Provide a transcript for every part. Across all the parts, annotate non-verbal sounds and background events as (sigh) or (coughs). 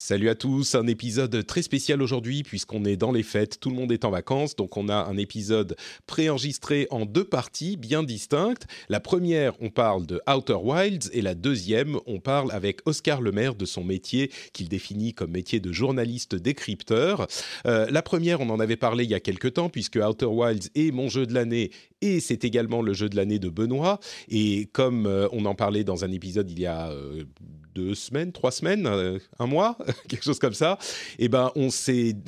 Salut à tous, un épisode très spécial aujourd'hui puisqu'on est dans les fêtes, tout le monde est en vacances, donc on a un épisode préenregistré en deux parties bien distinctes. La première, on parle de Outer Wilds et la deuxième, on parle avec Oscar Lemaire de son métier qu'il définit comme métier de journaliste décrypteur. Euh, la première, on en avait parlé il y a quelques temps puisque Outer Wilds est mon jeu de l'année et c'est également le jeu de l'année de Benoît. Et comme euh, on en parlait dans un épisode il y a euh, deux semaines, trois semaines, euh, un mois, (laughs) quelque chose comme ça, eh ben on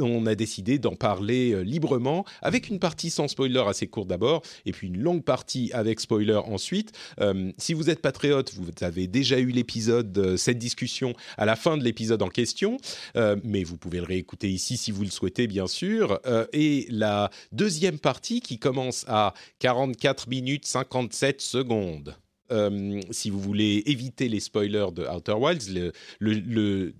on a décidé d'en parler euh, librement, avec une partie sans spoiler assez courte d'abord, et puis une longue partie avec spoiler ensuite. Euh, si vous êtes patriote, vous avez déjà eu l'épisode, cette discussion à la fin de l'épisode en question, mais vous pouvez le réécouter ici si vous le souhaitez, bien sûr. Et la deuxième partie qui commence à 44 minutes 57 secondes. Euh, si vous voulez éviter les spoilers de Outer Wilds, le,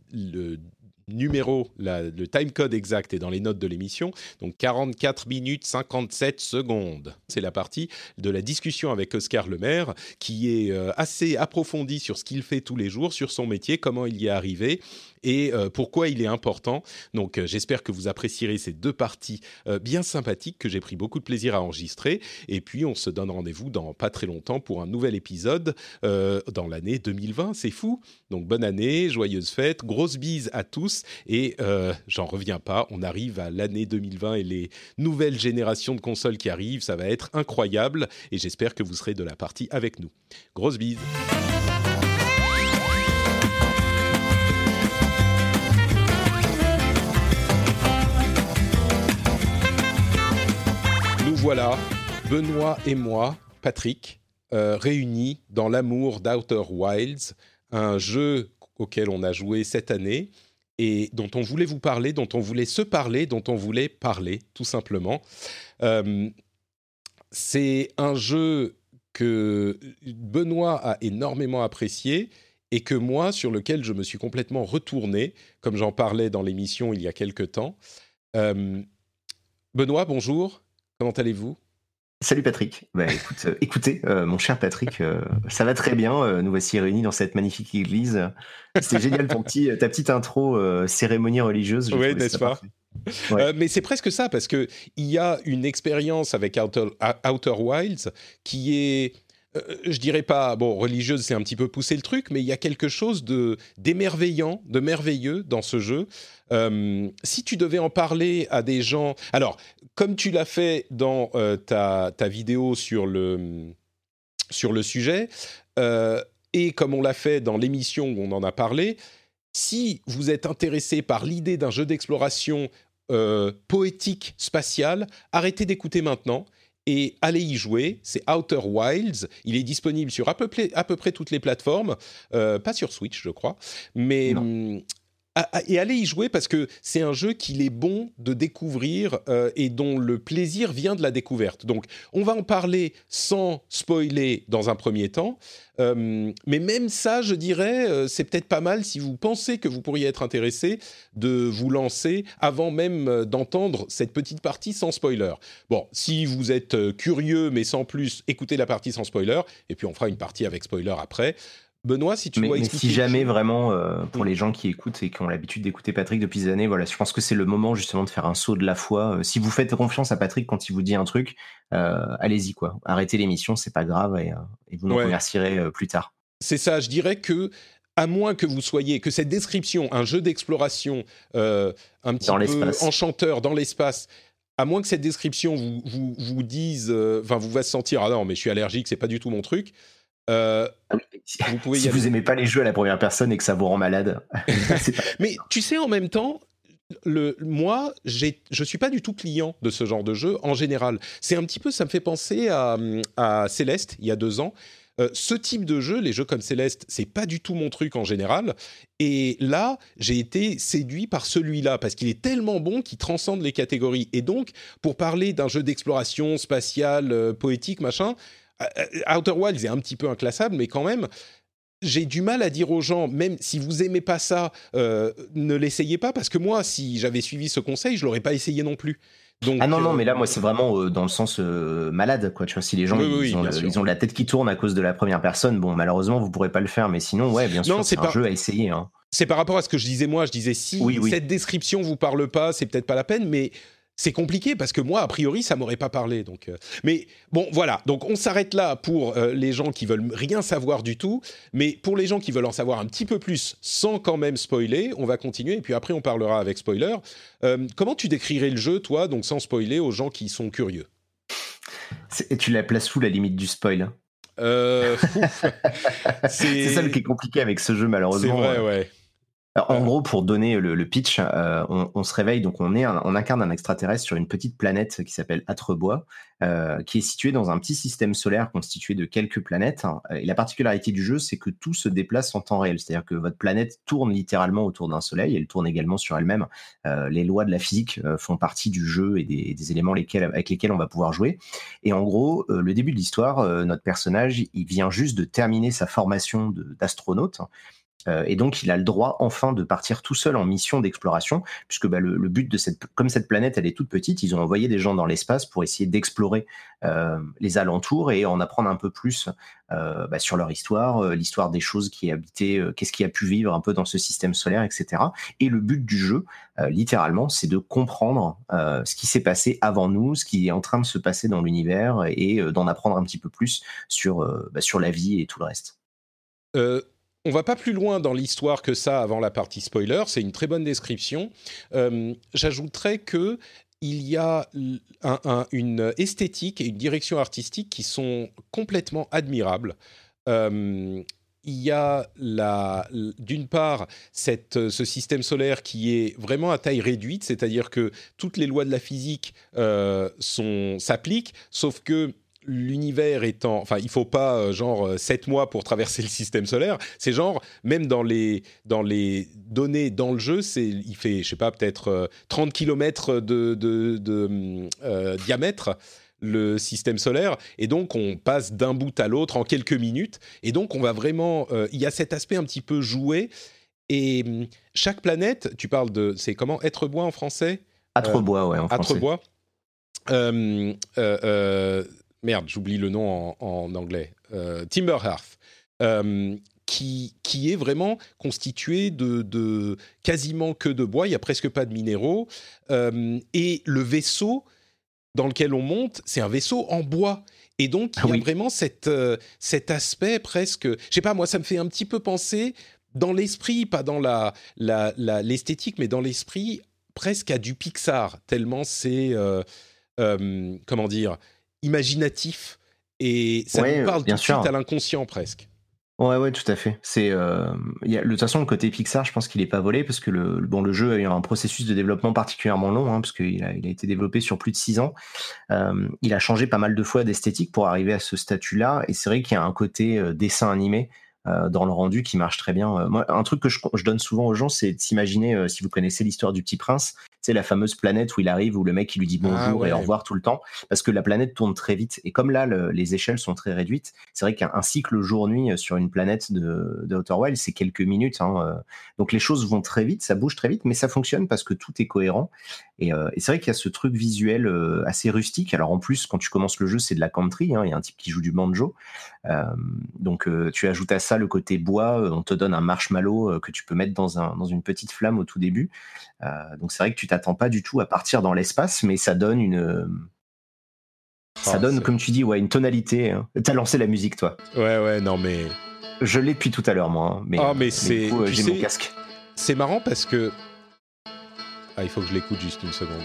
numéro, le time code exact est dans les notes de l'émission. Donc 44 minutes 57 secondes. C'est la partie de la discussion avec Oscar Lemaire qui est euh, assez approfondie sur ce qu'il fait tous les jours, sur son métier, comment il y est arrivé et euh, pourquoi il est important? Donc euh, j'espère que vous apprécierez ces deux parties euh, bien sympathiques que j'ai pris beaucoup de plaisir à enregistrer. Et puis on se donne rendez-vous dans pas très longtemps pour un nouvel épisode dans l'année 2020. C'est fou. Donc bonne année, joyeuses fêtes, grosse bise à tous. Et j'en reviens pas, on arrive à l'année 2020 et les nouvelles générations de consoles qui arrivent. Ça va être incroyable et j'espère que vous serez de la partie avec nous. Grosse bise. Voilà, Benoît et moi, Patrick, euh, réunis dans l'amour d'Outer Wilds, un jeu auquel on a joué cette année et dont on voulait vous parler, dont on voulait se parler, dont on voulait parler, tout simplement. Euh, c'est un jeu que Benoît a énormément apprécié et que moi, sur lequel je me suis complètement retourné, comme j'en parlais dans l'émission il y a quelque temps. Euh, Benoît, bonjour. Comment allez-vous? Salut Patrick. Bah, écoute, euh, écoutez, euh, mon cher Patrick, euh, ça va très bien. nous voici réunis dans cette magnifique église. C'était génial ton petit, ta petite intro cérémonie religieuse. Oui, n'est-ce pas? parfait. Ouais. Euh, mais c'est presque ça, parce qu'il y a une expérience avec Outer, Outer Wilds qui est, euh, je dirais pas, bon, religieuse, c'est un petit peu pousser le truc, mais il y a quelque chose de d'émerveillant, de merveilleux dans ce jeu. Euh, si tu devais en parler à des gens, alors comme tu l'as fait dans euh, ta, ta vidéo sur le sur le sujet, euh, et comme on l'a fait dans l'émission où on en a parlé, si vous êtes intéressé par l'idée d'un jeu d'exploration euh, poétique spatial, arrêtez d'écouter maintenant et allez y jouer. C'est Outer Wilds. Il est disponible sur à peu près, à peu près toutes les plateformes, euh, pas sur Switch, je crois, mais et allez y jouer parce que c'est un jeu qu'il est bon de découvrir euh, et dont le plaisir vient de la découverte. Donc, on va en parler sans spoiler dans un premier temps. Euh, mais même ça, je dirais, euh, c'est peut-être pas mal si vous pensez que vous pourriez être intéressé de vous lancer avant même d'entendre cette petite partie sans spoiler. Bon, si vous êtes curieux mais sans plus, écoutez la partie sans spoiler et puis on fera une partie avec spoiler après. Benoît, si tu Mais, dois mais expliquer. si jamais vraiment, euh, pour les gens qui écoutent et qui ont l'habitude d'écouter Patrick depuis des années, voilà, je pense que c'est le moment justement de faire un saut de la foi. Euh, si vous faites confiance à Patrick quand il vous dit un truc, euh, allez-y quoi. Arrêtez l'émission, c'est pas grave et, et vous nous Ouais. remercierez plus tard. C'est ça, je dirais que à moins que vous soyez que cette description, un jeu d'exploration un petit Dans peu enchanteur dans l'espace, à moins que cette description vous vous, vous dise, enfin vous va se sentir ah non mais je suis allergique, c'est pas du tout mon truc. Euh, Ah si vous pouvez y si aller. vous aimez pas les jeux à la première personne et que ça vous rend malade, (laughs) Mais tu sais, en même temps, le, moi, j'ai- je suis pas du tout client de ce genre de jeu en général. C'est un petit peu, ça me fait penser à, à Céleste il y a deux ans. ce type de jeu, les jeux comme Céleste, c'est pas du tout mon truc en général. Et là, j'ai été séduit par celui-là parce qu'il est tellement bon qu'il transcende les catégories. Et donc, pour parler d'un jeu d'exploration spatiale, poétique, machin, Outer Wilds est un petit peu inclassable, mais quand même, j'ai du mal à dire aux gens, même si vous aimez pas ça, euh, ne l'essayez pas, parce que moi, si j'avais suivi ce conseil, je l'aurais pas essayé non plus. Donc, ah non, non, mais là, moi, c'est vraiment euh, dans le sens euh, malade, quoi. Tu vois, si les gens ils, ont la tête qui tourne à cause de la première personne, bon, malheureusement, vous pourrez pas le faire, mais sinon, ouais, bien sûr, c'est un jeu à essayer. Hein. C'est par rapport à ce que je disais moi. Je disais si cette description vous parle pas, c'est peut-être pas la peine, mais c'est compliqué parce que moi, a priori, ça m'aurait pas parlé. Donc, euh. mais bon, voilà. Donc, on s'arrête là pour euh, les gens qui veulent rien savoir du tout. Mais pour les gens qui veulent en savoir un petit peu plus, sans quand même spoiler, on va continuer. Et puis après, on parlera avec spoiler. Euh, comment tu décrirais le jeu, toi, donc sans spoiler, aux gens qui sont curieux? Et tu la places où la limite du spoil? (laughs) C'est ça qui est compliqué avec ce jeu malheureusement. C'est vrai, ouais en gros, pour donner le, pitch, euh, on, se réveille, donc on, est on incarne un extraterrestre sur une petite planète qui s'appelle Atrebois, euh, qui est située dans un petit système solaire constitué de quelques planètes. Et la particularité du jeu, c'est que tout se déplace en temps réel, c'est-à-dire que votre planète tourne littéralement autour d'un soleil, elle tourne également sur elle-même. Euh, les lois de la physique font partie du jeu et des, éléments avec lesquels on va pouvoir jouer. Et en gros, le début de l'histoire, notre personnage, il vient juste de terminer sa formation d'astronaute. Euh, et donc, il a le droit enfin de partir tout seul en mission d'exploration, puisque bah, le, but de cette, comme cette planète, elle est toute petite, ils ont envoyé des gens dans l'espace pour essayer d'explorer euh, les alentours et en apprendre un peu plus euh, bah, sur leur histoire, l'histoire des choses qui habitaient, qu'est-ce qui a pu vivre un peu dans ce système solaire, etc. Et le but du jeu, littéralement, c'est de comprendre ce qui s'est passé avant nous, ce qui est en train de se passer dans l'univers et d'en apprendre un petit peu plus sur, bah, sur la vie et tout le reste. On va pas plus loin dans l'histoire que ça avant la partie spoiler. C'est une très bonne description. Euh, j'ajouterais que il y a une esthétique et une direction artistique qui sont complètement admirables. Euh, il y a d'une part ce système solaire qui est vraiment à taille réduite, c'est-à-dire que toutes les lois de la physique euh, s'appliquent, sauf que l'univers étant, enfin, il faut pas euh, genre 7 euh, mois pour traverser le système solaire. C'est genre même dans les dans les données dans le jeu, c'est il fait je sais pas peut-être 30 euh, km de, de, diamètre le système solaire et donc on passe d'un bout à l'autre en quelques minutes et donc on va vraiment il y a cet aspect un petit peu joué et hum, chaque planète, tu parles de c'est comment être bois en français? Atrebois, ouais, en français. Atrebois. Euh, euh, merde, j'oublie le nom en, anglais, euh, Timber Hearth, euh, qui, qui est vraiment constitué de, quasiment que de bois, il n'y a presque pas de minéraux, euh, et le vaisseau dans lequel on monte, c'est un vaisseau en bois. Et donc, il y a ah vraiment cette, cet aspect presque, je sais pas, moi, ça me fait un petit peu penser dans l'esprit, pas dans la, l'esthétique, mais dans l'esprit, presque à du Pixar, tellement c'est, comment dire, imaginatif et ça nous parle tout de suite à l'inconscient presque. Ouais, ouais, tout à fait. C'est, euh, y a, de toute façon, le côté Pixar, je pense qu'il n'est pas volé parce que le, bon, le jeu a eu un processus de développement particulièrement long, hein, parce qu'il a, il a été développé sur plus de six ans. Euh, il a changé pas mal de fois d'esthétique pour arriver à ce statut-là, et c'est vrai qu'il y a un côté euh, dessin animé euh, dans le rendu qui marche très bien. moi, un truc que je, je donne souvent aux gens, c'est de s'imaginer, si vous connaissez l'histoire du Petit Prince, c'est la fameuse planète où il arrive, où le mec il lui dit ah bonjour et au revoir tout le temps, parce que la planète tourne très vite. Et comme là, les échelles sont très réduites, c'est vrai qu'un cycle jour-nuit euh, sur une planète de, de Outer Wild, c'est quelques minutes. Hein, euh. donc les choses vont très vite, ça bouge très vite, mais ça fonctionne parce que tout est cohérent. Et, euh, c'est vrai qu'il y a ce truc visuel assez rustique. Alors en plus, quand tu commences le jeu, c'est de la country. Hein, il y a un type qui joue du banjo. donc tu ajoutes à ça le côté bois. On te donne un marshmallow que tu peux mettre dans, un, dans une petite flamme au tout début. donc c'est vrai que tu t'attends pas du tout à partir dans l'espace, mais ça donne une. Ça ah, donne, comme tu dis, ouais, une tonalité. Hein. T'as lancé la musique, toi. Ouais, ouais, non, mais. Je l'ai depuis tout à l'heure, moi. Hein, mais, ah, mais, c'est. Euh, j'ai mon casque. C'est marrant parce que. Ah, il faut que je l'écoute juste une seconde.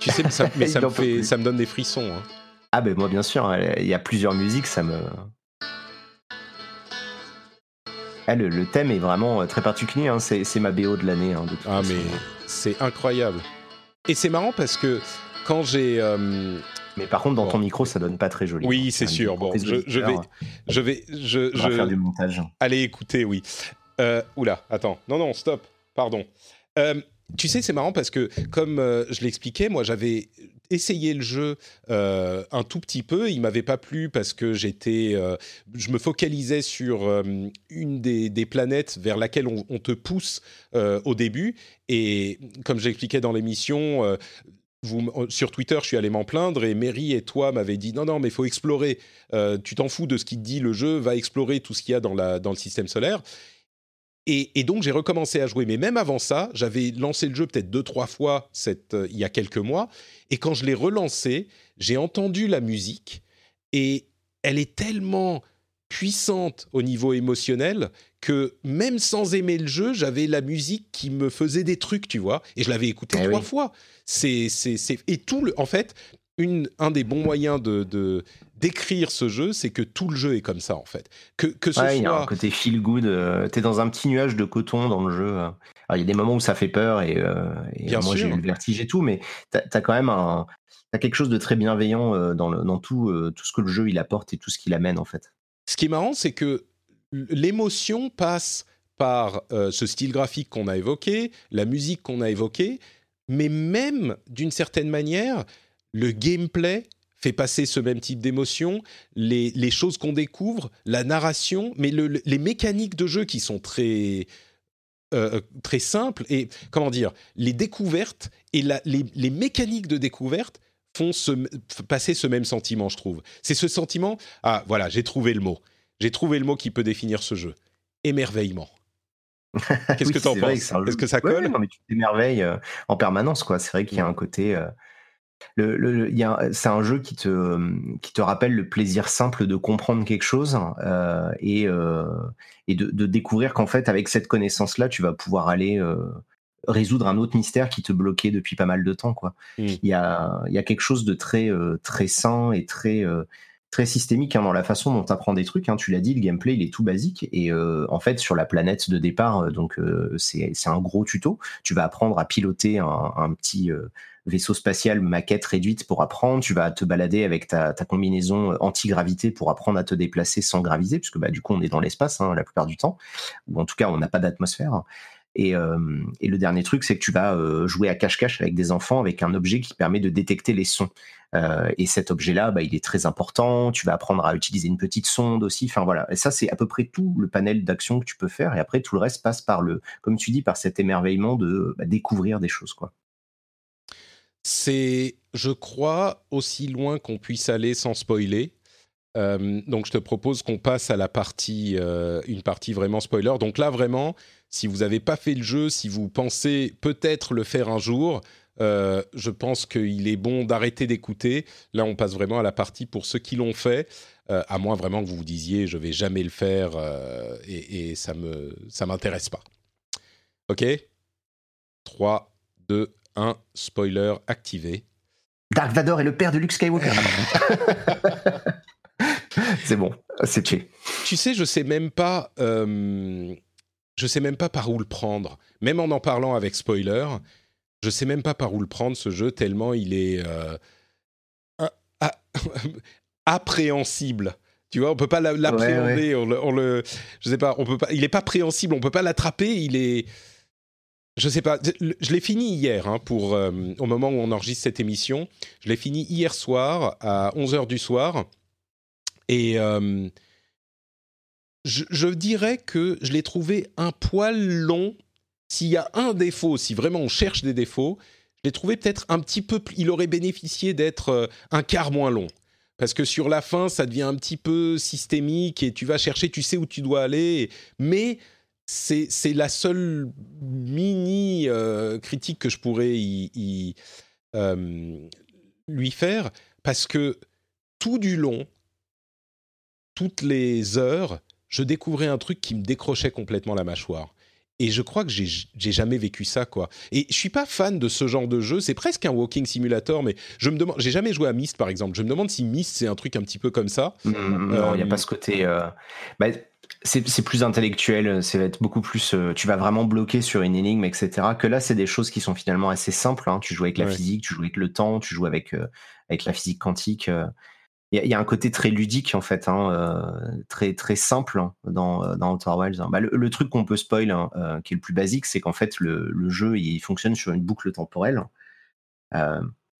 Tu sais, ça, mais ça (laughs) me, fait, ça me donne des frissons. Hein. Ah, ben moi, bien sûr. Hein, il y a plusieurs musiques, ça me. Ah, le, thème est vraiment euh, très particulier, c'est ma BO de l'année. ah mais c'est incroyable. Et c'est marrant parce que quand j'ai mais par contre, dans ton micro, ça donne pas très joli. Oui, c'est sûr. Bon, je, je, vais, je vais, je, je... faire du montage. Allez, écoutez, oui. Euh, oula, attends. Non, non, stop. Pardon. Euh, tu sais, c'est marrant parce que, comme euh, je l'expliquais, moi, j'avais essayé le jeu euh, un tout petit peu. Il m'avait pas plu parce que j'étais, euh, je me focalisais sur une des, planètes vers laquelle on, te pousse au début. Et comme j'expliquais dans l'émission, sur Twitter, je suis allé m'en plaindre et Mary et toi m'avez dit non, non, mais il faut explorer. Tu t'en fous de ce qu'il te dit, le jeu va explorer tout ce qu'il y a dans le système solaire. Et, donc j'ai recommencé à jouer. Mais même avant ça, j'avais lancé le jeu peut-être deux, trois fois cette, euh, il y a quelques mois. Et quand je l'ai relancé, j'ai entendu la musique et elle est tellement puissante au niveau émotionnel que même sans aimer le jeu, j'avais la musique qui me faisait des trucs, tu vois. Et je l'avais écouté eh trois fois. C'est, c'est, c'est, et tout le, en fait, une, un des bons moyens de, d'écrire ce jeu, c'est que tout le jeu est comme ça en fait. Que, que ce soit... Il y a un côté feel good. Euh, tu es dans un petit nuage de coton dans le jeu. il y a des moments où ça fait peur et, euh, et moi j'ai eu le vertige et tout, mais tu as, quand même un, as quelque chose de très bienveillant euh, dans, le, dans tout, tout ce que le jeu il apporte et tout ce qu'il amène en fait. Ce qui est marrant, c'est que l'émotion passe par euh, ce style graphique qu'on a évoqué, la musique qu'on a évoquée, mais même d'une certaine manière, le gameplay fait passer ce même type d'émotion, les, choses qu'on découvre, la narration, mais les mécaniques de jeu qui sont très, euh, très simples, et comment dire, les découvertes et les, mécaniques de découverte font passer ce même sentiment, je trouve. C'est ce sentiment, ah voilà, j'ai trouvé le mot. J'ai trouvé le mot qui peut définir ce jeu. Émerveillement. (laughs) Qu'est-ce que tu en penses Est-ce que ça colle non, mais Tu t'émerveilles euh, en permanence, quoi. C'est vrai qu'il y a un côté. Euh, le, c'est un jeu qui te, qui te rappelle le plaisir simple de comprendre quelque chose euh, et, et de, découvrir qu'en fait, avec cette connaissance-là, tu vas pouvoir aller résoudre un autre mystère qui te bloquait depuis pas mal de temps. Quoi. Mmh. Il, y a, il y a quelque chose de très, très sain et très très systémique hein, dans la façon dont tu apprends des trucs. Hein. Tu l'as dit, le gameplay il est tout basique et euh, en fait sur la planète de départ, euh, donc euh, c'est un gros tuto. Tu vas apprendre à piloter un, petit vaisseau spatial maquette réduite pour apprendre. Tu vas te balader avec ta, combinaison anti-gravité pour apprendre à te déplacer sans gravité, puisque bah, du coup on est dans l'espace hein, la plupart du temps, ou en tout cas on n'a pas d'atmosphère. Et, et, le dernier truc, c'est que tu vas jouer à cache-cache avec des enfants avec un objet qui permet de détecter les sons. Euh, et cet objet-là, bah, il est très important. Tu vas apprendre à utiliser une petite sonde aussi. Enfin voilà. Et ça, c'est à peu près tout le panel d'actions que tu peux faire. Et après, tout le reste passe par le, comme tu dis, par cet émerveillement de bah, découvrir des choses, quoi. C'est, je crois, aussi loin qu'on puisse aller sans spoiler. Euh, donc, je te propose qu'on passe à la partie, euh, une partie vraiment spoiler. Donc là, vraiment, si vous n'avez pas fait le jeu, si vous pensez peut-être le faire un jour, euh, je pense qu'il est bon d'arrêter d'écouter. Là, on passe vraiment à la partie pour ceux qui l'ont fait, à moins vraiment que vous vous disiez je vais jamais le faire et, ça me ça m'intéresse pas. Ok? 3, 2, 1, spoiler activé. Dark Vador est le père de Luke Skywalker. (laughs) (laughs) c'est bon, c'est tué. Tu sais, je sais même pas. je sais même pas par où le prendre. Même en en parlant avec spoiler, je sais même pas par où le prendre ce jeu tellement il est euh, (laughs) appréhensible. Tu vois, on peut pas l'appréhender. On, le, je sais pas, on peut pas. Il est pas préhensible. On peut pas l'attraper. Il est. Je sais pas. Je l'ai fini hier hein, pour euh, au moment où on enregistre cette émission. Je l'ai fini hier soir à 11 h du soir et euh, je, je, dirais que je l'ai trouvé un poil long s'il y a un défaut, si vraiment on cherche des défauts, je l'ai trouvé peut-être un petit peu. Il aurait bénéficié d'être euh, un quart moins long. Parce que sur la fin, ça devient un petit peu systémique et tu vas chercher, tu sais où tu dois aller. Mais c'est la seule mini euh, critique que je pourrais y, euh, lui faire. Parce que tout du long, toutes les heures, je découvrais un truc qui me décrochait complètement la mâchoire. et je crois que j'ai jamais vécu ça, quoi. Et je suis pas fan de ce genre de jeu. C'est presque un walking simulator, mais je me demande. J'ai jamais joué à Myst, par exemple. Je me demande si Myst c'est un truc un petit peu comme ça. Mmh, non, il n'y a pas ce côté. Euh, bah, c'est plus intellectuel, va être beaucoup plus. Euh, tu vas vraiment bloquer sur une énigme, etc. Que là, c'est des choses qui sont finalement assez simples. Hein. Tu joues avec la physique, tu joues avec le temps, tu joues avec euh, avec la physique quantique. Il y, a un côté très ludique en fait, hein, très très simple hein, dans dans Outer Wilds. Bah, le, truc qu'on peut spoil, qui est le plus basique, c'est qu'en fait le, le, jeu il fonctionne sur une boucle temporelle.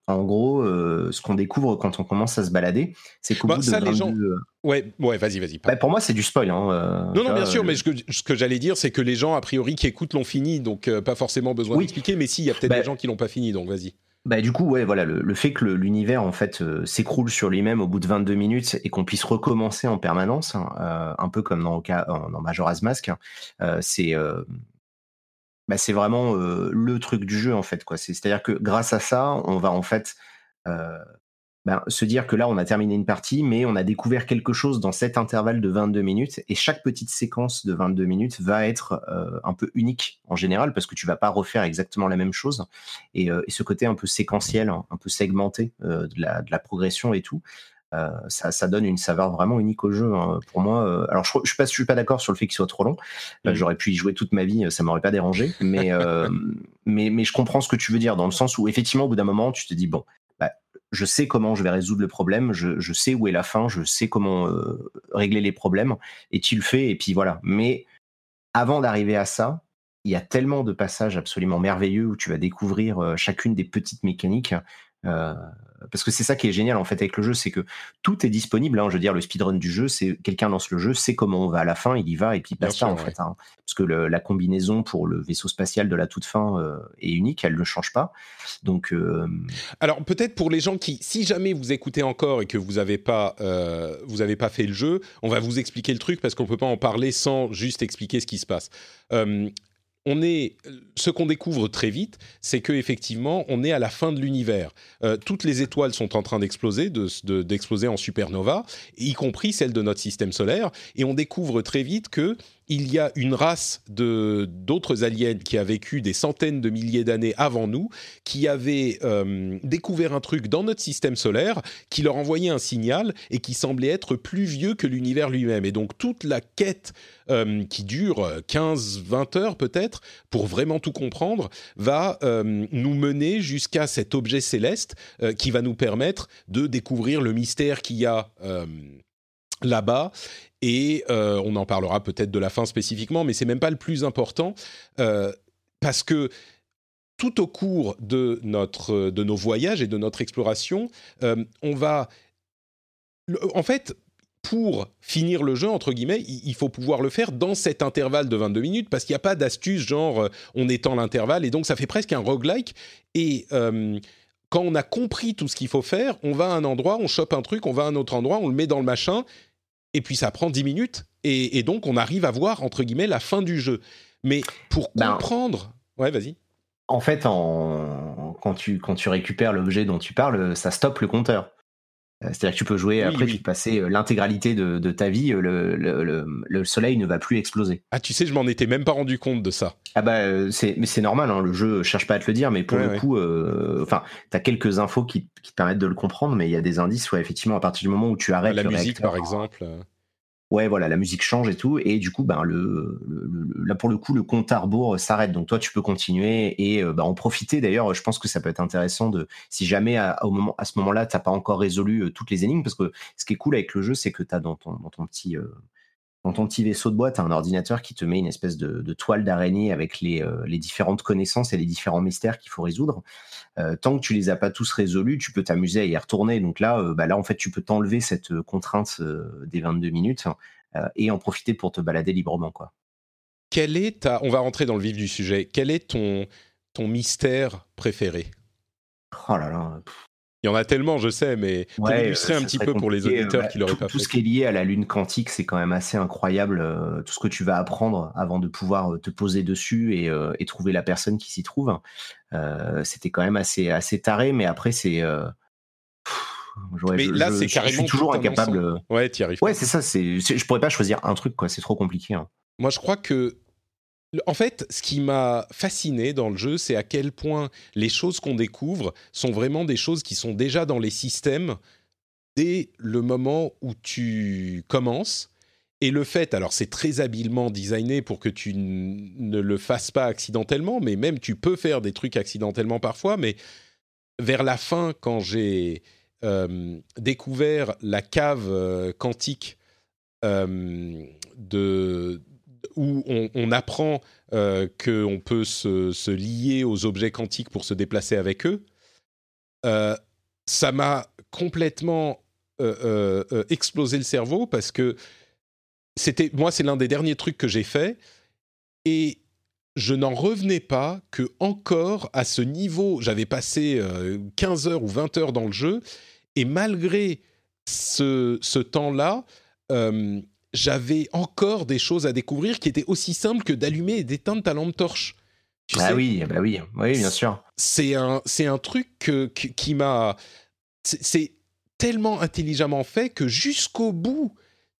En gros, euh, ce qu'on découvre quand on commence à se balader, c'est qu'au bah, bout de ça, les gens... Euh, ouais, ouais, vas-y, vas-y. Bah, pour moi, c'est du spoil. Hein, euh, non, non, bien sûr, mais ce que, j'allais dire, c'est que les gens, a priori, qui écoutent l'ont fini, donc pas forcément besoin d'expliquer, mais si, il y a peut-être bah des gens qui l'ont pas fini, donc vas-y. Bah du coup ouais voilà le, fait que l'univers en fait s'écroule sur lui-même au bout de 22 minutes et qu'on puisse recommencer en permanence hein, un peu comme dans, dans Majora's Mask hein, c'est bah, c'est vraiment le truc du jeu en fait quoi. C'est-à-dire que grâce à ça, on va en fait ben, se dire que là on a terminé une partie, mais on a découvert quelque chose dans cet intervalle de 22 minutes et chaque petite séquence de 22 minutes va être un peu unique en général parce que tu vas pas refaire exactement la même chose et, ce côté un peu séquentiel, un peu segmenté de la progression et tout. Euh, ça, donne une saveur vraiment unique au jeu. Hein. Pour moi, euh, alors je, je suis pas, suis pas d'accord sur le fait qu'il soit trop long. Euh, j'aurais pu y jouer toute ma vie, ça m'aurait pas dérangé. Mais, (laughs) mais, mais je comprends ce que tu veux dire dans le sens où effectivement, au bout d'un moment, tu te dis bon, bah, je sais comment je vais résoudre le problème, je, je, sais où est la fin, je sais comment régler les problèmes, et tu le fais, et puis voilà. Mais avant d'arriver à ça, il y a tellement de passages absolument merveilleux où tu vas découvrir chacune des petites mécaniques euh, parce que c'est ça qui est génial en fait avec le jeu, c'est que tout est disponible. Hein, je veux dire, le speedrun du jeu, c'est quelqu'un lance le jeu, sait comment on va à la fin, il y va et puis basta en fait. Hein. parce que la combinaison pour le vaisseau spatial de la toute fin euh, est unique, elle ne change pas. Donc, euh, alors peut-être pour les gens qui, si jamais vous écoutez encore et que vous n'avez pas, vous avez pas fait le jeu, on va vous expliquer le truc parce qu'on peut pas en parler sans juste expliquer ce qui se passe on est, ce qu'on découvre très vite, c'est que effectivement, on est à la fin de l'univers. Euh, toutes les étoiles sont en train d'exploser, d'exploser en supernova, y compris celle de notre système solaire, et on découvre très vite que il y a une race de d'autres aliens qui a vécu des centaines de milliers d'années avant nous, qui avaient euh, découvert un truc dans notre système solaire, qui leur envoyait un signal et qui semblait être plus vieux que l'univers lui-même. Et donc toute la quête euh, qui dure 15-20 heures peut-être, pour vraiment tout comprendre, va euh, nous mener jusqu'à cet objet céleste qui va nous permettre de découvrir le mystère qu'il y a là-bas et euh, on en parlera peut-être de la fin spécifiquement, mais c'est même pas le plus important euh, parce que tout au cours de notre de nos voyages et de notre exploration, euh, on va en fait pour finir le jeu, entre guillemets, il faut pouvoir le faire dans cet intervalle de 22 minutes parce qu'il n'y a pas d'astuce genre on étend l'intervalle et donc ça fait presque un roguelike. Et quand on a compris tout ce qu'il faut faire, on va à un endroit, on chope un truc, on va à un autre endroit, on le met dans le machin et puis ça prend 10 minutes, et, donc on arrive à voir, entre guillemets, la fin du jeu. Mais pour ben, comprendre... ouais, vas-y. En fait, quand, tu, quand tu récupères l'objet dont tu parles, ça stoppe le compteur. Euh, c'est-à-dire que tu peux jouer, après tu peux passer euh, l'intégralité de, ta vie, euh, le, soleil ne va plus exploser. Ah tu sais, je m'en étais même pas rendu compte de ça. Ah bah c'est, mais c'est normal, hein, le jeu cherche pas à te le dire, mais pour le coup, enfin, tu as quelques infos qui, te permettent de le comprendre, mais il y a des indices, ouais, effectivement, à partir du moment où tu arrêtes... La musique par exemple ouais, voilà, la musique change et tout, et du coup, ben le, là pour le coup, le compte à rebours s'arrête. Donc toi, tu peux continuer et euh, ben, en profiter. D'ailleurs, je pense que ça peut être intéressant de, si jamais à, ce moment-là, t'as pas encore résolu euh, toutes les énigmes, parce que ce qui est cool avec le jeu, c'est que tu as dans ton, petit euh, dans ton petit vaisseau de boîte, tu as un ordinateur qui te met une espèce de, toile d'araignée avec euh, les, différentes connaissances et les différents mystères qu'il faut résoudre. Euh, tant que tu les as pas tous résolus, tu peux t'amuser à y retourner. Donc là, euh, bah là, en fait, tu peux t'enlever cette contrainte des 22 minutes et en profiter pour te balader librement, quoi. Quel est ta... On va rentrer dans le vif du sujet. Quel est ton, ton mystère préféré? Oh là là. Il y en a tellement, je sais, mais pour illustrer un petit peu pour les auditeurs qui l'auraient pas fait. Tout ce qui est lié à la lune quantique, c'est quand même assez incroyable. Euh, tout ce que tu vas apprendre avant de pouvoir euh, te poser dessus et, euh, trouver la personne qui s'y trouve. C'était quand même assez, assez taré, mais après, c'est. mais là, c'est carrément. Je suis toujours incapable. Ouais, tu arrives. Ouais, c'est ça. Je pourrais pas choisir un truc, quoi. C'est trop compliqué. Hein. Moi, je crois que en fait, ce qui m'a fasciné dans le jeu, c'est à quel point les choses qu'on découvre sont vraiment des choses qui sont déjà dans les systèmes dès le moment où tu commences. Et le fait, alors c'est très habilement designé pour que tu ne le fasses pas accidentellement, mais même tu peux faire des trucs accidentellement parfois, mais vers la fin, quand j'ai euh, découvert la cave euh, quantique euh, de, où on, apprend euh, qu'on peut se, lier aux objets quantiques pour se déplacer avec eux, euh, ça m'a complètement euh, explosé le cerveau parce que c'était moi c'est l'un des derniers trucs que j'ai fait et je n'en revenais pas que encore à ce niveau j'avais passé 15 heures ou 20 heures dans le jeu et malgré ce temps-là j'avais encore des choses à découvrir qui étaient aussi simples que d'allumer et d'éteindre ta lampe torche. ah oui, bah oui, oui, bien sûr. C'est un, c'est un truc qui m'a. C'est tellement intelligemment fait que jusqu'au bout,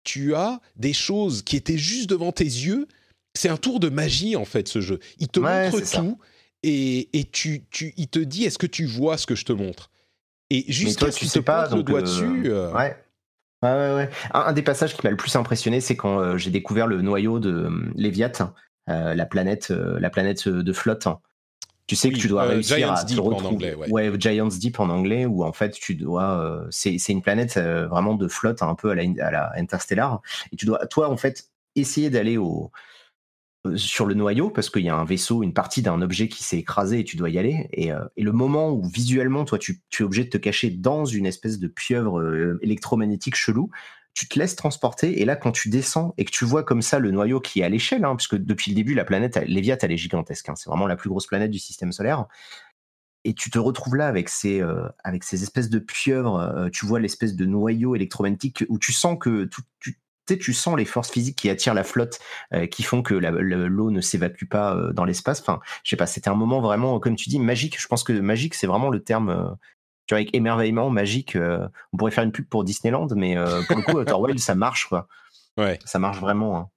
tu as des choses qui étaient juste devant tes yeux. C'est un tour de magie, en fait, ce jeu. Il te montre tout et, et tu, tu, il te dit est-ce que tu vois ce que je te montre? Et jusqu'à ce qu'il te pas, le doigt euh, dessus. Euh, ouais. Un, des passages qui m'a le plus impressionné, c'est quand euh, j'ai découvert le noyau de euh, Léviathe, euh, la planète, la planète de flotte. Tu sais que tu dois réussir à te retrouver. ouais. Giants Deep en anglais, où en fait tu dois. c'est une planète vraiment de flotte, un peu à la, à la Interstellar. Et tu dois, toi, en fait, essayer d'aller au, euh, sur le noyau parce qu'il y a un vaisseau, une partie d'un objet qui s'est écrasé et tu dois y aller. Et, euh, le moment où visuellement, toi, tu, es obligé de te cacher dans une espèce de pieuvre euh, électromagnétique chelou, tu te laisses transporter. Et là, quand tu descends et que tu vois comme ça le noyau qui est à l'échelle, hein, puisque depuis le début, la planète Léviat, elle est gigantesque. Hein, c'est vraiment la plus grosse planète du système solaire. Et tu te retrouves là avec ces, avec ces espèces de pieuvres. tu vois l'espèce de noyau électromagnétique où tu sens que tout, tu, tu sens les forces physiques qui attirent la flotte, euh, qui font que l'eau ne s'évacue pas euh, dans l'espace. Enfin, je sais pas, c'était un moment vraiment, comme tu dis, magique. Je pense que magique, c'est vraiment le terme. Euh, tu vois, avec émerveillement, magique, on pourrait faire une pub pour Disneyland, mais pour le coup, Outer Wild, ça marche, quoi. Ouais. Ça marche vraiment. Hein.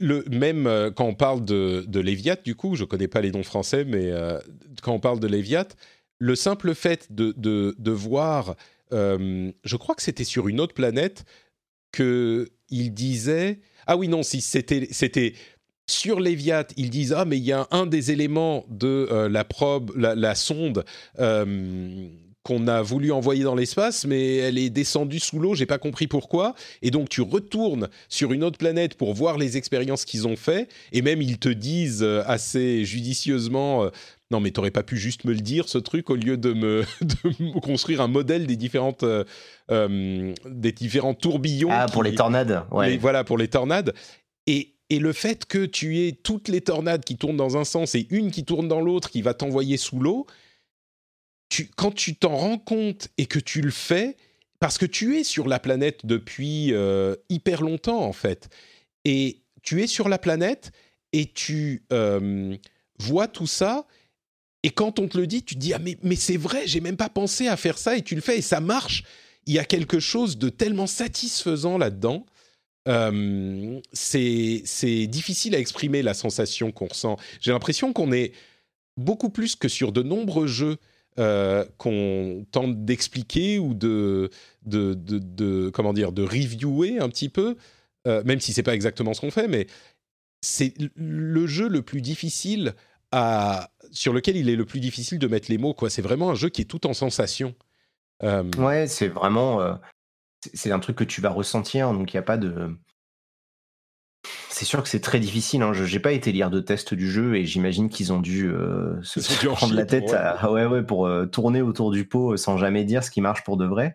Le, même quand on parle de, de Léviat, du coup, je connais pas les noms français, mais quand on parle de Léviat, le simple fait de, de, de voir, je crois que c'était sur une autre planète, que il disait ah oui non c'était c'était sur Léviat, ils disent ah mais il y a un des éléments de euh, la probe la, sonde euh, qu'on a voulu envoyer dans l'espace, mais elle est descendue sous l'eau, j'ai pas compris pourquoi. Et donc tu retournes sur une autre planète pour voir les expériences qu'ils ont fait, et même ils te disent euh, assez judicieusement, non mais t'aurais pas pu juste me le dire ce truc au lieu de me, (laughs) construire un modèle des différentes euh, euh, des différents tourbillons. Ah pour les tornades. Ouais. voilà pour les tornades et et le fait que tu aies toutes les tornades qui tournent dans un sens et une qui tourne dans l'autre qui va t'envoyer sous l'eau, tu, quand tu t'en rends compte et que tu le fais, parce que tu es sur la planète depuis euh, hyper longtemps en fait, et tu es sur la planète et tu vois tout ça et quand on te le dit, tu te dis ah mais, mais c'est vrai, j'ai même pas pensé à faire ça et tu le fais et ça marche. Il y a quelque chose de tellement satisfaisant là-dedans. Euh, c'est difficile à exprimer la sensation qu'on ressent. J'ai l'impression qu'on est beaucoup plus que sur de nombreux jeux euh, qu'on tente d'expliquer ou de, de, de, comment dire de reviewer un petit peu, euh, même si c'est pas exactement ce qu'on fait, mais c'est le jeu le plus difficile sur lequel il est le plus difficile de mettre les mots. Quoi. C'est vraiment un jeu qui est tout en sensation. Euh, ouais, c'est vraiment. Euh, c'est un truc que tu vas ressentir, donc il n'y a pas de. C'est sûr que c'est très difficile. Hein. Je n'ai pas été lire de tests du jeu et j'imagine qu'ils ont dû euh, se (laughs) prendre la tête pour, ouais, ouais, pour tourner autour du pot sans jamais dire ce qui marche pour de vrai.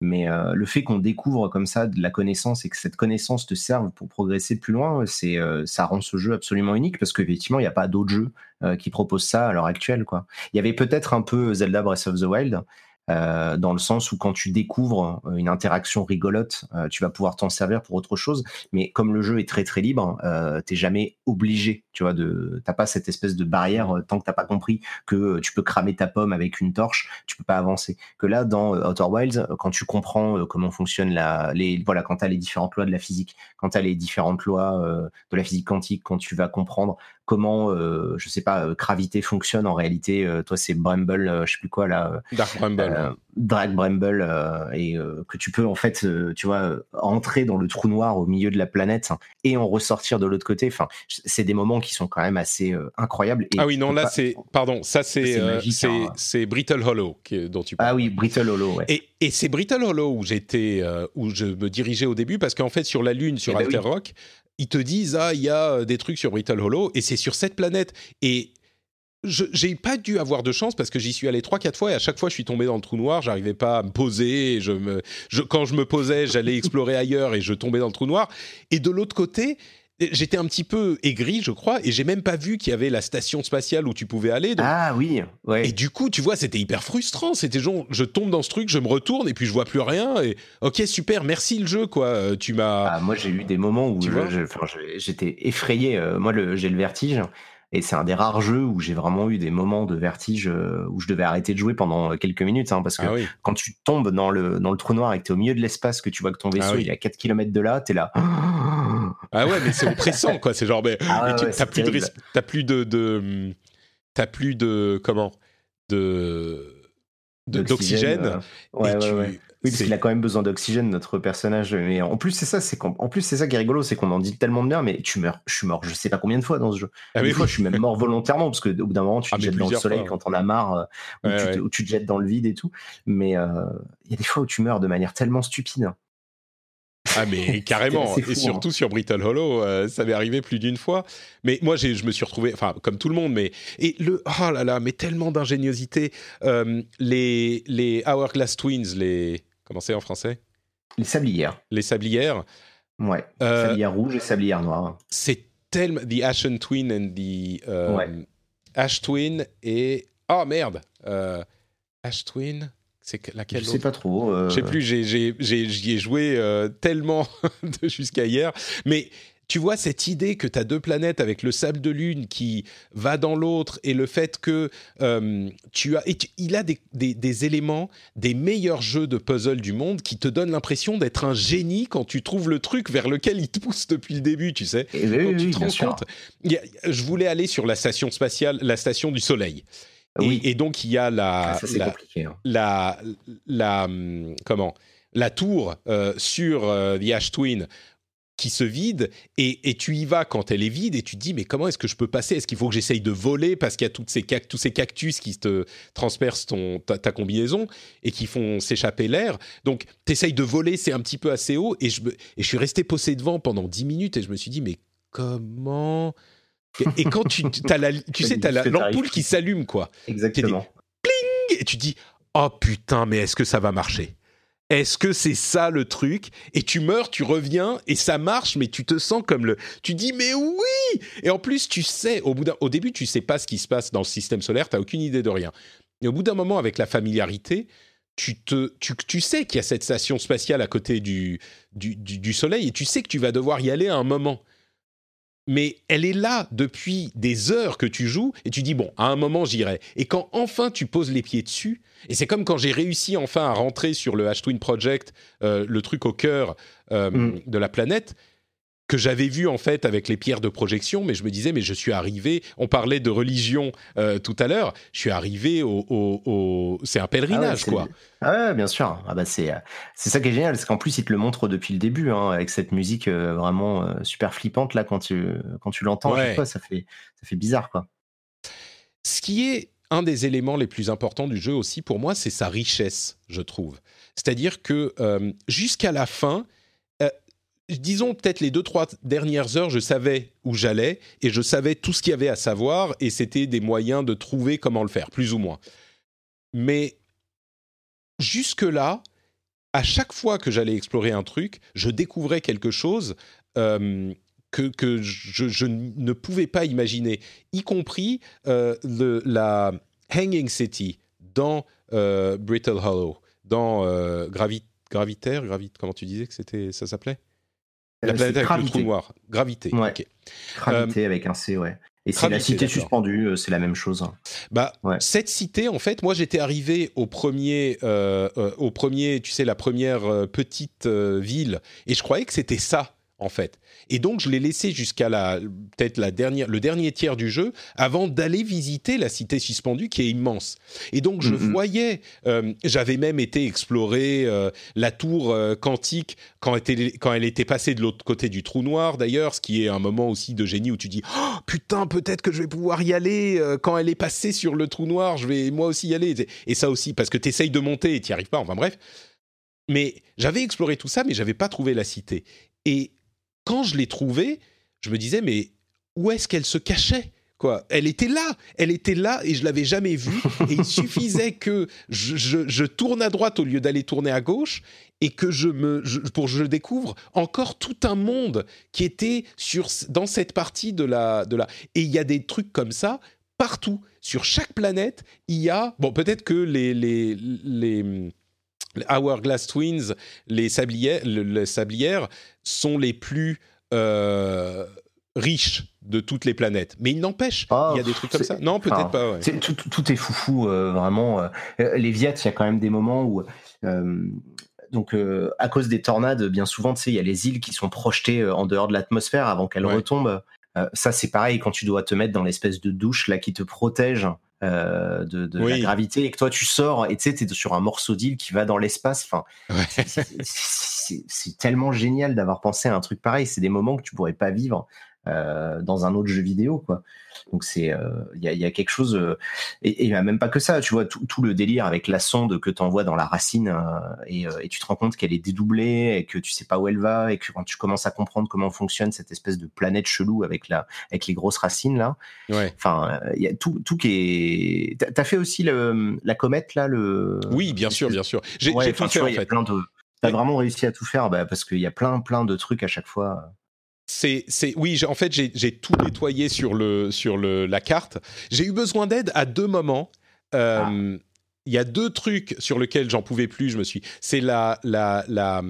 Mais euh, le fait qu'on découvre comme ça de la connaissance et que cette connaissance te serve pour progresser plus loin, c'est euh, ça rend ce jeu absolument unique parce qu'effectivement il n'y a pas d'autres jeux euh, qui proposent ça à l'heure actuelle. Quoi. Il y avait peut-être un peu Zelda Breath of the Wild, euh, dans le sens où quand tu découvres euh, une interaction rigolote, euh, tu vas pouvoir t'en servir pour autre chose. Mais comme le jeu est très très libre, euh, t'es jamais obligé, tu vois, de, t'as pas cette espèce de barrière tant que t'as pas compris que tu peux cramer ta pomme avec une torche, tu peux pas avancer. Que là, dans Outer Wilds, quand tu comprends comment fonctionne la, les, voilà, quand t'as les différentes lois de la physique, quand t'as les différentes lois de la physique quantique, quand tu vas comprendre comment, je sais pas, gravité fonctionne en réalité. toi, c'est Bramble, je sais plus quoi là. Dark Bramble. Dark Bramble et que tu peux en fait, tu vois, entrer dans le trou noir au milieu de la planète et en ressortir de l'autre côté. Enfin, c'est des moments qui sont quand même assez incroyables. ah oui, non, là c'est, pardon, ça c'est c'est c'est Brittle Hollow dont tu parles. Ah oui, Brittle Hollow. Ouais. Et, et c'est Brittle Hollow où j'étais, où je me dirigeais au début parce qu'en fait sur la Lune, sur eh ben Alter Rock, ils te disent ah il y a euh, des trucs sur Brittle Hollow et c'est sur cette planète. Et j'ai pas dû avoir de chance parce que j'y suis allé trois quatre fois et à chaque fois je suis tombé dans le trou noir. J'arrivais pas à me poser je me quand je me posais j'allais explorer ailleurs et je tombais dans le trou noir. Et de l'autre côté J'étais un petit peu aigri, je crois, et j'ai même pas vu qu'il y avait la station spatiale où tu pouvais aller. Ah oui, ouais. Et du coup, tu vois, c'était hyper frustrant. C'était genre, je tombe dans ce truc, je me retourne et puis je vois plus rien. Et ok, super, merci le jeu, quoi. Euh, tu m'as. Ah, moi, j'ai eu des moments où j'étais effrayé. Euh, moi, j'ai le vertige. Et c'est un des rares jeux où j'ai vraiment eu des moments de vertige euh, où je devais arrêter de jouer pendant quelques minutes. Hein, parce que ah quand tu tombes dans le, dans le trou noir et que tu es au milieu de l'espace, que tu vois que ton ah vaisseau il est à 4 km de là, tu es là. Ah ouais, mais c'est oppressant, quoi. C'est genre, mais, ah tu t'as plus, de, as plus de, de, t'as plus de, comment, de, d'oxygène. Euh, ouais, ouais, ouais. Oui, parce qu'il a quand même besoin d'oxygène, notre personnage. Mais en plus, c'est ça, c'est en plus c'est ça qui est rigolo, c'est qu'on en dit tellement de bien, mais tu meurs, je suis mort, je sais pas combien de fois dans ce jeu. Ah, des fois, je suis même mort volontairement parce que au bout d'un moment, tu te jettes dans le soleil quand on a marre, euh, ou, tu te, jettes dans le vide et tout. Mais euh, il y a des fois où tu meurs de manière tellement stupide. Ah mais (laughs) carrément, et hein. surtout sur Brittle Hollow, euh, ça m'est arrivé plus d'une fois. Mais moi, je me suis retrouvé, enfin comme tout le monde, mais et le oh là là, mais tellement d'ingéniosité. Euh, les les Hourglass Twins, les comment c'est en français? Les sablières. Les sablières. Ouais. Euh, sablières rouges et sablières noires. C'est tellement the Ashen Twin and the Ash Twin et oh merde, Ash Twin. C'est laquelle Je sais pas trop. Euh... Je sais plus. J'y ai, joué euh, tellement (laughs) jusqu'à hier, mais tu vois cette idée que tu as deux planètes avec le sable de lune qui va dans l'autre et le fait que euh, tu as, il a des, des, éléments des meilleurs jeux de puzzle du monde qui te donnent l'impression d'être un génie quand tu trouves le truc vers lequel il te pousse depuis le début, tu sais. Et quand tu te rends compte, je voulais aller sur la station spatiale, la station du Soleil. Oui. Et, donc il y a la, ah, la, hein. la, la, comment la tour euh, sur euh, The Ash Twin qui se vide et, et, tu y vas quand elle est vide et tu te dis mais comment est-ce que je peux passer? Est-ce qu'il faut que j'essaye de voler parce qu'il y a toutes ces tous ces cactus qui te transpercent ton, ta, combinaison et qui font s'échapper l'air? Donc tu essayes de voler, c'est un petit peu assez haut et je, et je suis resté posé devant pendant 10 minutes et je me suis dit mais comment? Et, quand tu, as la, tu sais, t'as l'ampoule qui s'allume, quoi. Exactement. Pling Et tu dis, oh putain, mais est-ce que ça va marcher? Est-ce que c'est ça le truc? Et tu meurs, tu reviens et ça marche, mais tu te sens comme le. Tu dis mais oui Et en plus, tu sais, au, début, tu sais pas ce qui se passe dans le système solaire, tu n'as aucune idée de rien. Et au bout d'un moment, avec la familiarité, tu, te, tu, tu sais qu'il y a cette station spatiale à côté du, du, du, Soleil et tu sais que tu vas devoir y aller à un moment mais elle est là depuis des heures que tu joues et tu dis bon, à un moment j'irai. Et quand enfin tu poses les pieds dessus, et c'est comme quand j'ai réussi enfin à rentrer sur le H-Twin Project, euh, le truc au cœur euh, mm. de la planète, que j'avais vu en fait avec les pierres de projection, mais je me disais, mais je suis arrivé, on parlait de religion euh, tout à l'heure, je suis arrivé au... C'est un pèlerinage, ah quoi. Ah ouais, bien sûr. Ah bah c'est c'est ça qui est génial, c'est qu'en plus, il te le montre depuis le début, hein, avec cette musique euh, vraiment euh, super flippante, là, quand tu, quand tu l'entends, ça fait, ça fait bizarre, quoi. Ce qui est un des éléments les plus importants du jeu aussi, pour moi, c'est sa richesse, je trouve. C'est-à-dire que jusqu'à la fin, disons peut-être les deux trois dernières heures, je savais où j'allais et je savais tout ce qu'il y avait à savoir et c'était des moyens de trouver comment le faire, plus ou moins. Mais jusque là, à chaque fois que j'allais explorer un truc, je découvrais quelque chose euh, que, je, ne pouvais pas imaginer, y compris euh, la Hanging City dans euh, Brittle Hollow, dans Gravitaire, Gravit, comment tu disais que c'était, ça s'appelait? La euh, planète avec le trou noir. Gravité. Gravité euh, avec un C, ouais. Et c'est la cité suspendue, euh, c'est la même chose. Bah, cette cité, en fait, moi j'étais arrivé au premier, au premier, tu sais, la première petite ville, et je croyais que c'était ça, en fait. Et donc, je l'ai laissé jusqu'à la peut-être la dernière, le dernier tiers du jeu avant d'aller visiter la cité suspendue qui est immense. Et donc, je mm-hmm. voyais, euh, j'avais même été explorer euh, la tour euh, quantique quand, était, quand elle était passée de l'autre côté du trou noir, d'ailleurs, ce qui est un moment aussi de génie où tu dis oh, putain, peut-être que je vais pouvoir y aller quand elle est passée sur le trou noir, je vais moi aussi y aller. Et ça aussi, parce que tu essayes de monter et tu n'y arrives pas. Enfin bref. Mais j'avais exploré tout ça, mais j'avais pas trouvé la cité. Et quand je l'ai trouvée, je me disais, mais où est-ce qu'elle se cachait Quoi? Elle était là, elle était là et je l'avais jamais vue. Et il suffisait que je, tourne à droite au lieu d'aller tourner à gauche et que je me, pour je découvre encore tout un monde qui était sur dans cette partie de la de la. Et il y a des trucs comme ça partout sur chaque planète. Il y a bon peut-être que les les les Hourglass Twins, les sablières, les sablières sont les plus euh, riches de toutes les planètes. Mais il n'empêche, il y a des trucs comme ça. Non, peut-être pas. tout, est foufou, euh, vraiment. Euh, les Viet, il y a quand même des moments où. donc, à cause des tornades, bien souvent, tu sais, il y a les îles qui sont projetées en dehors de l'atmosphère avant qu'elles retombent. ça, c'est pareil quand tu dois te mettre dans l'espèce de douche là qui te protège euh, de, la gravité et que toi tu sors et tu sais, t'es sur un morceau d'île qui va dans l'espace. Enfin, c'est tellement génial d'avoir pensé à un truc pareil. C'est des moments que tu pourrais pas vivre euh, dans un autre jeu vidéo, quoi. Donc c'est, euh, il y, a, quelque chose, euh, et a même pas que ça. Tu vois tout, le délire avec la sonde que tu envoies dans la racine et, tu te rends compte qu'elle est dédoublée et que tu sais pas où elle va et que quand tu commences à comprendre comment fonctionne cette espèce de planète chelou avec la, avec les grosses racines là. Enfin, il y a tout, tout qui est. T'as fait aussi le, la comète là, le. Oui, bien sûr, bien sûr. J'ai tout fait en fait. T'as vraiment réussi à tout faire, bah, parce qu'il y a plein, plein de trucs à chaque fois c'est, c'est, oui, en fait, j'ai, tout nettoyé sur, le, sur le, la carte. J'ai eu besoin d'aide à deux moments. Euh, ah. Il y a deux trucs sur lesquels j'en pouvais plus. Je me suis. C'est la, la, la,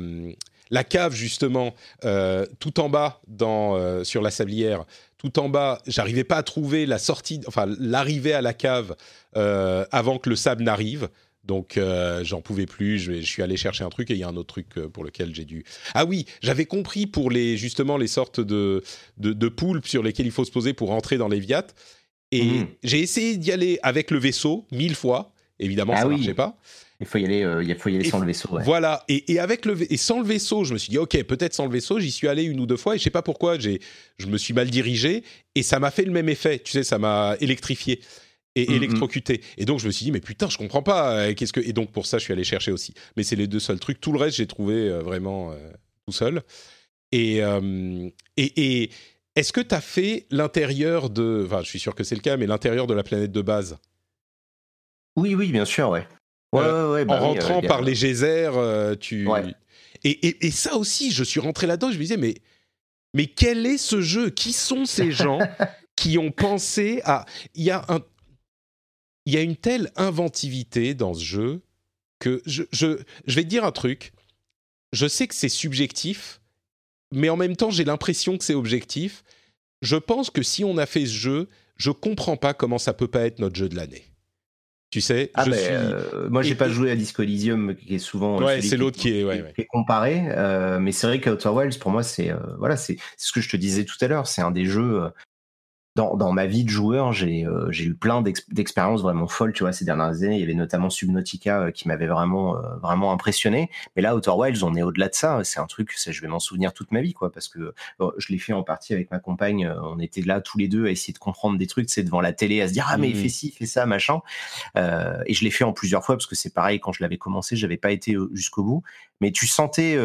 la cave justement, euh, tout en bas dans, euh, sur la sablière. Tout en bas, j'arrivais pas à trouver la sortie, enfin l'arrivée à la cave avant que le sable n'arrive. Donc euh, j'en pouvais plus, je, suis allé chercher un truc et il y a un autre truc euh, pour lequel j'ai dû. Ah oui, j'avais compris pour les justement les sortes de, de, poules sur lesquelles il faut se poser pour entrer dans les viates. Et mmh. j'ai essayé d'y aller avec le vaisseau mille fois. Évidemment, ah ça ne marchait pas. Il faut y aller, euh, il faut y aller sans le vaisseau. Voilà. Et, avec le et sans le vaisseau, je me suis dit ok, peut-être sans le vaisseau. J'y suis allé une ou deux fois et je sais pas pourquoi. J'ai, je me suis mal dirigé et ça m'a fait le même effet. Tu sais, ça m'a électrifié et mm, mm. électrocuté. Et donc je me suis dit mais putain je comprends pas euh, qu'est-ce que et donc pour ça je suis allé chercher aussi. Mais c'est les deux seuls trucs. Tout le reste j'ai trouvé euh, vraiment euh, tout seul. Et et, et est-ce que tu as fait l'intérieur de enfin je suis sûr que c'est le cas mais l'intérieur de la planète de base? Oui oui bien sûr ouais. Ouais, ouais, bah en rentrant par les geysers tu et, et, et, ça aussi je suis rentré là-dedans je me disais mais mais quel est ce jeu? Qui sont ces gens (laughs) qui ont pensé à il y a un il y a une telle inventivité dans ce jeu que je, je, vais te dire un truc. Je sais que c'est subjectif, mais en même temps, j'ai l'impression que c'est objectif. Je pense que si on a fait ce jeu, je comprends pas comment ça peut pas être notre jeu de l'année. Tu sais, ah je suis... euh, moi j'ai pas joué à Disco Elysium qui est souvent ouais, c'est l'autre qui, est, ouais, comparé, euh, mais c'est vrai qu'Outer Wilds pour moi c'est euh, voilà c'est ce que je te disais tout à l'heure, c'est un des jeux dans, dans, ma vie de joueur, j'ai euh, eu plein d'expériences vraiment folles, tu vois, ces dernières années. Il y avait notamment Subnautica euh, qui m'avait vraiment euh, vraiment impressionné. Mais là, Outer Wilds, on est au-delà de ça. C'est un truc, ça, je vais m'en souvenir toute ma vie, quoi, parce que je l'ai fait en partie avec ma compagne. On était là tous les deux à essayer de comprendre des trucs, c'est devant la télé, à se dire ah mais mmh. fais ci, fais ça, machin. et je l'ai fait en plusieurs fois parce que c'est pareil. Quand je l'avais commencé, j'avais pas été jusqu'au bout. Mais tu sentais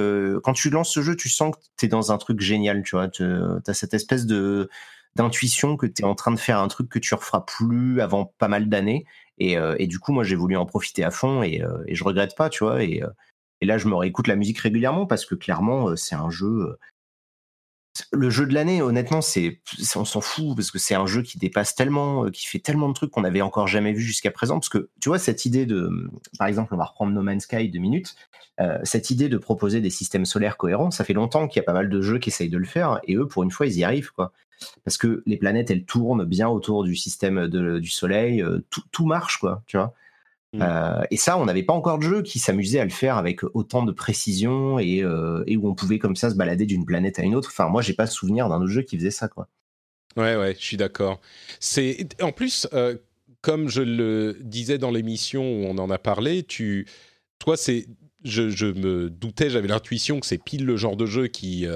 quand tu lances ce jeu, tu sens que tu es dans un truc génial, tu vois. Tu as cette espèce de d'intuition que tu es en train de faire un truc que tu referas plus avant pas mal d'années. Et, euh, et, du coup, moi, j'ai voulu en profiter à fond et, euh, et je regrette pas, tu vois. Et, euh, et, là, je me réécoute la musique régulièrement parce que clairement, c'est un jeu. Le jeu de l'année, honnêtement, c'est on s'en fout parce que c'est un jeu qui dépasse tellement, qui fait tellement de trucs qu'on n'avait encore jamais vu jusqu'à présent. Parce que tu vois cette idée de, par exemple, on va reprendre No Man's Sky deux minutes. cette idée de proposer des systèmes solaires cohérents, ça fait longtemps qu'il y a pas mal de jeux qui essayent de le faire et eux, pour une fois, ils y arrivent quoi parce que les planètes elles tournent bien autour du système du Soleil, euh, tout, marche quoi, tu vois. Mm. Euh, et ça, on n'avait pas encore de jeu qui s'amusait à le faire avec autant de précision et, euh, et où on pouvait comme ça se balader d'une planète à une autre. Enfin, moi, j'ai pas souvenir d'un autre jeu qui faisait ça, quoi. Ouais, ouais, je suis d'accord. C'est en plus, euh, comme je le disais dans l'émission où on en a parlé, tu, toi, c'est, je, je, me doutais, j'avais l'intuition que c'est pile le genre de jeu qui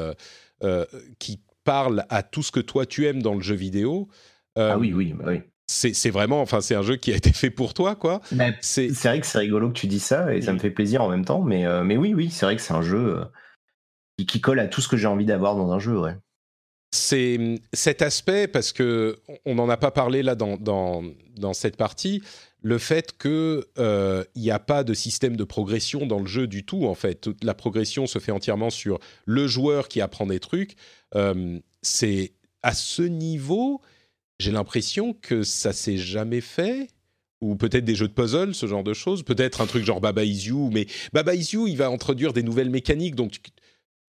qui parle à tout ce que toi tu aimes dans le jeu vidéo. ah oui, oui, bah oui c'est vraiment, enfin, c'est un jeu qui a été fait pour toi, quoi. C'est vrai que c'est rigolo que tu dis ça et ça me fait plaisir en même temps, mais, euh, mais oui, oui, c'est vrai que c'est un jeu euh, qui, colle à tout ce que j'ai envie d'avoir dans un jeu, ouais. C'est hum, cet aspect, parce que on n'en a pas parlé là dans, dans, cette partie, le fait qu'il euh, n'y a pas de système de progression dans le jeu du tout, en fait. Toute la progression se fait entièrement sur le joueur qui apprend des trucs. c'est à ce niveau j'ai l'impression que ça s'est jamais fait. Ou peut-être des jeux de puzzle, ce genre de choses. Peut-être un truc genre Baba Is You. Mais Baba Is You, il va introduire des nouvelles mécaniques. Donc,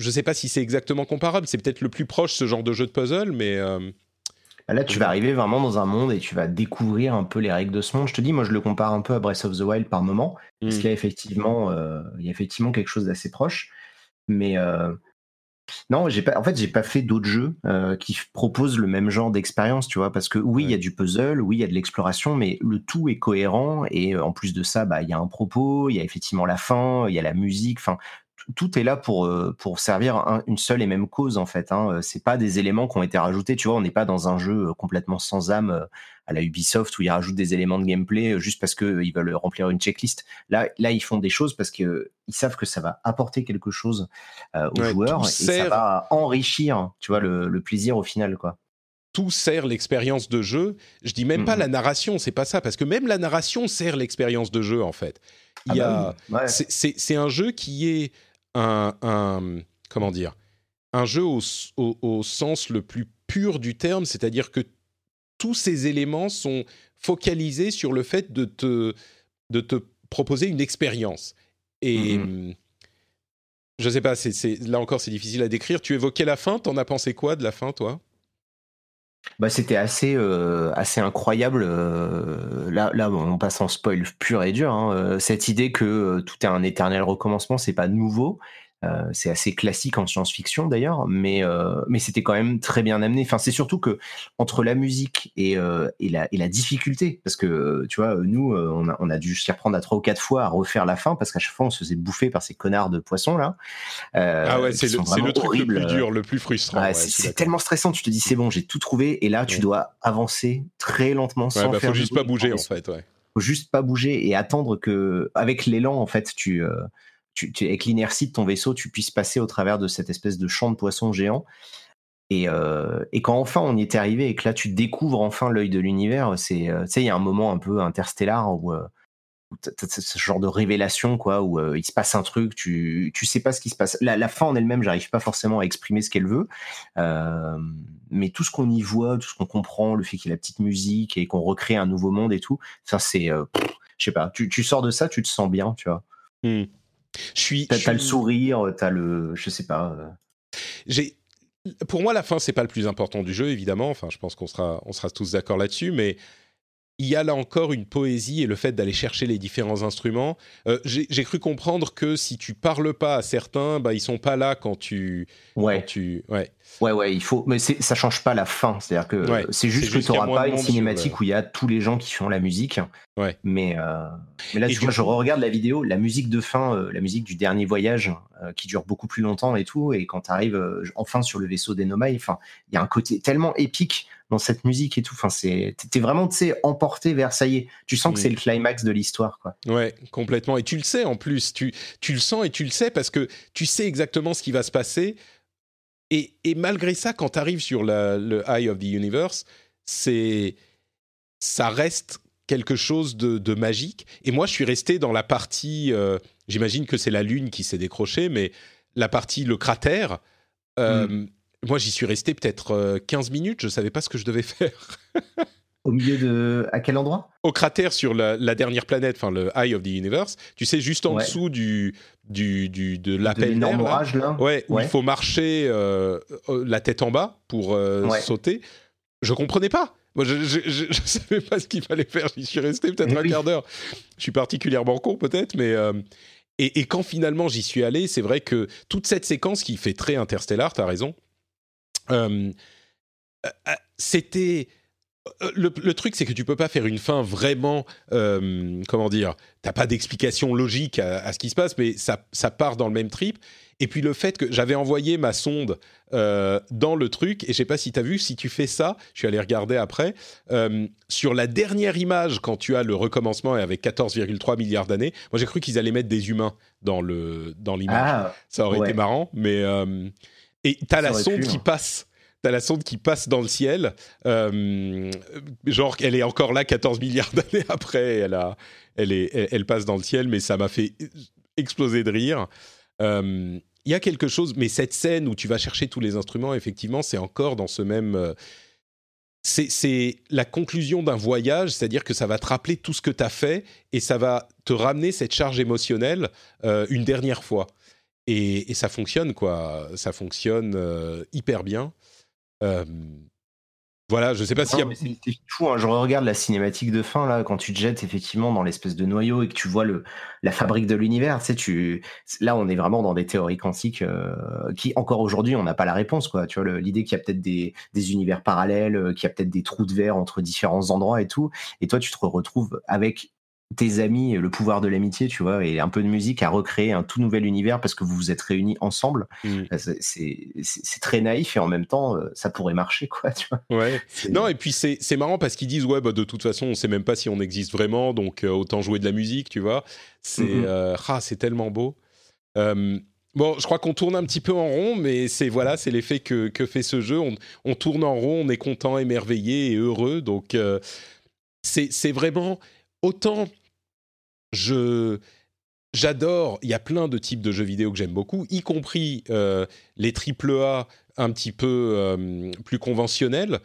je ne sais pas si c'est exactement comparable. C'est peut-être le plus proche, ce genre de jeu de puzzle. Mais. Euh, bah là, tu vas arriver vraiment dans un monde et tu vas découvrir un peu les règles de ce monde. Je te dis, moi, je le compare un peu à Breath of the Wild par moment, parce hmm. qu'il y a effectivement, euh, il y a effectivement quelque chose d'assez proche. Mais euh, non, j'ai pas. En fait, j'ai pas fait d'autres jeux euh, qui proposent le même genre d'expérience, tu vois, parce que oui, il y a du puzzle, oui, il y a de l'exploration, mais le tout est cohérent et en plus de ça, bah, il y a un propos, il y a effectivement la fin, il y a la musique. Enfin, tout est là pour euh, pour servir une seule et même cause en fait. Hein. C'est pas des éléments qui ont été rajoutés. Tu vois, on n'est pas dans un jeu complètement sans âme à la Ubisoft où ils rajoutent des éléments de gameplay juste parce qu'ils veulent remplir une checklist. Là, là, ils font des choses parce que ils savent que ça va apporter quelque chose aux joueurs et ça va enrichir, tu vois, le, plaisir au final, quoi tout sert l'expérience de jeu. Je dis même pas la narration, c'est pas ça, parce que même la narration sert l'expérience de jeu en fait. Ah bah c'est un jeu qui est un, comment dire, un jeu au, au, sens le plus pur du terme, c'est-à-dire que tous ces éléments sont focalisés sur le fait de te, de te proposer une expérience. Et mm-hmm. je sais pas, c'est là encore c'est difficile à décrire. Tu évoquais la fin, t'en as pensé quoi de la fin, toi? Bah, c'était assez euh, incroyable. Euh, là, là, on passe en spoil pur et dur. Hein, euh, cette idée que tout est un éternel recommencement, c'est pas nouveau. Euh, c'est assez classique en science-fiction d'ailleurs, mais euh, mais c'était quand même très bien amené. Enfin, c'est surtout que entre la musique et, euh, et, la, et la difficulté, parce que tu vois, nous, on a, on a dû s'y reprendre à trois ou quatre fois à refaire la fin, parce qu'à chaque fois, on se faisait bouffer par ces connards de poissons là. ah ouais, c'est le, le, truc le plus dur, le plus frustrant. Ouais, c'est tellement stressant. Tu te dis c'est bon, j'ai tout trouvé, et là, tu dois avancer très lentement sans bah, faire. Faut juste pas bouger en fait. Ouais. Faut juste pas bouger et attendre que, avec l'élan, en fait, tu tu, avec l'inertie de ton vaisseau, tu puisses passer au travers de cette espèce de champ de poissons géant. Et, euh, et, quand enfin on y était arrivé et que là tu découvres enfin l'œil de l'univers, c'est, euh, tu sais, il y a un moment un peu interstellar où, euh, ce genre de révélation quoi, où il se passe un truc, tu, tu sais pas ce qui se passe. La, la fin en elle-même, j'arrive pas forcément à exprimer ce qu'elle veut, mais tout ce qu'on y voit, tout ce qu'on comprend, le fait qu'il y ait la petite musique et qu'on recrée un nouveau monde et tout, ça c'est, je sais pas, tu, tu, sors de ça, tu te sens bien, tu vois. Mmh. Je suis. T'as, le sourire, t'as le, je sais pas. Euh. J'ai, pour moi, la fin c'est pas le plus important du jeu, évidemment. Enfin, je pense qu'on sera, on sera tous d'accord là-dessus, mais il y a là encore une poésie et le fait d'aller chercher les différents instruments. Euh, j'ai cru comprendre que si tu parles pas à certains, bah, ils sont pas là quand tu. Ouais. tu, ouais. Ouais, ouais, il faut. Mais ça change pas la fin. C'est-à-dire que c'est juste que tu n'auras pas une cinématique où il y a tous les gens qui font la musique. Ouais. Mais, euh, mais là, tu vois, je regarde la vidéo, la musique de fin, euh, la musique du dernier voyage, qui dure beaucoup plus longtemps et tout. Et quand tu arrives enfin sur le vaisseau des Nomai, il y a un côté tellement épique dans cette musique et tout. Enfin, c'est, t'es vraiment, tu sais, emporté vers ça y est. Tu sens que mm. c'est le climax de l'histoire, quoi. Ouais, complètement. Et tu le sais en plus. Tu, tu le sens et tu le sais parce que tu sais exactement ce qui va se passer. Et, et malgré ça, quand tu arrives sur le Eye of the Universe, c'est, ça reste quelque chose de, de, magique. Et moi, je suis resté dans la partie. Euh, j'imagine que c'est la lune qui s'est décrochée, mais la partie le cratère. Euh, mm. Moi, j'y suis resté peut-être 15 euh, minutes, je ne savais pas ce que je devais (laughs) faire. Au milieu de. À quel endroit? Au cratère sur la, dernière planète, enfin le Eye of the Universe. Tu sais, juste en dessous du, du, du, de l'appel d'air. Là. là. Ouais, où il faut marcher euh, euh, la tête en bas pour sauter. Je comprenais pas. Moi, je ne (laughs) savais pas ce qu'il fallait faire. J'y suis resté peut-être un quart d'heure. Je suis particulièrement con, peut-être, mais. Euh, et, quand finalement j'y suis allé, c'est vrai que toute cette séquence qui fait très interstellar, tu as raison, euh, euh, c'était. Le, truc, c'est que tu peux pas faire une fin vraiment, comment dire, t'as pas d'explication logique à, à, ce qui se passe, mais ça, ça part dans le même trip. Et puis le fait que j'avais envoyé ma sonde euh, dans le truc, et je sais pas si tu as vu, si tu fais ça, je suis allé regarder après, euh, sur la dernière image, quand tu as le recommencement et avec 14,3 milliards d'années, moi j'ai cru qu'ils allaient mettre des humains dans l'image. Dans ah, ça aurait été marrant, mais... Euh, et tu as la sonde qui hein. passe T'as la sonde qui passe dans le ciel, genre elle est encore là 14 milliards (laughs) d'années après, elle, a, elle, est, elle, passe dans le ciel, mais ça m'a fait exploser de rire il y a quelque chose, mais cette scène où tu vas chercher tous les instruments, effectivement, c'est encore dans ce même. Euh, c'est la conclusion d'un voyage, c'est-à-dire que ça va te rappeler tout ce que tu as fait et ça va te ramener cette charge émotionnelle euh, une dernière fois. Et, ça fonctionne, quoi. Ça fonctionne euh, hyper bien. Voilà, je sais pas s'il y a. C'est fou, hein. je regarde la cinématique de fin, là, quand tu te jettes effectivement dans l'espèce de noyau et que tu vois le, la fabrique de l'univers. Tu sais, tu... Là, on est vraiment dans des théories quantiques euh, qui, encore aujourd'hui, on n'a pas la réponse, quoi. Tu vois, l'idée qu'il y a peut-être des, des, univers parallèles, euh, qu'il y a peut-être des trous de verre entre différents endroits et tout. Et toi, tu te retrouves avec tes amis, le pouvoir de l'amitié, tu vois, et un peu de musique à recréer un tout nouvel univers parce que vous vous êtes réunis ensemble. Mm. C'est très naïf et en même temps, euh, ça pourrait marcher, quoi, tu vois. Ouais. Non, et puis c'est marrant parce qu'ils disent, ouais, bah, de toute façon, on sait même pas si on existe vraiment, donc euh, autant jouer de la musique, tu vois. C'est mm-hmm. euh, ah, c'est tellement beau. Bon, je crois qu'on tourne un petit peu en rond, mais c'est voilà, c'est l'effet que, que, fait ce jeu. On, on, tourne en rond, on est content, émerveillé et heureux. Donc, c'est vraiment autant je j'adore, il y a plein de types de jeux vidéo que j'aime beaucoup, y compris euh, les triple A un petit peu euh, plus conventionnels.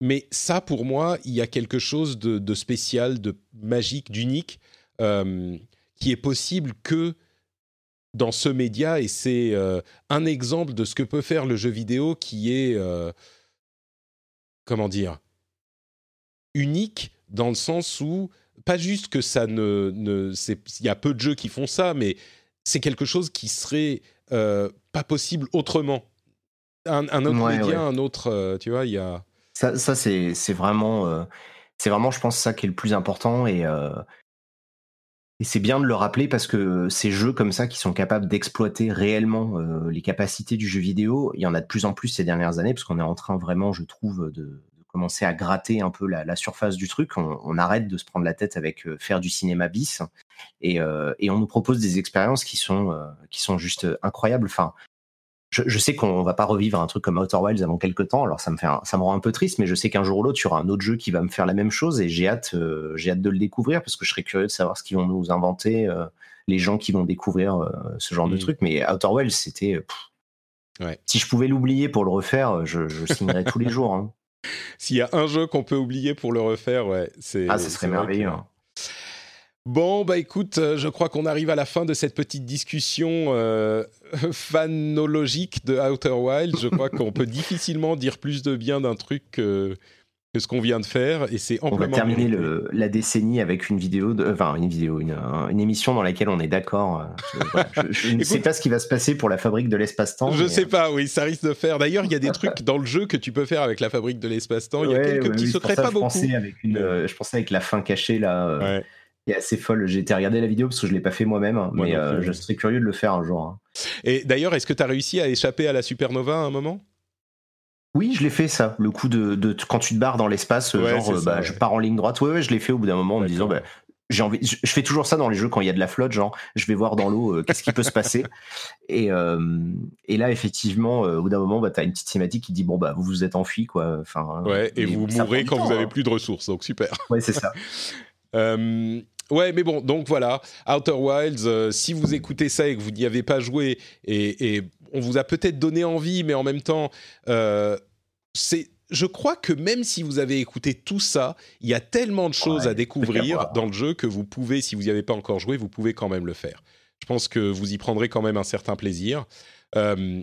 Mais ça, pour moi, il y a quelque chose de, spécial, de magique, d'unique, euh, qui est possible que dans ce média. Et c'est un exemple de ce que peut faire le jeu vidéo qui est, comment dire, unique dans le sens où pas juste que ça ne, ne il y a peu de jeux qui font ça, mais c'est quelque chose qui serait euh, pas possible autrement. Un, autre média, un autre, euh, tu vois, il y a. Ça, ça c'est vraiment, euh, c'est vraiment, je pense, ça qui est le plus important et. Et c'est bien de le rappeler parce que ces jeux comme ça qui sont capables d'exploiter réellement les capacités du jeu vidéo, il y en a de plus en plus ces dernières années parce qu'on est en train vraiment, je trouve, de, commencer à gratter un peu la, surface du truc. On, arrête de se prendre la tête avec euh, faire du cinéma bis euh, et, on nous propose des expériences qui sont, euh, qui sont juste incroyables. Enfin, je, sais qu'on va pas revivre un truc comme Outer Wilds avant quelques temps, alors ça me fait ça me rend un peu triste, mais je sais qu'un jour ou l'autre, il y aura un autre jeu qui va me faire la même chose et j'ai hâte, j'ai hâte de le découvrir parce que je serais curieux de savoir ce qu'ils vont nous inventer, les gens qui vont découvrir ce genre de mmh. truc. Mais Outer Wilds, c'était. Si je pouvais l'oublier pour le refaire, je, je signerais tous les (laughs) jours. Hein. S'il y a un jeu qu'on peut oublier pour le refaire, ouais, c'est. Ah, ce serait merveilleux. Hein. Bon, bah écoute, euh, je crois qu'on arrive à la fin de cette petite discussion euh, (laughs) fanologique de Outer Wilds. Je crois qu'on peut difficilement dire plus de bien d'un truc que, ce qu'on vient de faire et c'est on va terminer le, la décennie avec une vidéo de, enfin une vidéo une, une émission dans laquelle on est d'accord je, ne sais pas ce qui va se passer pour la fabrique de l'espace-temps je ne sais pas oui ça risque de faire d'ailleurs il y a des trucs dans le jeu que tu peux faire avec la fabrique de l'espace-temps il y a quelques petits secrets pas beaucoup avec une, euh, je pensais avec la fin cachée là euh, est assez folle. J'ai été regarder la vidéo parce que je l'ai pas fait moi-même, mais euh, je serais curieux de le faire un jour. Hein. Et d'ailleurs, est-ce que tu as réussi à échapper à la supernova à un moment? Oui, je l'ai fait ça, le coup de, quand tu te barres dans l'espace, genre euh, bah, je pars en ligne droite. Ouais, ouais je l'ai fait au bout d'un moment en me disant bah, j'ai envie, je, fais toujours ça dans les jeux quand il y a de la flotte, genre je vais voir dans l'eau euh, qu'est-ce qui peut se passer. (laughs) Et, euh, et là effectivement, au bout d'un moment, bah, tu as une petite thématique qui dit bon bah vous vous êtes enfui quoi. Enfin. Ouais, et, vous mourrez quand vous avez hein. plus de ressources, donc super. (laughs) Ouais, c'est ça. (laughs) Ouais, mais bon, donc voilà, Outer Wilds, si vous écoutez ça et que vous n'y avez pas joué, et, et on vous a peut-être donné envie, mais en même temps, euh, c'est je crois que même si vous avez écouté tout ça, il y a tellement de choses à découvrir dans le jeu que vous pouvez, si vous n'y avez pas encore joué, vous pouvez quand même le faire. Je pense que vous y prendrez quand même un certain plaisir.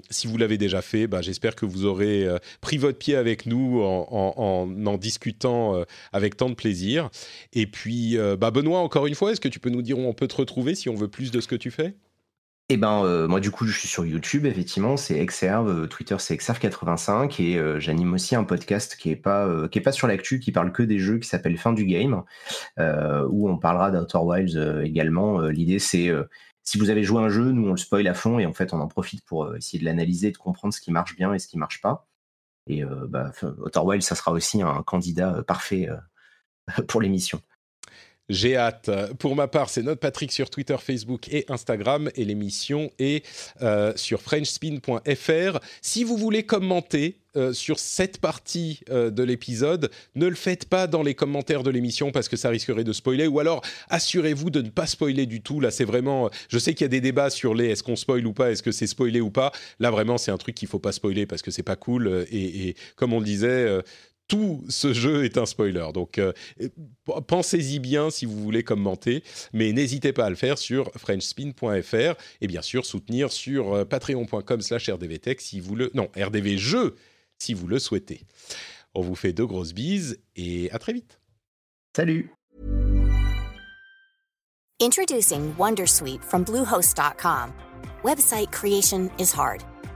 si vous l'avez déjà fait, bah, j'espère que vous aurez pris votre pied avec nous en en, discutant avec tant de plaisir. Et puis, bah, Benoît, encore une fois, est-ce que tu peux nous dire où on peut te retrouver si on veut plus de ce que tu fais? Eh ben, euh, moi, du coup, je suis sur YouTube, effectivement, c'est Exerve, euh, Twitter, c'est Exerve85, et euh, j'anime aussi un podcast qui est pas, qui pas sur l'actu, qui parle que des jeux, qui s'appelle Fin du Game, où on parlera d'Outer Wilds également. L'idée, c'est si vous avez joué un jeu, nous, on le spoil à fond, et en fait, on en profite pour essayer de l'analyser, de comprendre ce qui marche bien et ce qui marche pas. Et bah, Outer Wilds, ça sera aussi un candidat parfait (laughs) pour l'émission. J'ai hâte. Pour ma part, c'est notre Patrick sur Twitter, Facebook et Instagram et l'émission est euh, sur frenchspin.fr. Si vous voulez commenter euh, sur cette partie euh, de l'épisode, ne le faites pas dans les commentaires de l'émission parce que ça risquerait de spoiler ou alors assurez-vous de ne pas spoiler du tout. Là, c'est vraiment je sais qu'il y a des débats sur les est-ce qu'on spoil ou pas, est-ce que c'est spoilé ou pas. Là vraiment, c'est un truc qu'il faut pas spoiler parce que c'est pas cool et, et comme on le disait tout ce jeu est un spoiler. Donc euh, pensez-y bien si vous voulez commenter, mais n'hésitez pas à le faire sur frenchspin.fr et bien sûr soutenir sur euh, patreon.com slash rdvtech si vous le... Non, rdvjeu si vous le souhaitez. On vous fait de grosses bises et à très vite. Salut Introducing Wondersuite from Bluehost.com. Website creation is hard.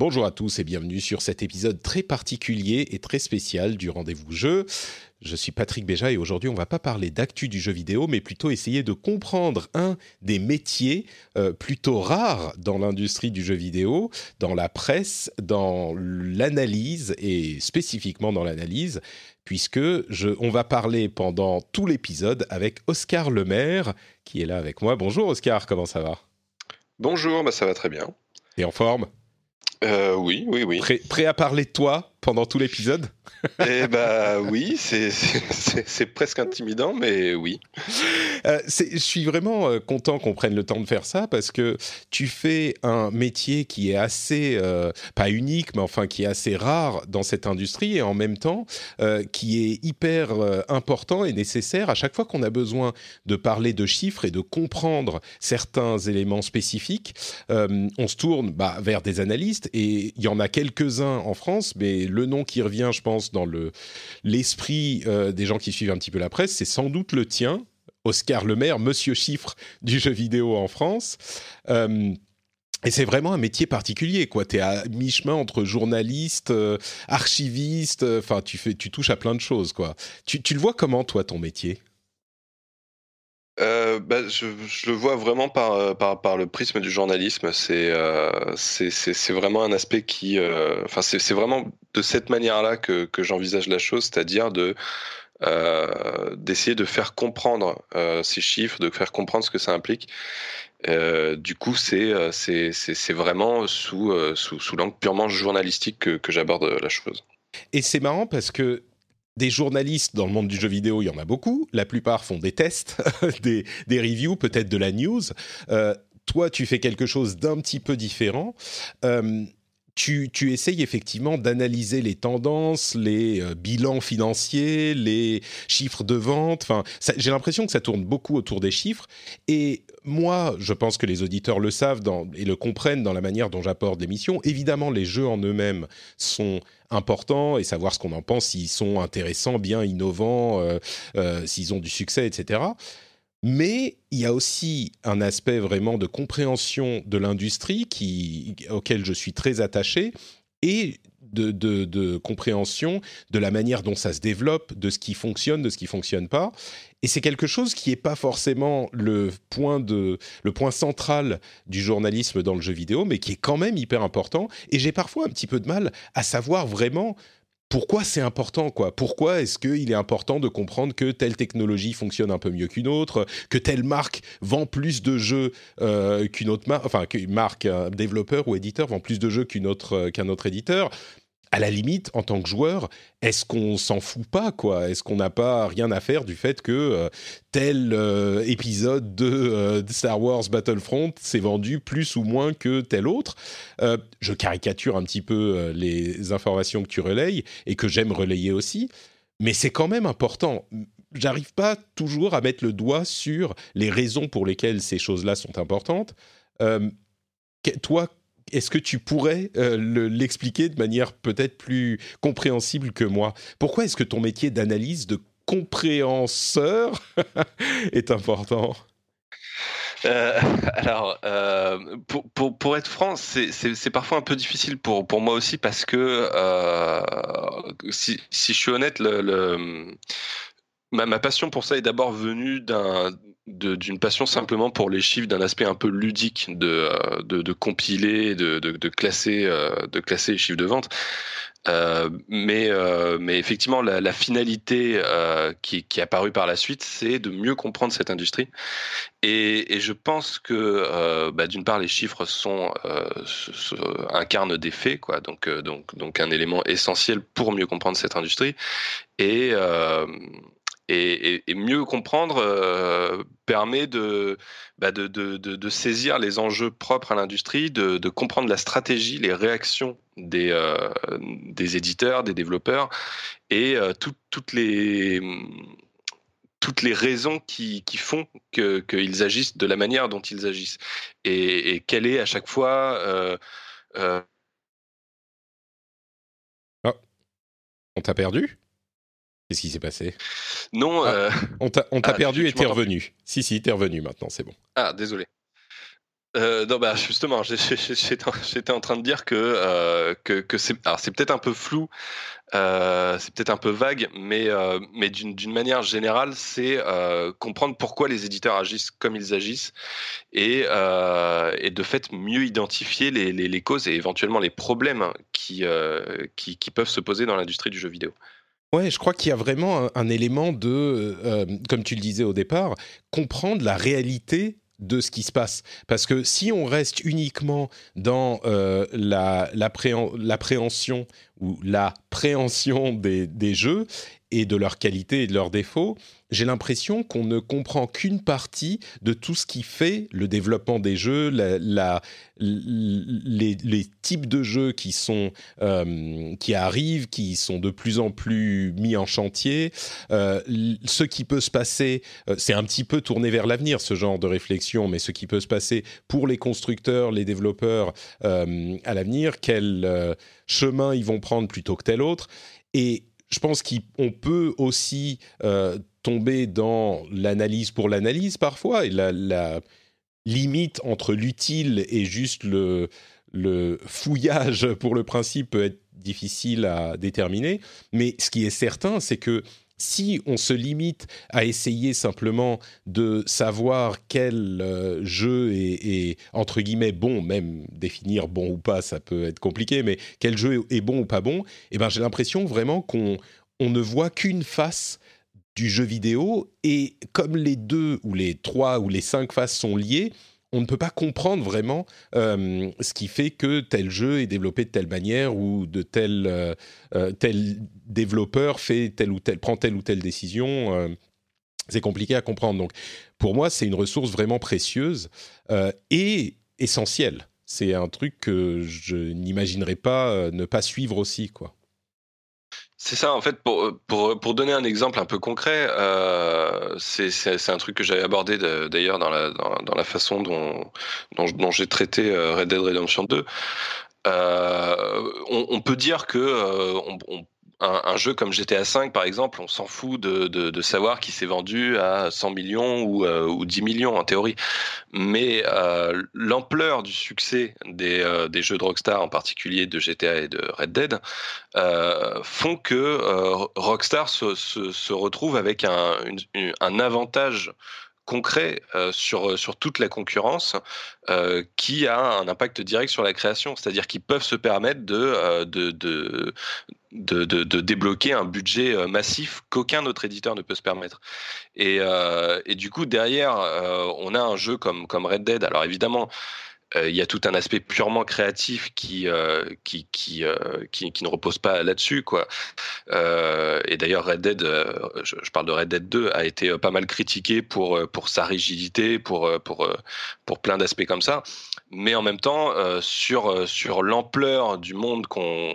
Bonjour à tous et bienvenue sur cet épisode très particulier et très spécial du rendez-vous jeu. Je suis Patrick Béja et aujourd'hui on va pas parler d'actu du jeu vidéo mais plutôt essayer de comprendre un des métiers euh, plutôt rares dans l'industrie du jeu vidéo, dans la presse, dans l'analyse et spécifiquement dans l'analyse puisque je, on va parler pendant tout l'épisode avec Oscar Lemaire qui est là avec moi. Bonjour Oscar, comment ça va? Bonjour, bah ça va très bien. Et en forme? Euh, Oui, oui, oui. prêt à parler de toi pendant tout l'épisode (laughs) Eh bah oui, c'est presque intimidant, mais oui. Euh, je suis vraiment euh, content qu'on prenne le temps de faire ça parce que tu fais un métier qui est assez, euh, pas unique, mais enfin qui est assez rare dans cette industrie et en même temps qui est hyper important et nécessaire à chaque fois qu'on a besoin de parler de chiffres et de comprendre certains éléments spécifiques. on se tourne bah, vers des analystes et il y en a quelques-uns en France, mais le nom qui revient, je pense, dans le l'esprit euh, des gens qui suivent un petit peu la presse, c'est sans doute le tien, Oscar Lemaire, Monsieur Chiffre du jeu vidéo en France. Euh, et c'est vraiment un métier particulier, quoi. es à mi-chemin entre journaliste, euh, archiviste. Enfin, tu tu touches à plein de choses, quoi. Tu le vois comment, toi, ton métier? Euh, bah, je, le vois vraiment par, euh, par, le prisme du journalisme. C'est euh, vraiment un aspect qui. Enfin, c'est vraiment de cette manière-là que, j'envisage la chose, c'est-à-dire de. D'essayer de faire comprendre ces chiffres, de faire comprendre ce que ça implique. du coup, c'est vraiment sous, sous, l'angle purement journalistique que, que j'aborde la chose. Et c'est marrant parce que des journalistes dans le monde du jeu vidéo, il y en a beaucoup. La plupart font des tests, (laughs) des, reviews, peut-être de la news. Euh, toi, tu fais quelque chose d'un petit peu différent. Euh, tu, essayes effectivement d'analyser les tendances, les euh, bilans financiers, les chiffres de vente. Enfin, j'ai l'impression que ça tourne beaucoup autour des chiffres. Et moi, je pense que les auditeurs le savent et le comprennent dans la manière dont j'apporte l'émission. Évidemment, les jeux en eux-mêmes sont importants et savoir ce qu'on en pense, s'ils sont intéressants, bien innovants, euh, euh, s'ils ont du succès, etc. Mais il y a aussi un aspect vraiment de compréhension de l'industrie auquel je suis très attaché et de, compréhension de la manière dont ça se développe, de ce qui fonctionne, de ce qui fonctionne pas. Et c'est quelque chose qui n'est pas forcément le point, de, le point central du journalisme dans le jeu vidéo, mais qui est quand même hyper important. Et j'ai parfois un petit peu de mal à savoir vraiment pourquoi c'est important quoi Pourquoi est-ce qu'il est important de comprendre que telle technologie fonctionne un peu mieux qu'une autre, que telle marque vend plus de jeux euh, qu'une autre marque, enfin qu'une marque, développeur ou éditeur vend plus de jeux qu'une autre euh, qu'un autre éditeur à la limite, en tant que joueur, est-ce qu'on s'en fout pas, quoi? Est-ce qu'on n'a pas rien à faire du fait que euh, tel euh, épisode euh, de, Star Wars Battlefront s'est vendu plus ou moins que tel autre? Je caricature un petit peu les informations que tu relayes et que j'aime relayer aussi, mais c'est quand même important. J'arrive pas toujours à mettre le doigt sur les raisons pour lesquelles ces choses-là sont importantes. toi, est-ce que tu pourrais euh, l'expliquer de manière peut-être plus compréhensible que moi? Pourquoi est-ce que ton métier d'analyse, de compréhenseur (laughs) est important? Euh, alors, euh, pour, être franc, c'est parfois un peu difficile pour, moi aussi parce que si, je suis honnête, ma, passion pour ça est d'abord venue d'un d'une passion simplement pour les chiffres, d'un aspect un peu ludique de, euh, de, compiler, de, de, classer, euh, de classer les chiffres de vente. Euh, mais, mais effectivement, la, finalité qui, qui est apparue par la suite, c'est de mieux comprendre cette industrie. Et, et je pense que, bah, d'une part, les chiffres sont, incarnent des faits, quoi. Donc, donc, donc un élément essentiel pour mieux comprendre cette industrie. Et et, mieux comprendre euh, permet bah, de, saisir les enjeux propres à l'industrie, de, comprendre la stratégie, les réactions des, euh, éditeurs, des développeurs et euh, toutes les raisons qui, font qu'ils agissent de la manière dont ils agissent. Et, et quelle est à chaque fois... Oh. On t'a perdu? Qu'est-ce qui s'est passé? Non. Ah, euh, on t'a ah, perdu et t'es revenu. Si, si, t'es revenu maintenant, c'est bon. Ah, désolé. Euh, non, bah justement, j'étais en train de dire que, euh, que, c'est peut-être un peu flou, c'est peut-être un peu vague, mais, mais d'une manière générale, c'est comprendre pourquoi les éditeurs agissent comme ils agissent et, et de fait mieux identifier les, les, causes et éventuellement les problèmes qui, qui, qui peuvent se poser dans l'industrie du jeu vidéo. Ouais, je crois qu'il y a vraiment un, élément de, euh, euh, comme tu le disais au départ, comprendre la réalité de ce qui se passe. Parce que si on reste uniquement dans euh, l'appréhension ou la préhension des, des, jeux et de leurs qualités et de leurs défauts, j'ai l'impression qu'on ne comprend qu'une partie de tout ce qui fait le développement des jeux, les, types de jeux euh, qui arrivent, qui sont de plus en plus mis en chantier, euh, ce qui peut se passer, euh, c'est un petit peu tourné vers l'avenir ce genre de réflexion, mais ce qui peut se passer pour les constructeurs, les développeurs à l'avenir, quel chemin ils vont prendre plutôt que tel autre, et je pense qu'on peut aussi tomber dans l'analyse pour l'analyse parfois, et la, limite entre l'utile et juste le, le fouillage (laughs) pour le principe peut être difficile à déterminer. Mais ce qui est certain, c'est que si on se limite à essayer simplement de savoir quel euh, jeu est, entre guillemets bon, même définir bon ou pas, ça peut être compliqué, mais quel jeu est bon ou pas bon, eh ben j'ai l'impression vraiment qu'on on ne voit qu'une face du jeu vidéo et comme les deux ou les trois ou les cinq faces sont liées, on ne peut pas comprendre vraiment euh, ce qui fait que tel jeu est développé de telle manière ou de tel, euh, euh, tel développeur fait telle ou telle, prend telle ou telle décision. c'est compliqué à comprendre. Donc, pour moi, c'est une ressource vraiment précieuse et essentielle. C'est un truc que je n'imaginerais pas ne pas suivre aussi, quoi. C'est ça, en fait, pour, pour, pour, donner un exemple un peu concret, euh, c'est un truc que j'avais abordé d'ailleurs dans la, dans, la façon dont, dont, j'ai traité euh, Red Dead Redemption 2. Euh, on, peut dire que un, jeu comme GTA V, par exemple, on s'en fout de, savoir qui s'est vendu à 100 millions ou, euh, ou 10 millions en théorie. Mais euh, l'ampleur du succès des, euh, des, jeux de Rockstar, en particulier de GTA et de Red Dead, font que Rockstar se, retrouve avec un avantage concret euh, sur, sur toute la concurrence euh, qui a un impact direct sur la création. C'est-à-dire qu'ils peuvent se permettre de, euh, de, de, de, de, débloquer un budget massif qu'aucun autre éditeur ne peut se permettre. Et, et du coup, derrière, on a un jeu comme, comme Red Dead. Alors évidemment, euh, il y a tout un aspect purement créatif qui euh, qui, qui, euh, qui, qui, ne repose pas là-dessus quoi. et d'ailleurs Red Dead, je, je, parle de Red Dead 2, a été pas mal critiqué pour pour sa rigidité, pour pour pour plein d'aspects comme ça. Mais en même temps, sur sur l'ampleur du monde qu'on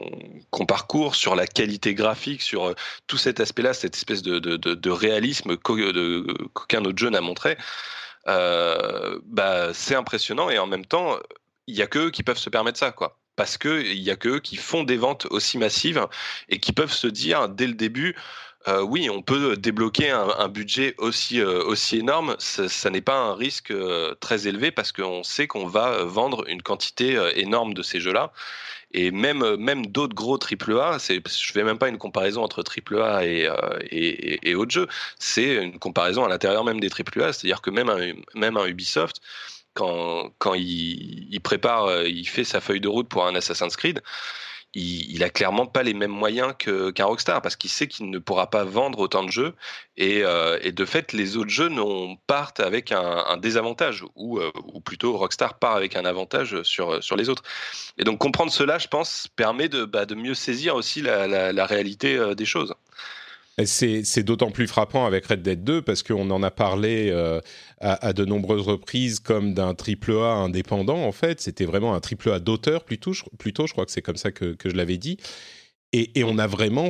qu'on parcourt, sur la qualité graphique, sur tout cet aspect-là, cette espèce de de, de, de réalisme qu'aucun autre jeu n'a montré. Euh, bah, c'est impressionnant et en même temps, il y a que qui peuvent se permettre ça, quoi. Parce qu'il y a que qui font des ventes aussi massives et qui peuvent se dire dès le début, euh, oui, on peut débloquer un, budget aussi, euh, aussi énorme. Ça, n'est pas un risque très élevé parce qu'on sait qu'on va vendre une quantité énorme de ces jeux-là. Et même, euh, même d'autres gros AAA, je fais même pas une comparaison entre AAA et, euh, et, et, autres jeux, c'est une comparaison à l'intérieur même des AAA, c'est-à-dire que même un, même un Ubisoft, quand, quand il, il, prépare, euh, il fait sa feuille de route pour un Assassin's Creed, il, a clairement pas les mêmes moyens qu'un Rockstar parce qu'il sait qu'il ne pourra pas vendre autant de jeux et, euh, de fait les autres jeux partent avec un, désavantage ou, euh, ou, plutôt Rockstar part avec un avantage sur sur les autres. Et donc comprendre cela, je pense, permet de, bah, de mieux saisir aussi la, la réalité euh, des choses. C'est d'autant plus frappant avec Red Dead 2 parce qu'on en a parlé euh, à, de nombreuses reprises comme d'un triple A indépendant en fait. C'était vraiment un triple A d'auteur plutôt, plutôt, je crois que c'est comme ça que, je l'avais dit. Et, on a vraiment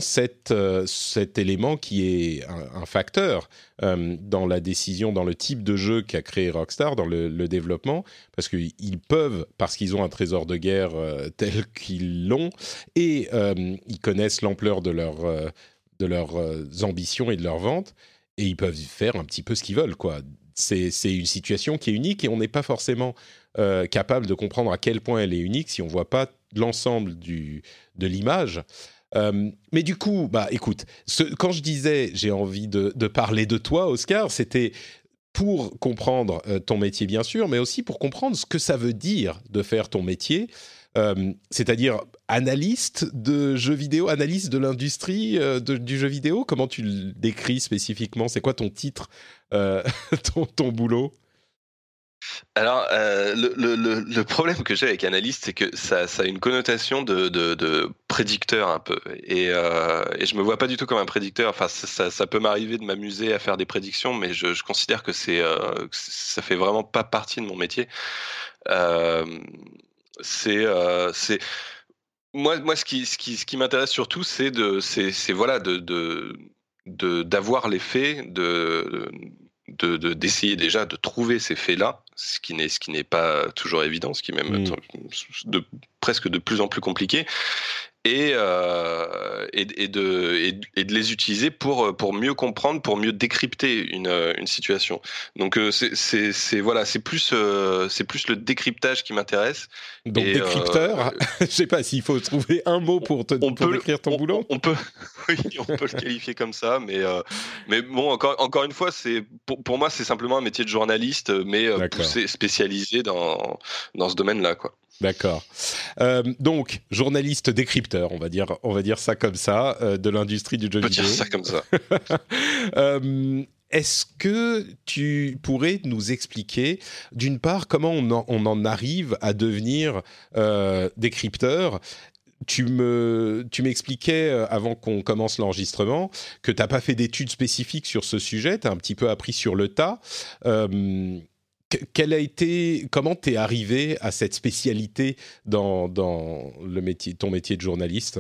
euh, cet élément qui est un, facteur euh, dans la décision, dans le type de jeu qu'a créé Rockstar, dans le développement, parce qu'ils peuvent, parce qu'ils ont un trésor de guerre tel qu'ils l'ont, et ils connaissent l'ampleur de leur de leurs euh, ambitions et de leurs ventes, et ils peuvent faire un petit peu ce qu'ils veulent, quoi. C'est une situation qui est unique et on n'est pas forcément euh, capable de comprendre à quel point elle est unique si on voit pas l'ensemble de l'image. Euh, mais du coup, bah écoute, quand je disais j'ai envie de, de, parler de toi, Oscar, c'était pour comprendre ton métier bien sûr, mais aussi pour comprendre ce que ça veut dire de faire ton métier. Euh, c'est-à-dire analyste de jeux vidéo, analyste de l'industrie euh, du jeu vidéo. Comment tu le décris spécifiquement? C'est quoi ton titre, euh, (laughs) ton, boulot? Alors, le, problème que j'ai avec analyste, c'est que ça, a une connotation de, prédicteur un peu. Et, et, je me vois pas du tout comme un prédicteur. Enfin, ça, peut m'arriver de m'amuser à faire des prédictions, mais je, considère que c'est, ça fait vraiment pas partie de mon métier. Euh, c'est moi moi ce qui ce qui ce qui m'intéresse surtout c'est de c'est c'est voilà de de d'avoir les faits de de d'essayer déjà de trouver ces faits là ce qui n'est ce qui n'est pas toujours évident ce qui est même mmh. de, presque de plus en plus compliqué et, euh, et, et, de, et, de les utiliser pour, pour mieux comprendre, pour mieux décrypter une, une situation. Donc euh, c'est voilà, c'est plus euh, c'est plus le décryptage qui m'intéresse. Donc décrypteur, (laughs) je sais pas s'il faut trouver un mot pour, te, on pour peut, décrire ton boulot. On peut, (laughs) oui, on peut le qualifier comme ça, mais mais bon encore encore une fois, pour, pour moi c'est simplement un métier de journaliste, mais poussé, spécialisé dans dans ce domaine-là quoi. D'accord. Euh, donc, journaliste décrypteur, on va dire, on va dire ça comme ça, euh, de l'industrie du jeu vidéo. On peut dire ça comme ça. (laughs) euh, Est-ce que tu pourrais nous expliquer, d'une part, comment on en, on en, arrive à devenir décrypteur? Tu me, tu m'expliquais avant qu'on commence l'enregistrement que tu n'as pas fait d'études spécifiques sur ce sujet, tu as un petit peu appris sur le tas. Euh, quel a été, comment t'es arrivé à cette spécialité dans, ton métier de journaliste?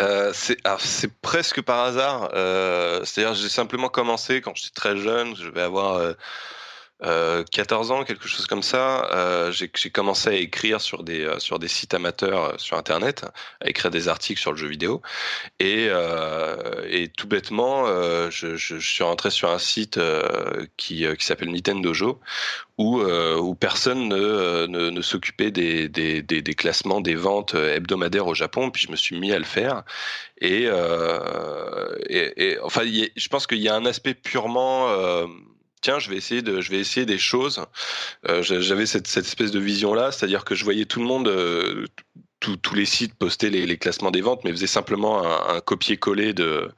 Euh, c'est presque par hasard. Euh, C'est-à-dire, j'ai simplement commencé quand j'étais très jeune. Je vais avoir 14 ans, quelque chose comme ça, j'ai commencé à écrire sur des, sur des sites amateurs sur Internet, à écrire des articles sur le jeu vidéo. Et, et tout bêtement, je, je, suis rentré sur un site qui, qui s'appelle Nintendo Dojo, où, où personne ne, ne, ne s'occupait des, des, des, des, classements des ventes hebdomadaires au Japon. Puis je me suis mis à le faire. Et, et, et enfin, je pense qu'il y a un aspect purement tiens, je vais essayer de, je vais essayer des choses. Euh, J'avais cette, cette, espèce de vision là, c'est-à-dire que je voyais tout le monde, euh, tous les sites postaient les, classements des ventes, mais faisaient simplement un, copier-coller de,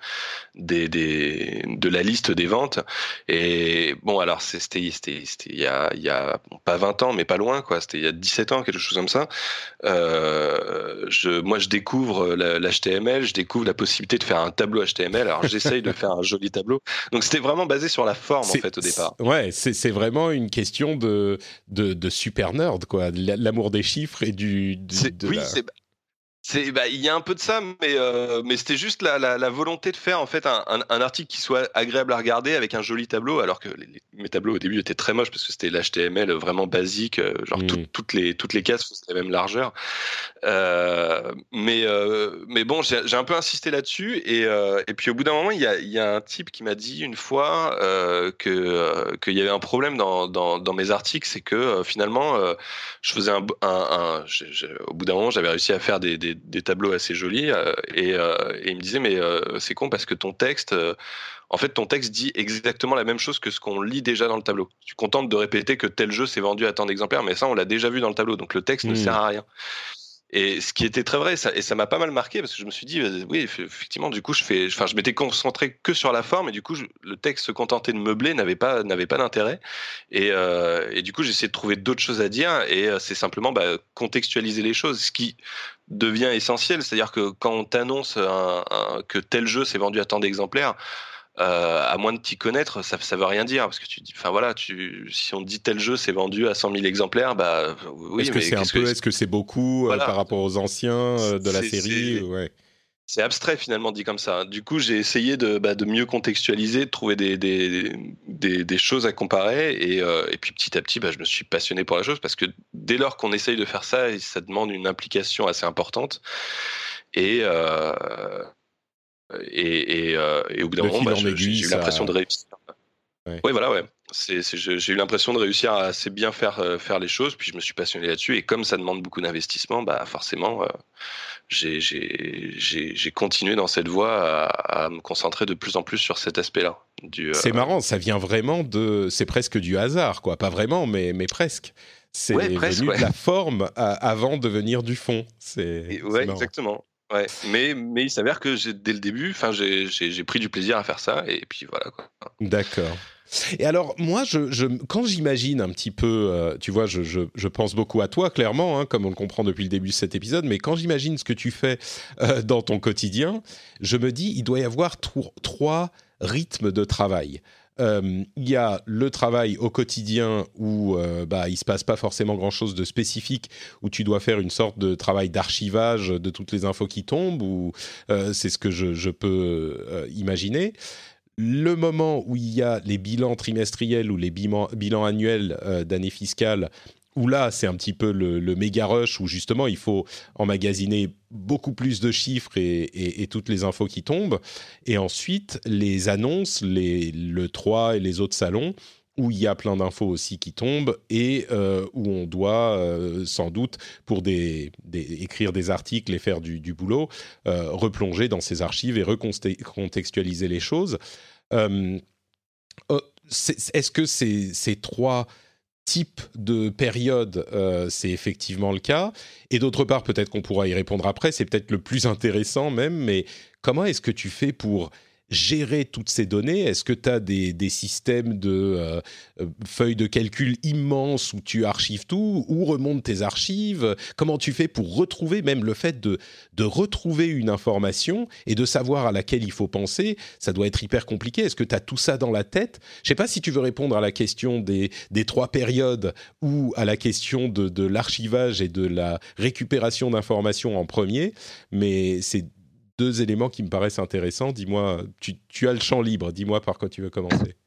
des, des, de la liste des ventes. Et bon, alors c'était il y a, y a pas 20 ans, mais pas loin, quoi. C'était il y a 17 ans, quelque chose comme ça. Euh, je, moi, je découvre l'HTML, je découvre la possibilité de faire un tableau HTML. Alors j'essaye de faire un joli tableau. Donc c'était vraiment basé sur la forme en fait au départ. Ouais, c'est vraiment une question de, de, de super nerd, quoi. L'amour des chiffres et du. de oui, c'est bah, il y a un peu de ça, mais euh, mais c'était juste la, la, volonté de faire en fait un, un, article qui soit agréable à regarder avec un joli tableau, alors que mes tableaux au début étaient très moches parce que c'était l'HTML vraiment basique, euh, genre mmh. toutes les toutes les cases faisaient la même largeur. Euh, mais euh, mais bon, j'ai un peu insisté là-dessus et et puis au bout d'un moment, il y a il y a un type qui m'a dit une fois que qu'il y avait un problème dans dans, dans mes articles, c'est que finalement je faisais un, un, au bout d'un moment, j'avais réussi à faire des des, tableaux assez jolis. Euh, euh, et, il me disait, mais euh, c'est con parce que ton texte, en fait, ton texte dit exactement la même chose que ce qu'on lit déjà dans le tableau. Tu contentes de répéter que tel jeu s'est vendu à tant d'exemplaires, mais ça, on l'a déjà vu dans le tableau. Donc le texte ne hmm. sert à rien. Et ce qui était très vrai, ça, et ça m'a pas mal marqué parce que je me suis dit, oui, effectivement, du coup, je fais, enfin, je m'étais concentré que sur la forme et du coup, le texte se contentait de meubler n'avait pas, n'avait pas d'intérêt. Et, et, du coup, essayé de trouver d'autres choses à dire et c'est simplement bah, contextualiser les choses, ce qui devient essentiel. C'est-à-dire que quand on t'annonce que tel jeu s'est vendu à tant d'exemplaires, euh, à moins de t'y connaître, ça, ça veut rien dire parce que tu dis, enfin voilà, tu, si on dit tel jeu s'est vendu à 100 000 exemplaires, bah oui. Est-ce que c'est un peu, est-ce que c'est beaucoup euh, par rapport aux anciens euh, de la série ouais. C'est abstrait finalement dit comme ça. Du coup, j'ai essayé de, bah, de, mieux contextualiser, de trouver des, des, des, des choses à comparer. Et, et, puis petit à petit, bah, je me suis passionné pour la chose parce que dès lors qu'on essaye de faire ça, ça demande une implication assez importante. Et, euh, et, et, euh, et, au bout d'un moment, bah, j'ai eu l'impression de réussir. Oui, voilà, ouais. J'ai eu l'impression de réussir à assez bien faire, euh, faire les choses, puis je me suis passionné là-dessus. Et comme ça demande beaucoup d'investissement, bah forcément, euh, j'ai continué dans cette voie à, à, me concentrer de plus en plus sur cet aspect-là. C'est marrant, ça vient vraiment de. C'est presque du hasard, quoi. Pas vraiment, mais, mais presque. C'est venu de la forme avant de venir du fond. C'est. Ouais, exactement. Ouais, mais, mais il s'avère que dès le début, j'ai pris du plaisir à faire ça, et puis voilà. D'accord. Et alors, moi, je, je quand j'imagine un petit peu, euh, tu vois, je, je, je, pense beaucoup à toi, clairement, hein, comme on le comprend depuis le début de cet épisode, mais quand j'imagine ce que tu fais euh, dans ton quotidien, je me dis, il doit y avoir trois rythmes de travail. Euh, il y a le travail au quotidien où euh, bah, il se passe pas forcément grand-chose de spécifique, où tu dois faire une sorte de travail d'archivage de toutes les infos qui tombent, ou euh, c'est ce que je, peux euh, imaginer. Le moment où il y a les bilans trimestriels ou les bilans, bilans annuels d'année fiscale, où là, c'est un petit peu le, méga rush où justement il faut emmagasiner beaucoup plus de chiffres et, toutes les infos qui tombent. Et ensuite, les annonces, les, le 3 et les autres salons où il y a plein d'infos aussi qui tombent et euh, où on doit euh, sans doute, pour écrire des articles et faire du, boulot, euh, replonger dans ces archives et recontextualiser les choses. Est-ce que ces, ces trois type de période, euh, c'est effectivement le cas. Et d'autre part, peut-être qu'on pourra y répondre après, c'est peut-être le plus intéressant même, mais comment est-ce que tu fais pour gérer toutes ces données? Est-ce que tu as des, des, systèmes de euh, euh, feuilles de calcul immenses où tu archives tout Où remontent tes archives? Comment tu fais pour retrouver même le fait de, de retrouver une information et de savoir à laquelle il faut penser? Ça doit être hyper compliqué. Est-ce que tu as tout ça dans la tête? Je sais pas si tu veux répondre à la question des, des trois périodes ou à la question de, de l'archivage et de la récupération d'informations en premier, mais c'est deux éléments qui me paraissent intéressants. Dis-moi, tu, as le champ libre, dis-moi par quoi tu veux commencer. (coughs)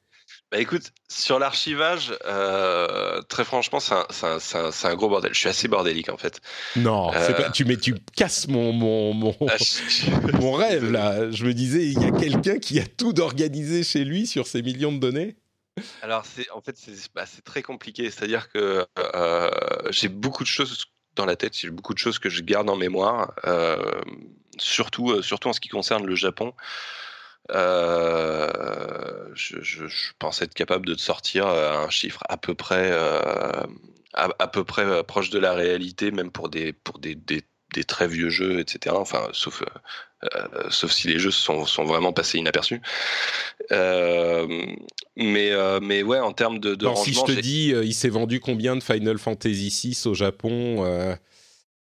Bah écoute, sur l'archivage, euh, très franchement, c'est un, un, un, gros bordel. Je suis assez bordélique en fait. Non, euh... pas, tu, mais tu casses mon, mon, mon, ah, mon rêve là. Je me disais, il y a quelqu'un qui a tout d'organisé chez lui sur ces millions de données? Alors, c'est en fait, c'est bah, très compliqué. C'est-à-dire que euh, j'ai beaucoup de choses dans la tête, j'ai beaucoup de choses que je garde en mémoire, euh, surtout, euh, surtout en ce qui concerne le Japon. Euh, je, je, je, pense être capable de te sortir un chiffre à peu près, euh, à, à, peu près proche de la réalité, même pour des, pour des, des, des très vieux jeux, etc. Enfin, sauf, euh, sauf si les jeux sont, sont vraiment passés inaperçus. Euh, mais, euh, mais ouais, en termes de, de Si je te dis, il s'est vendu combien de Final Fantasy VI au Japon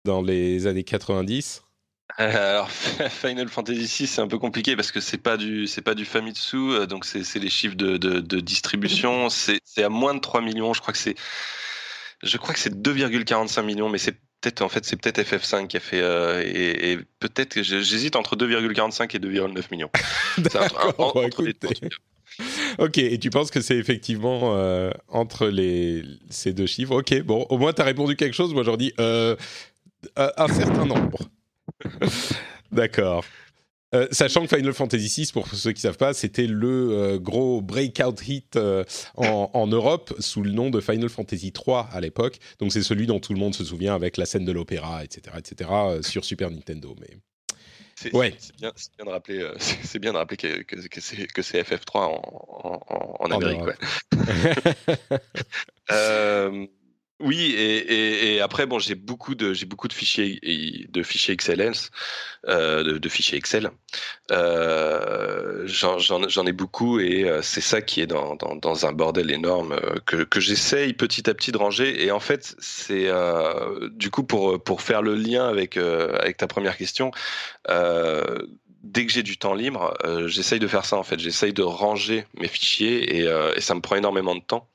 dans les années 90 alors (laughs) Final Fantasy VI c'est un peu compliqué parce que c'est pas du c'est pas du Famitsu donc c'est les chiffres de, de, de distribution c'est à moins de 3 millions je crois que c'est je crois que c'est 2,45 millions mais c'est peut-être en fait c'est peut-être FF5 qui a fait euh, et, et peut-être que j'hésite entre 2,45 et 2,9 millions. (laughs) D'accord. ok, et tu penses que c'est effectivement euh, entre les ces deux chiffres? Ok, bon, au moins tu as répondu quelque chose. Moi, j'en dis euh, un certain nombre. (laughs) D'accord. Euh, sachant que Final Fantasy VI, pour ceux qui savent pas, c'était le euh, gros breakout hit euh, en, en, Europe sous le nom de Final Fantasy 3 à l'époque. Donc c'est celui dont tout le monde se souvient avec la scène de l'opéra, etc., etc., sur Super Nintendo. Mais c'est ouais. bien, bien, de rappeler, (laughs) c'est bien de rappeler que, que, que c'est FF3 en, en, en Amérique. Ouais. (laughs) Oui, et, et, et, après bon, j'ai beaucoup de j'ai beaucoup de fichiers de fichiers XLS, euh, de, de, fichiers Excel. Euh, J'en ai beaucoup et euh, c'est ça qui est dans, dans, dans, un bordel énorme euh, que, que j'essaye petit à petit de ranger. Et en fait, c'est euh, du coup pour pour faire le lien avec avec ta première question. Dès que j'ai du temps libre, j'essaye de faire ça en fait. J'essaye de ranger mes fichiers et, et ça me prend énormément de temps.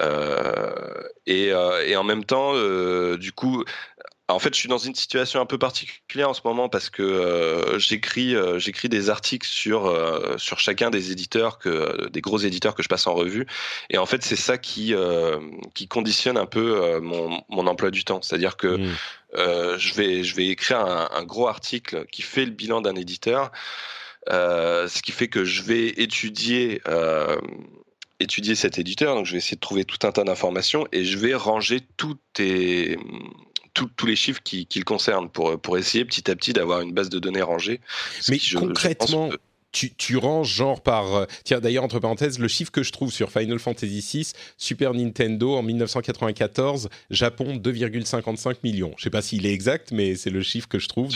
Euh, et, euh, et, en même temps, euh, du coup, en fait, je suis dans une situation un peu particulière en ce moment parce que euh, j'écris euh, j'écris des articles sur euh, sur chacun des éditeurs que des gros éditeurs que je passe en revue et en fait c'est ça qui qui conditionne un peu mon, mon emploi du temps, c'est-à-dire que mmh. je vais je vais écrire un, un, gros article qui fait le bilan d'un éditeur, ce qui fait que je vais étudier étudier cet éditeur, donc je vais essayer de trouver tout un tas d'informations et je vais ranger tous les chiffres qui, qui, le concernent pour, pour essayer petit à petit d'avoir une base de données rangée. Mais concrètement, tu, ranges genre par... Euh, tiens, d'ailleurs, entre parenthèses, le chiffre que je trouve sur Final Fantasy VI, Super Nintendo en 1994, Japon 2,55 millions. Je sais pas s'il est exact, mais c'est le chiffre que je trouve.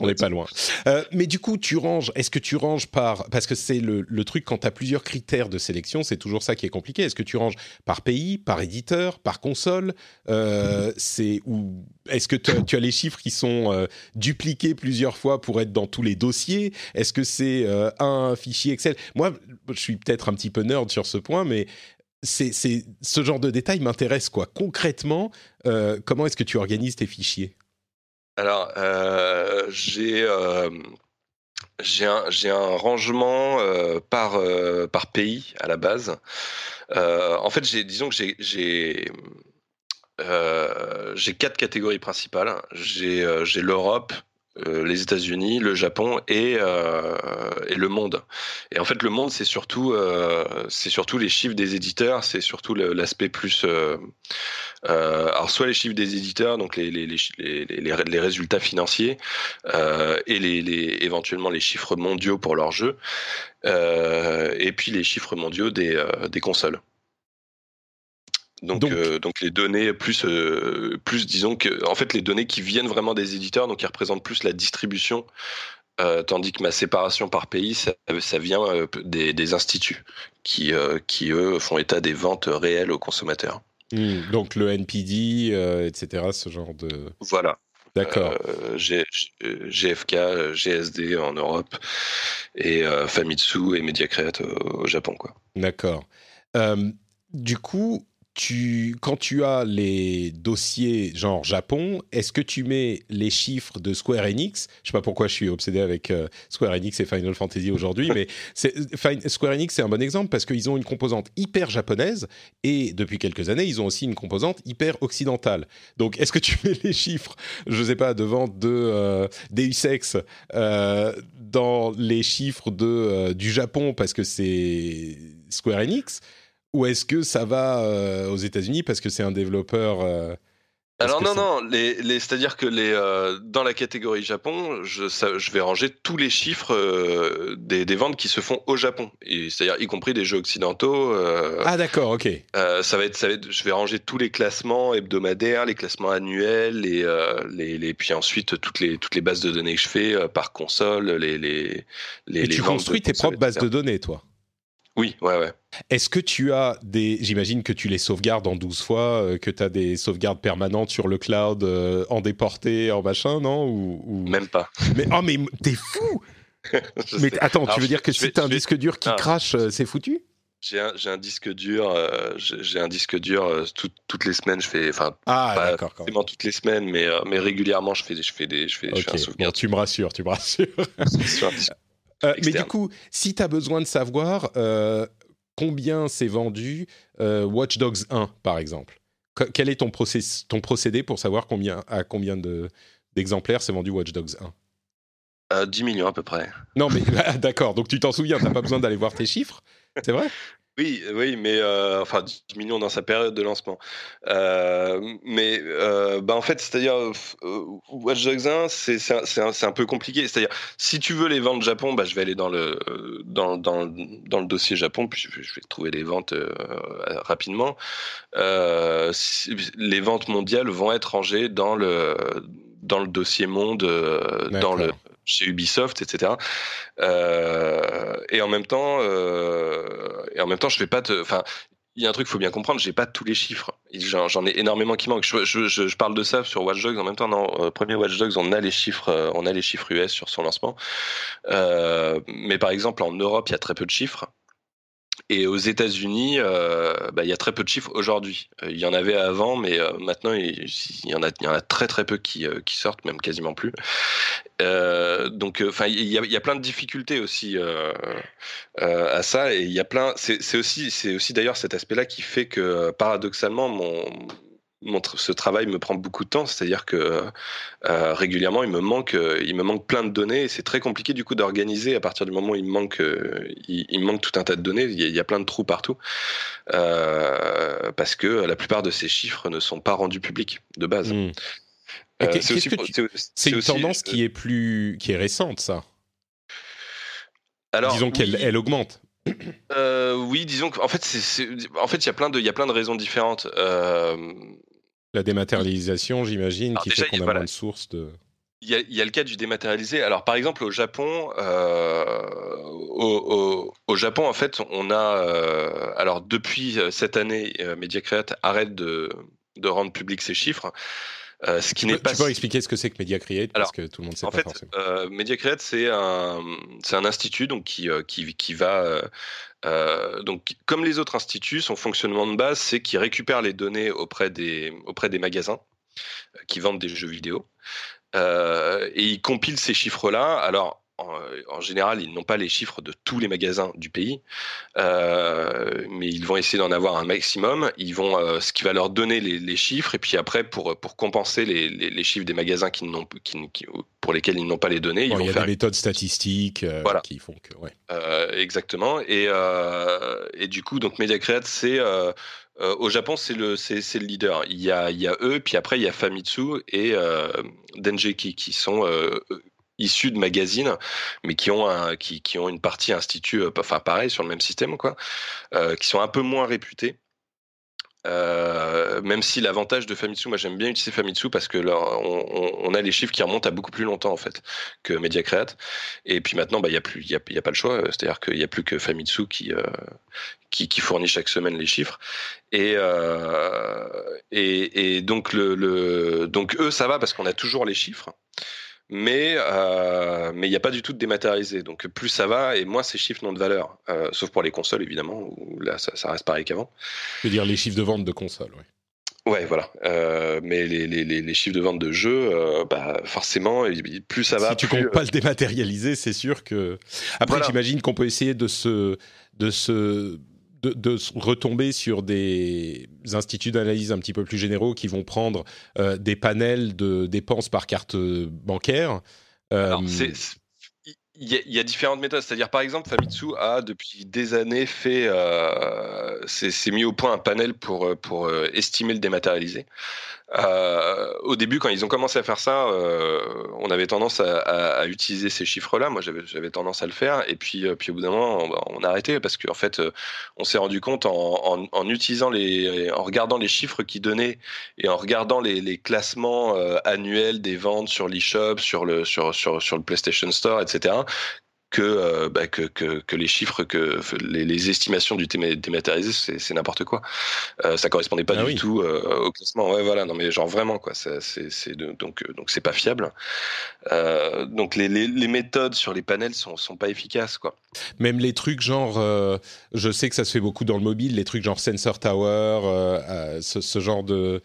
on n'est pas loin. Euh, mais du coup, tu ranges... Est-ce que tu ranges par... Parce que c'est le, le, truc, quand tu as plusieurs critères de sélection, c'est toujours ça qui est compliqué. Est-ce que tu ranges par pays, par éditeur, par console? Euh, C'est... Ou est-ce que tu as les chiffres qui sont euh, dupliqués plusieurs fois pour être dans tous les dossiers? Est-ce que c'est euh, un fichier Excel? Moi, je suis peut-être un petit peu nerd sur ce point, mais c'est, ce genre de détails m'intéresse quoi. Concrètement, euh, comment est-ce que tu organises tes fichiers? Alors, j'ai j'ai un, un, rangement par, par pays à la base. en fait, disons que j'ai euh, j'ai quatre catégories principales. J'ai euh, l'Europe, euh, les États-Unis, le Japon et, le monde. Et en fait, le monde, c'est surtout, surtout les chiffres des éditeurs, c'est surtout l'aspect plus. alors, soit les chiffres des éditeurs, donc les, résultats financiers, et éventuellement les chiffres mondiaux pour leurs jeux, et puis les chiffres mondiaux des consoles. Donc, donc, euh, donc, les données plus, euh, plus disons que, en fait, les données qui viennent vraiment des éditeurs, donc qui représentent plus la distribution, euh, tandis que ma séparation par pays, ça, ça vient des, des, instituts qui, qui, eux, font état des ventes réelles aux consommateurs. Mmh, donc le NPD, etc., ce genre de. Voilà. D'accord. GFK, GSD en Europe et Famitsu et Mediacreate au, au Japon, quoi. D'accord. du coup, tu, quand tu as les dossiers genre Japon, est-ce que tu mets les chiffres de Square Enix? Je sais pas pourquoi je suis obsédé avec euh, Square Enix et Final Fantasy aujourd'hui, (laughs) mais Square Enix c'est un bon exemple parce qu'ils ont une composante hyper japonaise et depuis quelques années ils ont aussi une composante hyper occidentale. Donc est-ce que tu mets les chiffres, je sais pas, de vente de euh, Deus Ex euh, dans les chiffres de du Japon parce que c'est Square Enix? Ou est-ce que ça va euh, aux États-Unis parce que c'est un développeur euh, alors non, non, les, les, c'est-à-dire que les, euh, dans la catégorie Japon, je, ça, je vais ranger tous les chiffres des, des, ventes qui se font au Japon, c'est-à-dire y compris des jeux occidentaux. Ah d'accord, ok. ça va être, ça va être, je vais ranger tous les classements hebdomadaires, les classements annuels, et les, les, puis ensuite toutes les, toutes les bases de données que je fais par console, les, les, les. Et tu construis tes propres bases de données, toi? Oui, ouais, ouais. Est-ce que tu as des. J'imagine que tu les sauvegardes en 12 fois, euh, que tu as des sauvegardes permanentes sur le cloud, euh, en déporté, en machin, non ou, Même pas. Mais, oh, mais t'es fou (laughs) Mais attends, tu veux dire que si tu as un disque dur qui crache, euh, c'est foutu? J'ai un, un, disque dur, j'ai un disque dur toutes les semaines. Je fais, enfin, ah, pas forcément toutes les semaines, mais, mais régulièrement, je fais, je fais des, je fais, je fais un tu me rassures, tu me rassures. (laughs) Euh, mais du coup, si tu as besoin de savoir euh, combien c'est vendu euh, Watch Dogs 1, par exemple, quel est ton, ton, procédé pour savoir combien, à combien d'exemplaires c'est vendu Watch Dogs 1 10 millions à peu près. Non, mais (laughs) d'accord, donc tu t'en souviens, tu n'as pas besoin d'aller voir tes chiffres, c'est vrai? Oui, oui, mais euh, enfin 10 millions dans sa période de lancement. Euh, mais euh, bah en fait, c'est-à-dire Watch Dogs 1, c'est un, un, peu compliqué. C'est-à-dire, si tu veux les ventes Japon, bah, je vais aller dans le dans, dans, dans le dossier Japon, puis je, vais trouver les ventes rapidement. les ventes mondiales vont être rangées dans le dans le dossier monde, dans le chez Ubisoft, etc. Euh, et en même temps, euh, et en même temps, je vais pas te, enfin, il y a un truc qu'il faut bien comprendre, j'ai pas tous les chiffres. J'en ai énormément qui manquent. Je, je, je, parle de ça sur Watch Dogs en même temps. Non, euh, premier Watch Dogs, on a les chiffres, euh, on a les chiffres US sur son lancement. Euh, mais par exemple, en Europe, il y a très peu de chiffres. Et aux États-Unis, euh, bah, il y a très peu de chiffres aujourd'hui. Euh, il y en avait avant, mais euh, maintenant il, y en a, très très peu qui, sortent, même quasiment plus. donc, enfin, il y y a, plein de difficultés aussi à ça, et il y a plein. C'est aussi, c'est aussi d'ailleurs cet aspect-là qui fait que paradoxalement, mon ce travail me prend beaucoup de temps, c'est-à-dire que euh, régulièrement il me manque, euh, il me manque plein de données et c'est très compliqué du coup d'organiser à partir du moment où il me manque, euh, il, manque tout un tas de données, il y, a, plein de trous partout parce que la plupart de ces chiffres ne sont pas rendus publics de base. Hmm. c'est une tendance qui est plus, qui est récente, ça? Alors, Disons qu'elle elle augmente. oui, disons qu'en fait, c'est, en fait, il y a plein de, il y a plein de raisons différentes. La dématérialisation, j'imagine, qui fait qu'on a moins de sources de. Il y, a, il y, a, le cas du dématérialisé. Alors, par exemple, au Japon, euh, au, au, Japon, en fait, on a, euh, alors depuis cette année, euh, Mediacreate arrête de, de rendre public ses chiffres. Euh, ce qui n'est pas. Tu peux expliquer ce que c'est que MediaCreate parce que tout le monde sait en pas fait, forcément. Euh, MediaCreate c'est un c'est un institut donc qui euh, qui, qui va euh, donc comme les autres instituts, son fonctionnement de base c'est qu'il récupère les données auprès des auprès des magasins qui vendent des jeux vidéo et il compile ces chiffres là. Alors en, général, ils n'ont pas les chiffres de tous les magasins du pays, euh, mais ils vont essayer d'en avoir un maximum. Ils vont, euh, ce qui va leur donner les, chiffres, et puis après, pour, pour compenser les, les, chiffres des magasins qui n'ont, qui, pour lesquels ils n'ont pas les données, ils vont il y a des méthodes statistiques euh, qui font que, ouais. exactement. Et, et du coup, donc MediaCreate, c'est au Japon, c'est le, c'est, le leader. Il y, a, il y a eux, puis après, il y a Famitsu et Denjeki, qui sont issus de magazines, mais qui ont qui, ont une partie institut, euh, enfin pareil sur le même système quoi, euh, qui sont un peu moins réputés. Euh, même si l'avantage de Famitsu, moi j'aime bien utiliser Famitsu parce que on, a les chiffres qui remontent à beaucoup plus longtemps en fait que MediaCreate. Et puis maintenant, bah il y a plus, y a, y a, pas le choix. C'est-à-dire qu'il n'y a plus que Famitsu qui, qui, qui fournit chaque semaine les chiffres. Et et, donc le, donc eux ça va parce qu'on a toujours les chiffres. Mais euh, mais il n'y a pas du tout de dématérialisé. Donc plus ça va et moins ces chiffres n'ont de valeur, euh, sauf pour les consoles évidemment où là ça, ça reste pareil qu'avant. Je veux dire les chiffres de vente de consoles, oui. Ouais, voilà. Euh, mais les, les, les, chiffres de vente de jeux, euh, bah, forcément, plus ça va. Si tu comptes pas le dématérialiser, c'est sûr que. Après, j'imagine qu'on peut essayer de se, de se de, de, retomber sur des instituts d'analyse un petit peu plus généraux qui vont prendre euh, des panels de dépenses par carte bancaire. Alors, c'est il y, a différentes méthodes, c'est-à-dire par exemple Famitsu a depuis des années fait, euh, s'est mis au point un panel pour pour euh, estimer le dématérialisé. Euh, au début, quand ils ont commencé à faire ça, euh, on avait tendance à, à, utiliser ces chiffres-là. Moi, j'avais tendance à le faire, et puis, euh, puis au bout d'un moment, on, on, a arrêté parce qu'en fait, euh, on s'est rendu compte en, en, en, utilisant les, en regardant les chiffres qu'ils donnaient et en regardant les, les classements annuels des ventes sur l'eShop, sur le sur, sur sur le PlayStation Store, etc que, euh, bah, que, que, que, les chiffres, que les, les estimations du dématérialisé, c'est n'importe quoi. Euh, ça correspondait pas ah du tout euh, au classement. Ouais, voilà, non mais genre vraiment quoi. C'est donc donc c'est pas fiable. Euh, donc les, les, les, méthodes sur les panels sont sont pas efficaces quoi. Même les trucs genre, euh, je sais que ça se fait beaucoup dans le mobile, les trucs genre Sensor Tower, ce, ce, genre de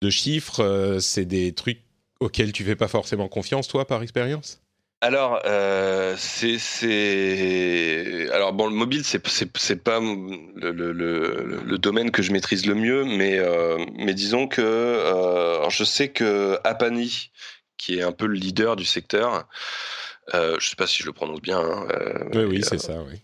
de chiffres, c'est des trucs auxquels tu fais pas forcément confiance toi par expérience? Alors, euh, c'est, alors bon, le mobile, c'est c'est pas le, le, le, le, domaine que je maîtrise le mieux, mais euh, mais disons que euh, je sais que Apani, qui est un peu le leader du secteur, euh, je sais pas si je le prononce bien. Hein, euh, oui, oui, c'est ça, oui.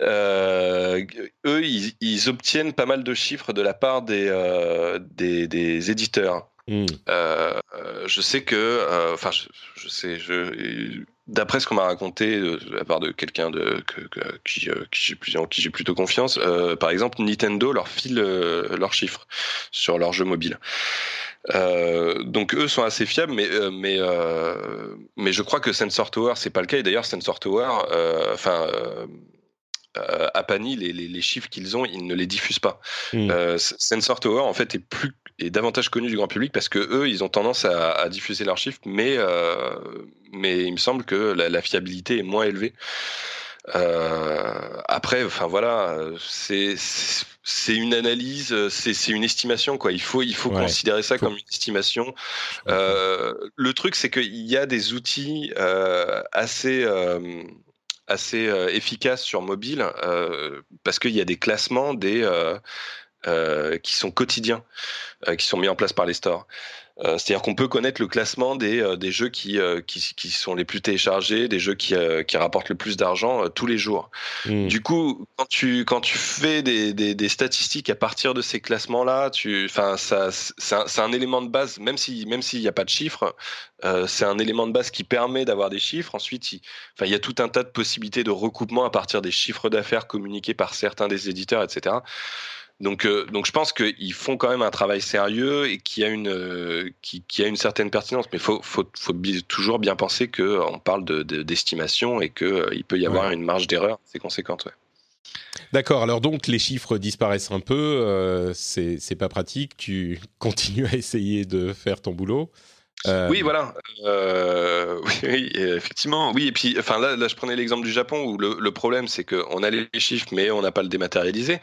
Euh, eux, ils, ils, obtiennent pas mal de chiffres de la part des, euh, des, des éditeurs. Mmh. Euh, je sais que, euh, enfin, je, je, sais, je, d'après ce qu'on m'a raconté de, de, la part de quelqu'un de que, que, qui, euh, qui en qui j'ai plutôt confiance, euh, par exemple, Nintendo leur file euh, leurs chiffres sur leur jeu mobile. donc eux sont assez fiables, mais mais mais je crois que Sensor Tower c'est pas le cas. Et d'ailleurs Sensor Tower, enfin euh, Apani, les, les, les chiffres qu'ils ont, ils ne les diffusent pas. Mm. Euh, Sensor Tower, en fait, est plus est davantage connu du grand public parce que eux, ils ont tendance à, à diffuser leurs chiffres, mais euh, mais il me semble que la, la fiabilité est moins élevée. Euh, après, enfin voilà, c'est c'est une analyse, c'est une estimation quoi. Il faut il faut ouais, considérer ça faut... comme une estimation. Euh, le truc c'est qu'il y a des outils assez assez euh, efficace sur mobile parce qu'il y a des classements des euh, euh qui sont quotidiens, euh, qui sont mis en place par les stores. Euh, c'est-à-dire qu'on peut connaître le classement des, euh, des jeux qui, euh, qui, qui, sont les plus téléchargés, des jeux qui, qui rapportent le plus d'argent tous les jours. Mmh. Du coup, quand tu, quand tu fais des, des, des statistiques à partir de ces classements-là, ça, c'est un, un, élément de base, même s'il même s'il n'y a pas de chiffres, c'est un élément de base qui permet d'avoir des chiffres. Ensuite, il, il y a tout un tas de possibilités de recoupement à partir des chiffres d'affaires communiqués par certains des éditeurs, etc. Donc, euh, donc je pense qu'ils font quand même un travail sérieux et qui a une, euh, qui, qui, a une certaine pertinence. Mais il faut, faut, faut, toujours bien penser qu'on parle d'estimation de, de, et qu'il euh, peut y avoir ouais. une marge d'erreur assez conséquente. Ouais. D'accord, alors donc les chiffres disparaissent un peu, euh, c'est pas pratique, tu (laughs) continues à essayer de faire ton boulot. Euh... Oui, voilà. Euh, (laughs) oui, effectivement. Oui, et puis, enfin là, là je prenais l'exemple du Japon où le, le problème c'est qu'on a les chiffres, mais on n'a pas le dématérialisé.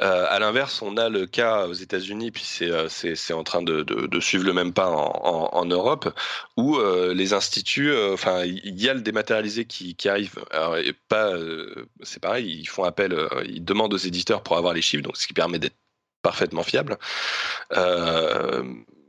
Euh, à l'inverse, on a le cas aux États-Unis, puis c'est euh, en train de, de, de, suivre le même pas en, en, en Europe, où euh, les instituts, euh, enfin, il y a le dématérialisé qui, qui arrive. Alors, pas, c'est pareil, ils font appel, ils demandent aux éditeurs pour avoir les chiffres, donc ce qui permet d'être parfaitement fiable. Euh,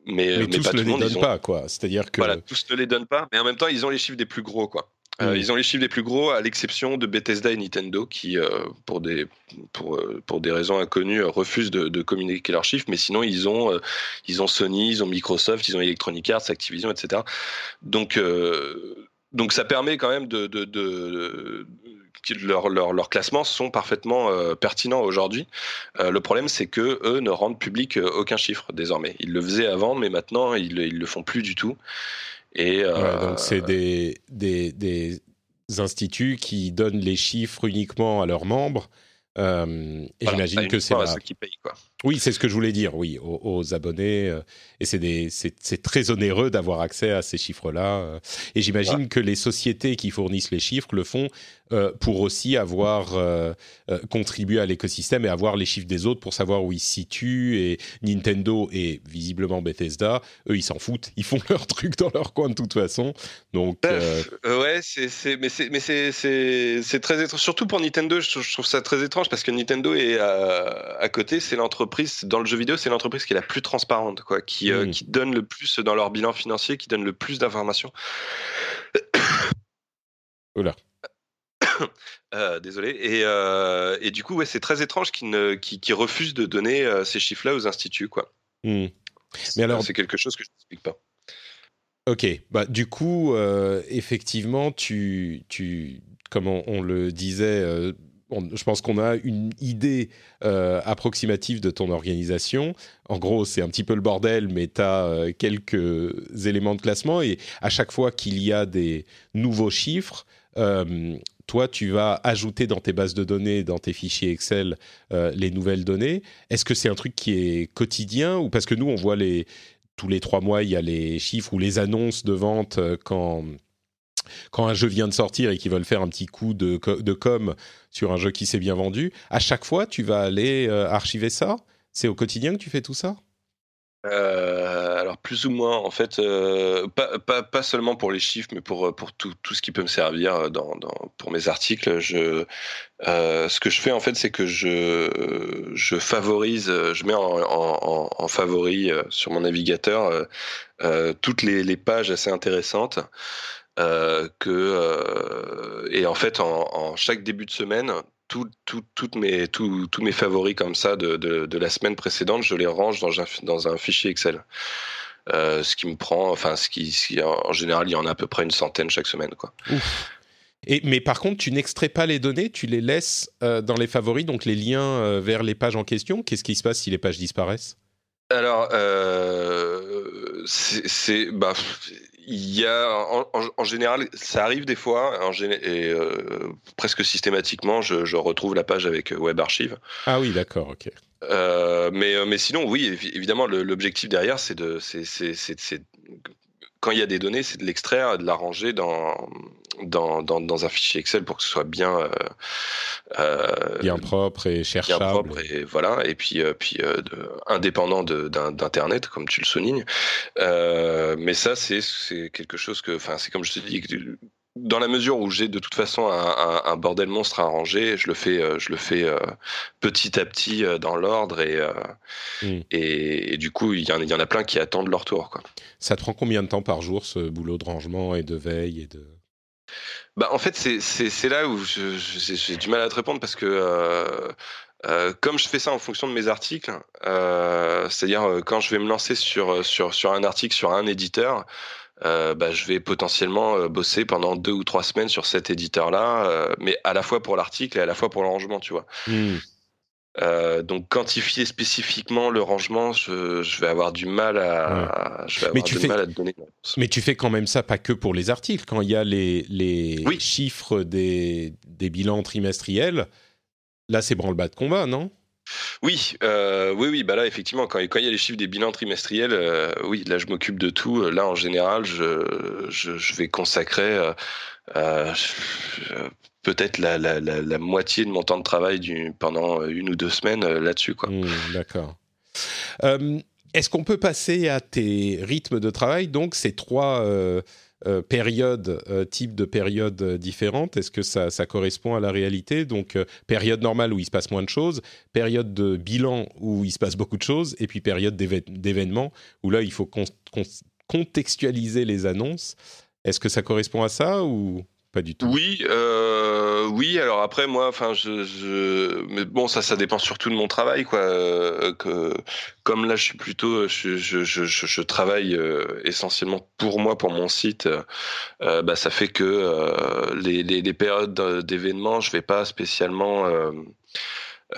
mais, mais, mais tous pas ne les donnent ont... pas, quoi. C'est-à-dire que voilà, tous ne les donnent pas, mais en même temps, ils ont les chiffres des plus gros, quoi. Mmh. Euh, ils ont les chiffres des plus gros, à l'exception de Bethesda et Nintendo, qui, euh, pour, des, pour, euh, pour des raisons inconnues, refusent de, de, communiquer leurs chiffres. Mais sinon, ils ont, ils ont Sony, ils ont Microsoft, ils ont Electronic Arts, Activision, etc. Donc, donc ça permet quand même de, de, de leur, leur, leur classement sont parfaitement euh, pertinents aujourd'hui. Euh, le problème, c'est que eux ne rendent public euh, aucun chiffre désormais. Ils le faisaient avant, mais maintenant ils, ils le font plus du tout. Et ouais, donc c'est des, des, des, instituts qui donnent les chiffres uniquement à leurs membres. Et voilà, j'imagine que c'est la... qui payent, quoi. Oui, c'est ce que je voulais dire, oui, aux, abonnés. et c'est très onéreux d'avoir accès à ces chiffres-là. et j'imagine que les sociétés qui fournissent les chiffres le font euh, pour aussi avoir euh, euh, contribué à l'écosystème et avoir les chiffres des autres pour savoir où ils se situent. Et Nintendo et visiblement Bethesda, eux, ils s'en foutent. Ils font (laughs) leur truc dans leur coin de toute façon. Donc, ouais, c'est, mais c'est, mais c'est, très étrange. Surtout pour Nintendo, je, trouve ça très étrange parce que Nintendo est à, côté. C'est l'entreprise dans le jeu vidéo, c'est l'entreprise qui est la plus transparente, quoi, qui, qui donne le plus dans leur bilan financier, qui donne le plus d'informations. (coughs) Oula. (coughs) Euh, désolé. Et, euh, et, du coup, ouais, c'est très étrange qu'ils qu refusent de donner euh, ces chiffres-là aux instituts, quoi. Hmm. Mais alors, c'est quelque chose que je n'explique pas. Ok, bah du coup, effectivement, tu, tu, comme on, le disait, je pense qu'on a une idée approximative de ton organisation. En gros, c'est un petit peu le bordel, mais tu as quelques éléments de classement et à chaque fois qu'il y a des nouveaux chiffres, toi, tu vas ajouter dans tes bases de données, dans tes fichiers Excel, euh, les nouvelles données. Est-ce que c'est un truc qui est quotidien ou parce que nous, on voit tous les trois mois, il y a les chiffres ou les annonces de vente euh, quand quand un jeu vient de sortir et qu'ils veulent faire un petit coup de, de com sur un jeu qui s'est bien vendu. À chaque fois, tu vas aller euh, archiver ça? C'est au quotidien que tu fais tout ça? Euh, alors plus ou moins, en fait, euh, pas, pas, seulement pour les chiffres, mais pour, pour tout, tout ce qui peut me servir dans, pour mes articles. Je, ce que je fais en fait, c'est que je, je favorise, je mets en, en, en favori sur mon navigateur toutes les, les, pages assez intéressantes. Que et en fait en, en, chaque début de semaine toutes mes, tous mes favoris comme ça de, de, la semaine précédente, je les range dans un, dans un fichier Excel. Euh, ce qui me prend, enfin, ce qui, en général, il y en a à peu près une centaine chaque semaine, quoi. Et, mais par contre, tu n'extrais pas les données, tu les laisses euh, dans les favoris, donc les liens euh, vers les pages en question. Qu'est-ce qui se passe si les pages disparaissent? Alors, c'est, bah, il y a en, général, ça arrive des fois, et euh, presque systématiquement, je, retrouve la page avec Web Archive. Ah oui, d'accord, ok. Euh, mais, mais sinon, oui, évidemment, l'objectif derrière, c'est de, c'est, quand il y a des données, c'est de l'extraire, de l'arranger dans, dans, dans, un fichier Excel pour que ce soit bien euh, euh, bien propre et cherchable. Bien propre et voilà. Et puis euh, puis de, indépendant d'internet, comme tu le soulignes. mais ça, c'est c'est quelque chose que, enfin, c'est comme je te dis dans la mesure où j'ai de toute façon un, bordel monstre à arranger, je le fais, je le fais petit à petit dans l'ordre et, hmm. et, du coup il y, en, a plein qui attendent leur tour. Quoi. Ça te prend combien de temps par jour ce boulot de rangement et de veille et de bah, en fait c'est là où j'ai du mal à te répondre parce que comme je fais ça en fonction de mes articles, c'est-à-dire quand je vais me lancer sur, sur, sur un article sur un éditeur, euh, bah, je vais potentiellement euh, bosser pendant deux ou trois semaines sur cet éditeur-là, euh, mais à la fois pour l'article et à la fois pour le rangement, tu vois. Hmm. donc quantifier spécifiquement le rangement, je, vais avoir du mal à, je vais avoir du mal à te donner. Mais tu fais quand même ça pas que pour les articles. Quand il y a les, les chiffres des, des bilans trimestriels, là c'est branle-bas de combat, non? Oui, euh, oui, oui. Bah là, effectivement, quand, quand il y a les chiffres des bilans trimestriels, euh, oui, là, je m'occupe de tout. Là, en général, je, je, vais consacrer euh, peut-être la, moitié de mon temps de travail pendant une ou deux semaines là-dessus, quoi. Mmh, d'accord. Est-ce qu'on peut passer à tes rythmes de travail? Donc, ces trois euh, périodes, euh, type de périodes différentes Est-ce que ça, correspond à la réalité? Donc, euh, période normale où il se passe moins de choses, période de bilan où il se passe beaucoup de choses, et puis période d'événements où là, il faut contextualiser les annonces. Est-ce que ça correspond à ça ou pas du tout? Oui, euh, oui. Alors après, moi, enfin, je, bon, ça, ça dépend surtout de mon travail, quoi. Euh, comme là, je suis plutôt, je, je, travaille euh, essentiellement pour moi, pour mon site. Euh, bah, ça fait que euh, les, les, les, périodes d'événements, je vais pas spécialement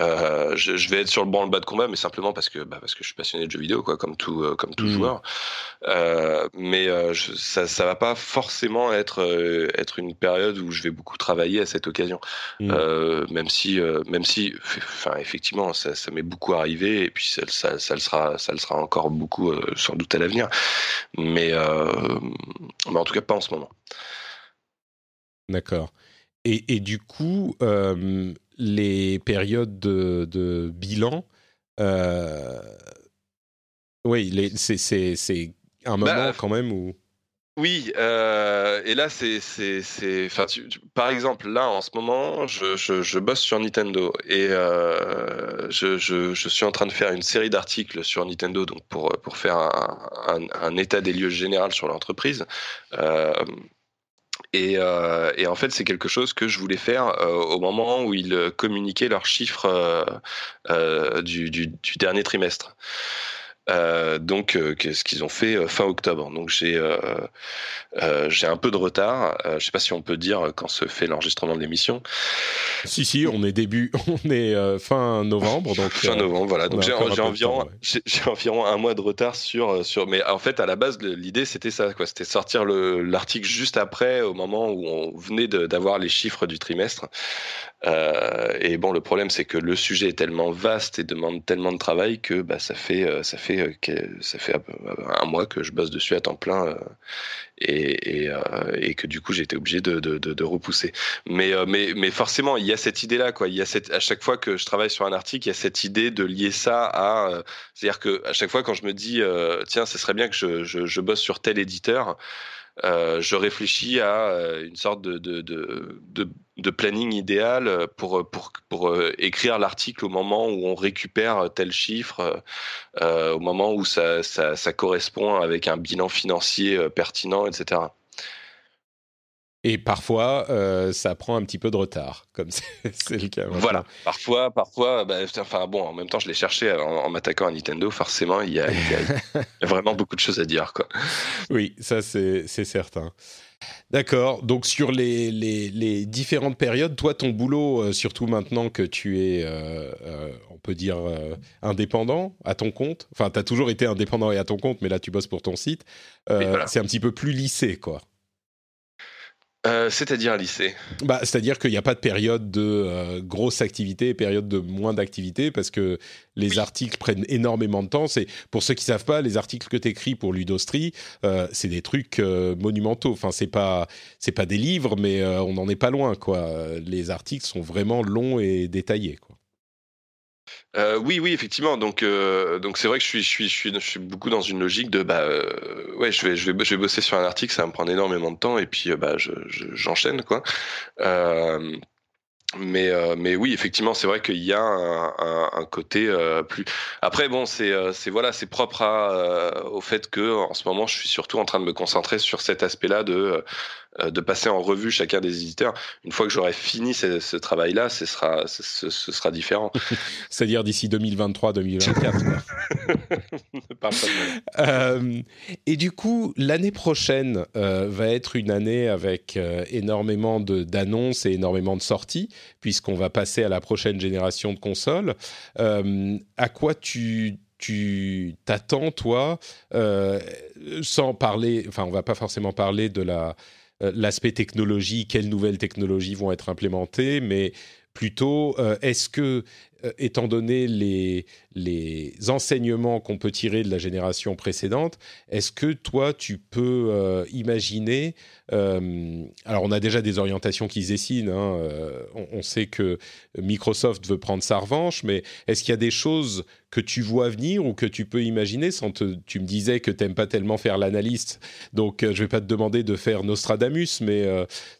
Euh, je, je, vais être sur le banc le bas de combat, mais simplement parce que bah, parce que je suis passionné de jeux vidéo, quoi, comme tout euh, comme tout mmh. joueur. Euh, mais je, ça ça va pas forcément être être une période où je vais beaucoup travailler à cette occasion, mmh. même si même si enfin effectivement ça, ça m'est beaucoup arrivé et puis ça, ça, ça, le sera ça le sera encore beaucoup sans doute à l'avenir, mais mais en tout cas pas en ce moment. D'accord. Et, et, du coup, euh, les périodes de, de bilan, euh, oui, c'est un moment bah, quand même où. Oui, euh, et là, c'est, par exemple, là, en ce moment, je, je, je bosse sur Nintendo et euh, je, je, je, suis en train de faire une série d'articles sur Nintendo, donc pour pour faire un, un, un état des lieux général sur l'entreprise. Euh, et, euh, et, en fait, c'est quelque chose que je voulais faire euh, au moment où ils communiquaient leurs chiffres euh, euh du, dernier trimestre. Euh, donc, euh, ce qu'ils ont fait euh, fin octobre. Donc, j'ai j'ai un peu de retard. je sais pas si on peut dire quand se fait l'enregistrement de l'émission. Si, si, on est début, (laughs) on est fin novembre. Donc, fin novembre, voilà. Donc, j'ai environ, j'ai environ un mois de retard sur, sur. Mais en fait, à la base, l'idée, c'était ça, quoi. C'était sortir l'article juste après, au moment où on venait d'avoir les chiffres du trimestre. Euh, et bon, le problème, c'est que le sujet est tellement vaste et demande tellement de travail que bah, ça fait, ça fait euh, ça fait un mois que je bosse dessus à temps plein euh, et, euh, et, que du coup j'étais obligé de, de, repousser. Mais, mais, mais forcément, il y a cette idée-là, quoi. À chaque fois que je travaille sur un article, il y a cette idée de lier ça à, c'est-à-dire que à chaque fois quand je me dis, tiens, ce serait bien que je, je bosse sur tel éditeur. Euh, je réfléchis à euh, une sorte de, de, de, de, planning idéal pour, pour, pour euh, écrire l'article au moment où on récupère tel chiffre, euh, au moment où ça, ça, ça, correspond avec un bilan financier pertinent, etc. Et parfois, euh, ça prend un petit peu de retard, comme (laughs) c'est le cas. Voilà, parfois, parfois, bah, enfin bon, en même temps, je l'ai cherché en, m'attaquant à Nintendo. Forcément, (laughs) il y, a, vraiment beaucoup de choses à dire, quoi. Oui, ça c'est certain. D'accord. Donc sur les, les, les, différentes périodes, toi, ton boulot, euh, surtout maintenant que tu es, euh, on peut dire, indépendant à ton compte. Enfin, tu as toujours été indépendant et à ton compte, mais là, tu bosses pour ton site. C'est un petit peu plus lissé, quoi. Euh, c'est-à-dire un lycée bah, C'est-à-dire qu'il n'y a pas de période de euh, grosse activité et période de moins d'activité parce que les articles prennent énormément de temps. C'est Pour ceux qui ne savent pas, les articles que tu écris pour Ludostri, euh, c'est des trucs monumentaux. Enfin, ce n'est pas, pas des livres, mais on n'en est pas loin. Quoi. Les articles sont vraiment longs et détaillés. Quoi. Euh, oui, oui, effectivement. Donc, euh, donc c'est vrai que je suis, je suis, je suis, je suis beaucoup dans une logique de, bah, euh, ouais, je vais, je vais, je vais bosser sur un article, ça va me prendre énormément de temps, et puis, bah, je, j'enchaîne, quoi. mais, oui, effectivement, c'est vrai qu'il y a un, côté plus. Après, bon, c'est, propre au fait que en ce moment, je suis surtout en train de me concentrer sur cet aspect-là de de passer en revue chacun des éditeurs. Une fois que j'aurai fini ce, travail-là, ce sera, ce, sera différent. (laughs) C'est-à-dire d'ici 2023-2024. (laughs) euh, et du coup, l'année prochaine euh, va être une année avec euh, énormément d'annonces et énormément de sorties, puisqu'on va passer à la prochaine génération de consoles. à quoi tu tu t'attends, toi, sans parler, enfin, on va pas forcément parler de la, euh, l'aspect technologie, quelles nouvelles technologies vont être implémentées, mais plutôt euh, est-ce que, euh, étant donné les, les enseignements qu'on peut tirer de la génération précédente, est-ce que toi, tu peux imaginer, alors on a déjà des orientations qui se dessinent, hein, on, sait que Microsoft veut prendre sa revanche, mais est-ce qu'il y a des choses que tu vois venir ou que tu peux imaginer sans Tu me disais que tu n'aimes pas tellement faire l'analyste, donc je ne vais pas te demander de faire Nostradamus, mais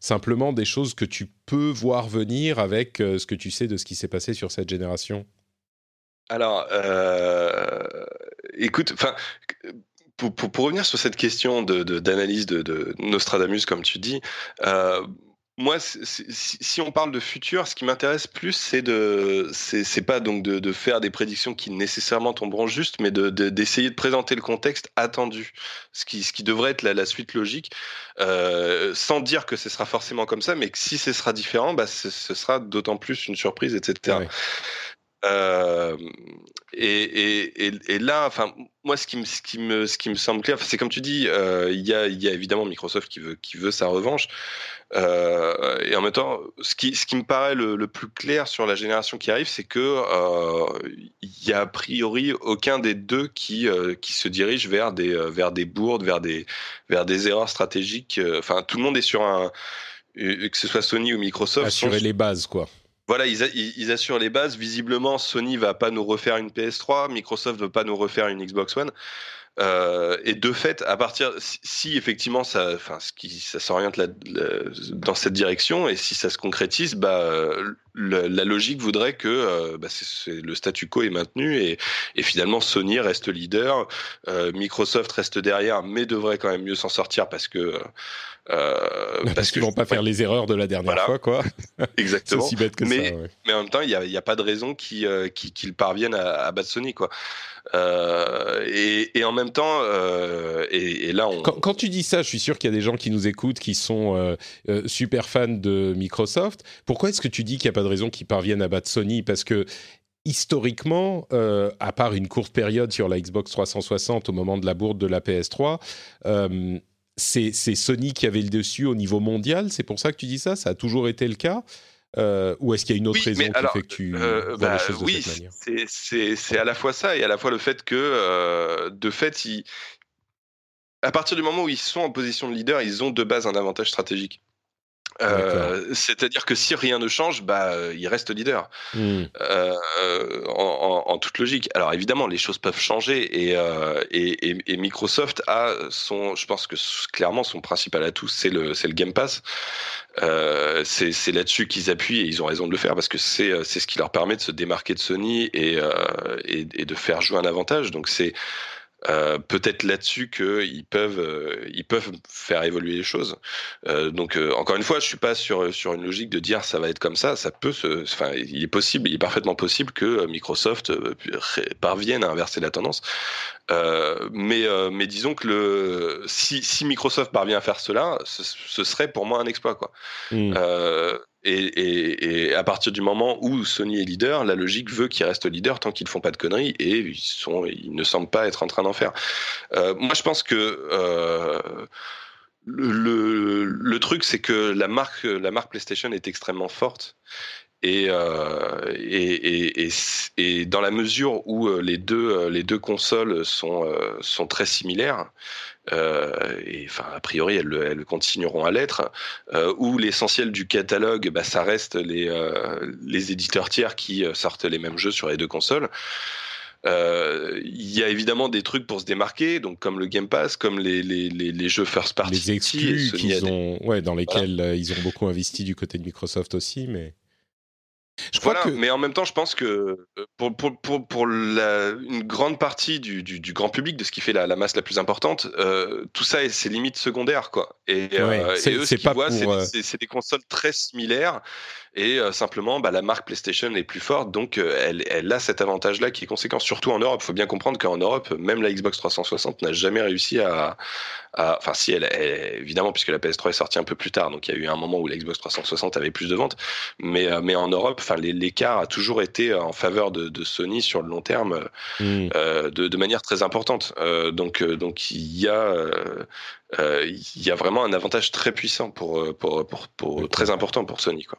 simplement des choses que tu peux voir venir avec ce que tu sais de ce qui s'est passé sur cette génération Alors, euh, écoute, pour, revenir sur cette question d'analyse de, de, de, Nostradamus, comme tu dis, euh, moi, si on parle de futur, ce qui m'intéresse plus, c'est de, c'est pas donc de, de, faire des prédictions qui nécessairement tomberont juste, mais d'essayer de, de, présenter le contexte attendu, ce qui, ce qui devrait être la, la suite logique, euh, sans dire que ce sera forcément comme ça, mais que si ce sera différent, bah, ce, sera d'autant plus une surprise, etc. Euh, et, et, là, enfin, moi, ce qui me, ce qui me, ce qui me semble clair, c'est comme tu dis, euh, il y, a, y, a, évidemment Microsoft qui veut, qui veut sa revanche. Euh, et en même temps, ce qui, ce qui me paraît le, plus clair sur la génération qui arrive, c'est que il y a a priori aucun des deux qui, qui se dirige vers des, vers des bourdes, vers des, vers des erreurs stratégiques. Enfin, tout le monde est sur un, que ce soit Sony ou Microsoft, assurer les bases, quoi. Voilà, ils, assurent les bases. Visiblement, Sony va pas nous refaire une PS3, Microsoft veut pas nous refaire une Xbox One. Euh, et de fait, à partir, si, effectivement ça, enfin, ça s'oriente dans cette direction, et si ça se concrétise, bah, la logique voudrait que euh, bah, le statu quo est maintenu et, et, finalement Sony reste leader, euh, Microsoft reste derrière, mais devrait quand même mieux s'en sortir parce que euh, parce, qu'ils vont pas faire les erreurs de la dernière fois, quoi. (laughs) Exactement. aussi bête que mais, ça. Mais en même temps, il n'y a, pas de raison qu'ils parviennent à, à, battre Sony, quoi. Euh, et, et, en même temps, euh, et, et, là, on... quand, quand, tu dis ça, je suis sûr qu'il y a des gens qui nous écoutent qui sont super fans de Microsoft. Pourquoi est-ce que tu dis qu'il n'y a pas de raison qu'ils parviennent à battre Sony Parce que historiquement, euh, à part une courte période sur la Xbox 360 au moment de la bourde de la PS3, euh, c'est Sony qui avait le dessus au niveau mondial. C'est pour ça que tu dis ça? Ça a toujours été le cas? Euh, ou est-ce qu'il y a une autre raison qui fait que tu vois les bah, choses de oui, cette manière? C'est à la fois ça et à la fois le fait que, de fait, ils, à partir du moment où ils sont en position de leader, ils ont de base un avantage stratégique. Euh, c'est-à-dire que si rien ne change, bah, euh, il reste leader, mmh. euh, en, en, toute logique. Alors évidemment, les choses peuvent changer et, euh, et, et, Microsoft a son, je pense que clairement son principal atout, c'est le, c'est le Game Pass. C'est là-dessus qu'ils appuient et ils ont raison de le faire parce que c'est ce qui leur permet de se démarquer de Sony et, et, et de faire jouer un avantage. Donc c'est euh, peut-être là-dessus qu'ils peuvent, euh, ils peuvent faire évoluer les choses. Euh, donc encore une fois, je suis pas sur sur une logique de dire ça va être comme ça. Ça peut se, enfin, il est possible, il est parfaitement possible que Microsoft parvienne à inverser la tendance. mais mais disons que le si, si Microsoft parvient à faire cela, ce, serait pour moi un exploit quoi. Mmh. Et, à partir du moment où Sony est leader, la logique veut qu'ils restent leader tant qu'ils ne font pas de conneries et ils, ne semblent pas être en train d'en faire. Euh, moi, je pense que euh, le, truc, c'est que la marque PlayStation est extrêmement forte. Et, euh, et, et, et, dans la mesure où euh, les deux, euh, les deux consoles sont, sont très similaires, euh, et enfin a priori elles, elles continueront à l'être, euh, où l'essentiel du catalogue, bah, ça reste les, les éditeurs tiers qui sortent les mêmes jeux sur les deux consoles. Il y a évidemment des trucs pour se démarquer, donc comme le Game Pass, comme les, les, les, les jeux first party, les exclus qu'ils ont, ouais, dans lesquels ils ont beaucoup investi du côté de Microsoft aussi, mais je crois que... mais en même temps, je pense que euh, pour, pour, pour, pour la, une grande partie du, du, du, grand public, de ce qui fait la, la masse la plus importante, euh, tout ça, c'est limite secondaire, quoi. Et, euh, et eux, ce qu'ils voient, euh, c'est des consoles très similaires et euh, simplement bah, la marque PlayStation est plus forte, donc euh, elle, elle, a cet avantage-là qui est conséquent, surtout en Europe. Il faut bien comprendre qu'en Europe, même la Xbox 360 n'a jamais réussi à, enfin si elle, est évidemment puisque la PS3 est sortie un peu plus tard, donc il y a eu un moment où la Xbox 360 avait plus de ventes, mais euh, mais en Europe, l'écart a toujours été en faveur de, de, Sony sur le long terme mmh. de, de, manière très importante. Donc donc il y a il y a vraiment un avantage très puissant pour, euh, pour, pour, pour très important pour Sony. Quoi.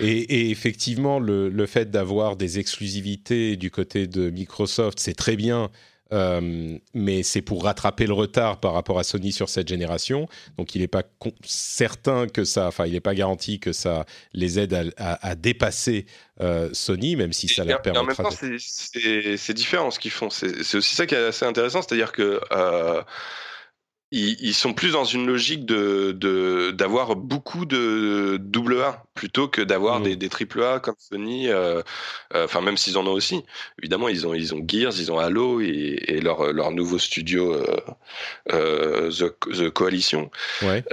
Et, et effectivement, le, le fait d'avoir des exclusivités du côté de Microsoft, c'est très bien. Euh, mais c'est pour rattraper le retard par rapport à Sony sur cette génération. Donc il n'est pas certain que ça, enfin il n'est pas garanti que ça les aide à, à, à dépasser euh, Sony, même si ça leur permet. En même temps, c'est différent ce qu'ils font. C'est aussi ça qui est assez intéressant, c'est-à-dire que euh, ils, sont plus dans une logique de d'avoir beaucoup de double A plutôt que d'avoir mmh. des, des triple A comme Sony. Euh, euh, enfin, même s'ils en ont aussi. Évidemment, ils ont ils ont Gears, ils ont Halo et, et leur leur nouveau studio euh, The, The, Coalition. Ouais.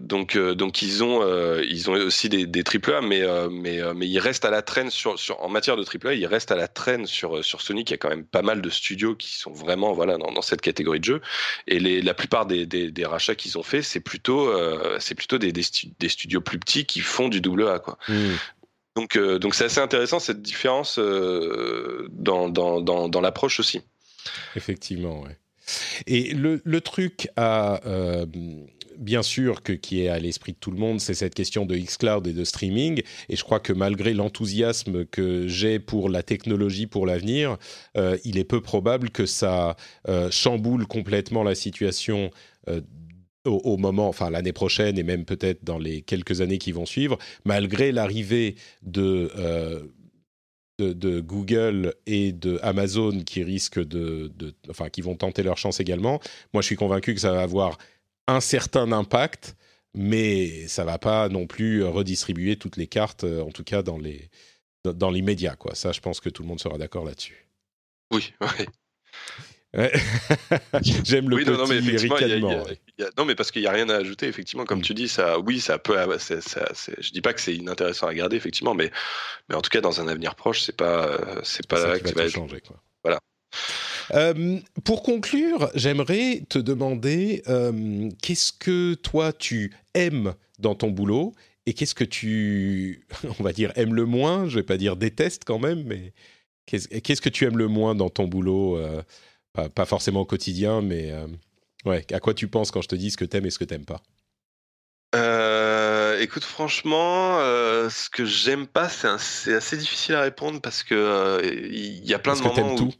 donc donc ils ont ils ont aussi des, des triple A, mais mais mais ils restent à la traîne sur, sur en matière de triple A, ils restent à la traîne sur sur Sony qui a quand même pas mal de studios qui sont vraiment voilà dans, dans cette catégorie de jeu et les la plupart des, des, rachats qu'ils ont fait, c'est plutôt, euh, c'est plutôt des, des, studios plus petits qui font du double A. Quoi. Hmm. Donc, donc c'est assez intéressant cette différence dans, dans, dans, dans l'approche aussi. Effectivement, ouais. Et le, le truc à bien sûr, que, qui est à l'esprit de tout le monde, c'est cette question de xCloud et de streaming. Et je crois que malgré l'enthousiasme que j'ai pour la technologie pour l'avenir, euh, il est peu probable que ça euh, chamboule complètement la situation. Euh, au, moment, enfin l'année prochaine et même peut-être dans les quelques années qui vont suivre, malgré l'arrivée de, Google et de Amazon qui risquent de, enfin qui vont tenter leur chance également. Moi, je suis convaincu que ça va avoir un certain impact, mais ça va pas non plus redistribuer toutes les cartes, euh, en tout cas dans les dans l'immédiat, quoi. Ça, je pense que tout le monde sera d'accord là-dessus. Oui, oui. (laughs) J'aime le petit non, mais non, mais parce qu'il n'y a rien à ajouter, effectivement, comme mm. tu dis, ça, oui, ça peut. Ça, ça, je dis pas que c'est inintéressant à garder, effectivement, mais, mais en tout cas, dans un avenir proche, c'est pas, c'est pas là que va, changer, quoi. Voilà. Euh, pour conclure, j'aimerais te demander euh, qu'est-ce que toi tu aimes dans ton boulot et qu'est-ce que tu, (laughs) on va dire, aimes le moins? Je vais pas dire déteste quand même, mais qu'est-ce que tu aimes le moins dans ton boulot euh, pas, forcément au quotidien, mais ouais, à quoi tu penses quand je te dis ce que t'aimes et ce que t'aimes pas? Écoute, franchement, ce que j'aime pas, c'est assez difficile à répondre parce que il y a plein de moments où... tout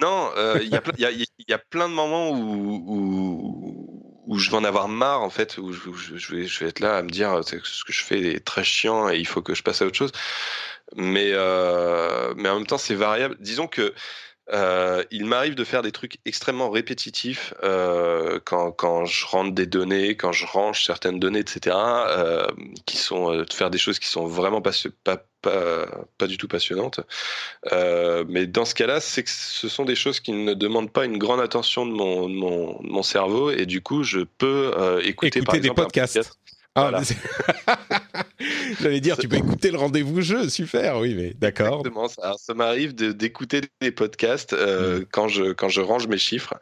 non, euh, il y, a plein de moments où, où, je vais en avoir marre, en fait, où je, vais, je vais être là à me dire ce que je fais est très chiant et il faut que je passe à autre chose. Mais, euh, mais en même temps, c'est variable. Disons que euh, il m'arrive de faire des trucs extrêmement répétitifs quand, quand, je rentre des données, quand je range certaines données, etc. Qui sont de faire des choses qui sont vraiment pas, pas, pas, pas du tout passionnantes. mais dans ce cas-là, c'est que ce sont des choses qui ne demandent pas une grande attention de mon, mon, mon cerveau et du coup, je peux écouter, par exemple, des podcasts. Ah, (laughs) J'allais dire, tu peux écouter le rendez-vous jeu, super, oui, mais d'accord. Exactement, ça, ça m'arrive d'écouter des podcasts euh, mm. quand, je, quand je range mes chiffres.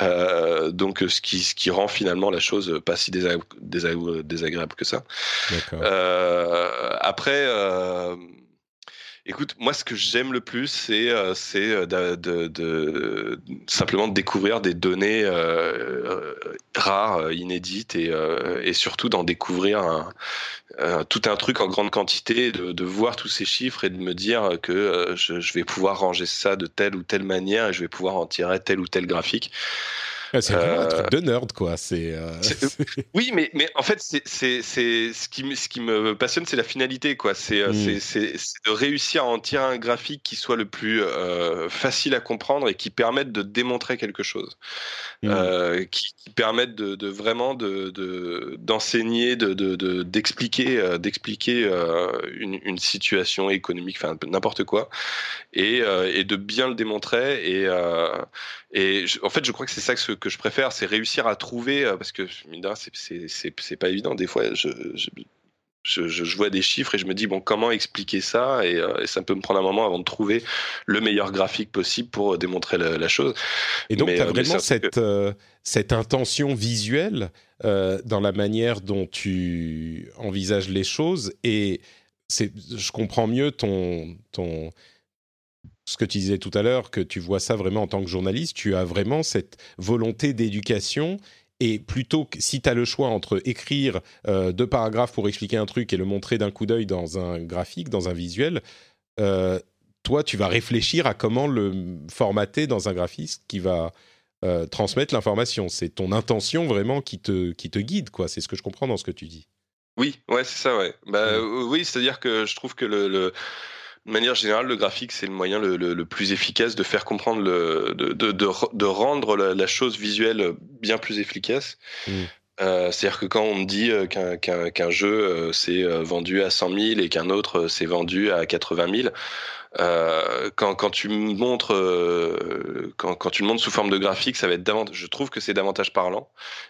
Euh, donc, ce qui, ce qui rend finalement la chose pas si désagréable que ça. Euh, après, Écoute, moi, ce que j'aime le plus, c'est euh, euh, de, de, de, simplement de découvrir des données euh, rares, inédites, et, et surtout d'en découvrir un, tout un truc en grande quantité, de, voir tous ces chiffres et de me dire que je, je, vais pouvoir ranger ça de telle ou telle manière et je vais pouvoir en tirer tel ou tel graphique. C'est vraiment un truc de nerd, quoi. C'est. Euh, (laughs) oui, mais, mais en fait, c'est ce qui, ce qui me passionne, c'est la finalité, quoi. C'est euh, hmm. c'est de réussir à en tirer un graphique qui soit le plus euh, facile à comprendre et qui permette de démontrer quelque chose, hmm. qui, qui, permette de, de vraiment d'enseigner, de, d'expliquer, d'expliquer une, une, situation économique, enfin n'importe quoi, et, et, de bien le démontrer et et en fait, je crois que c'est ça que, que je préfère, c'est réussir à trouver, euh, parce que c'est pas évident. Des fois, je, je, je, vois des chiffres et je me dis, bon, comment expliquer ça? Euh, et, ça peut me prendre un moment avant de trouver le meilleur graphique possible pour démontrer la, chose. Et donc, tu as euh, vraiment cette, cette intention visuelle dans la manière dont tu envisages les choses et je comprends mieux ton. ton ce que tu disais tout à l'heure, que tu vois ça vraiment en tant que journaliste, tu as vraiment cette volonté d'éducation. Et plutôt que si tu as le choix entre écrire euh, deux paragraphes pour expliquer un truc et le montrer d'un coup d'œil dans un graphique, dans un visuel, euh, toi, tu vas réfléchir à comment le formater dans un graphiste qui va euh, transmettre l'information. C'est ton intention vraiment qui te, qui te guide, quoi. C'est ce que je comprends dans ce que tu dis. Oui, ouais, c'est ça, ouais. Bah, Oui, c'est-à-dire que je trouve que le de manière générale, le graphique, c'est le moyen le, le, plus efficace de faire comprendre, le, de, de, de, rendre la, chose visuelle bien plus efficace. Mm. Euh, C'est-à-dire que quand on me dit euh, qu'un jeu s'est euh, vendu à 100 000 et qu'un autre s'est vendu à 80 000, euh, quand, quand, tu montres, quand, quand, tu le montres sous forme de graphique, ça va être davantage. Je trouve que c'est davantage parlant.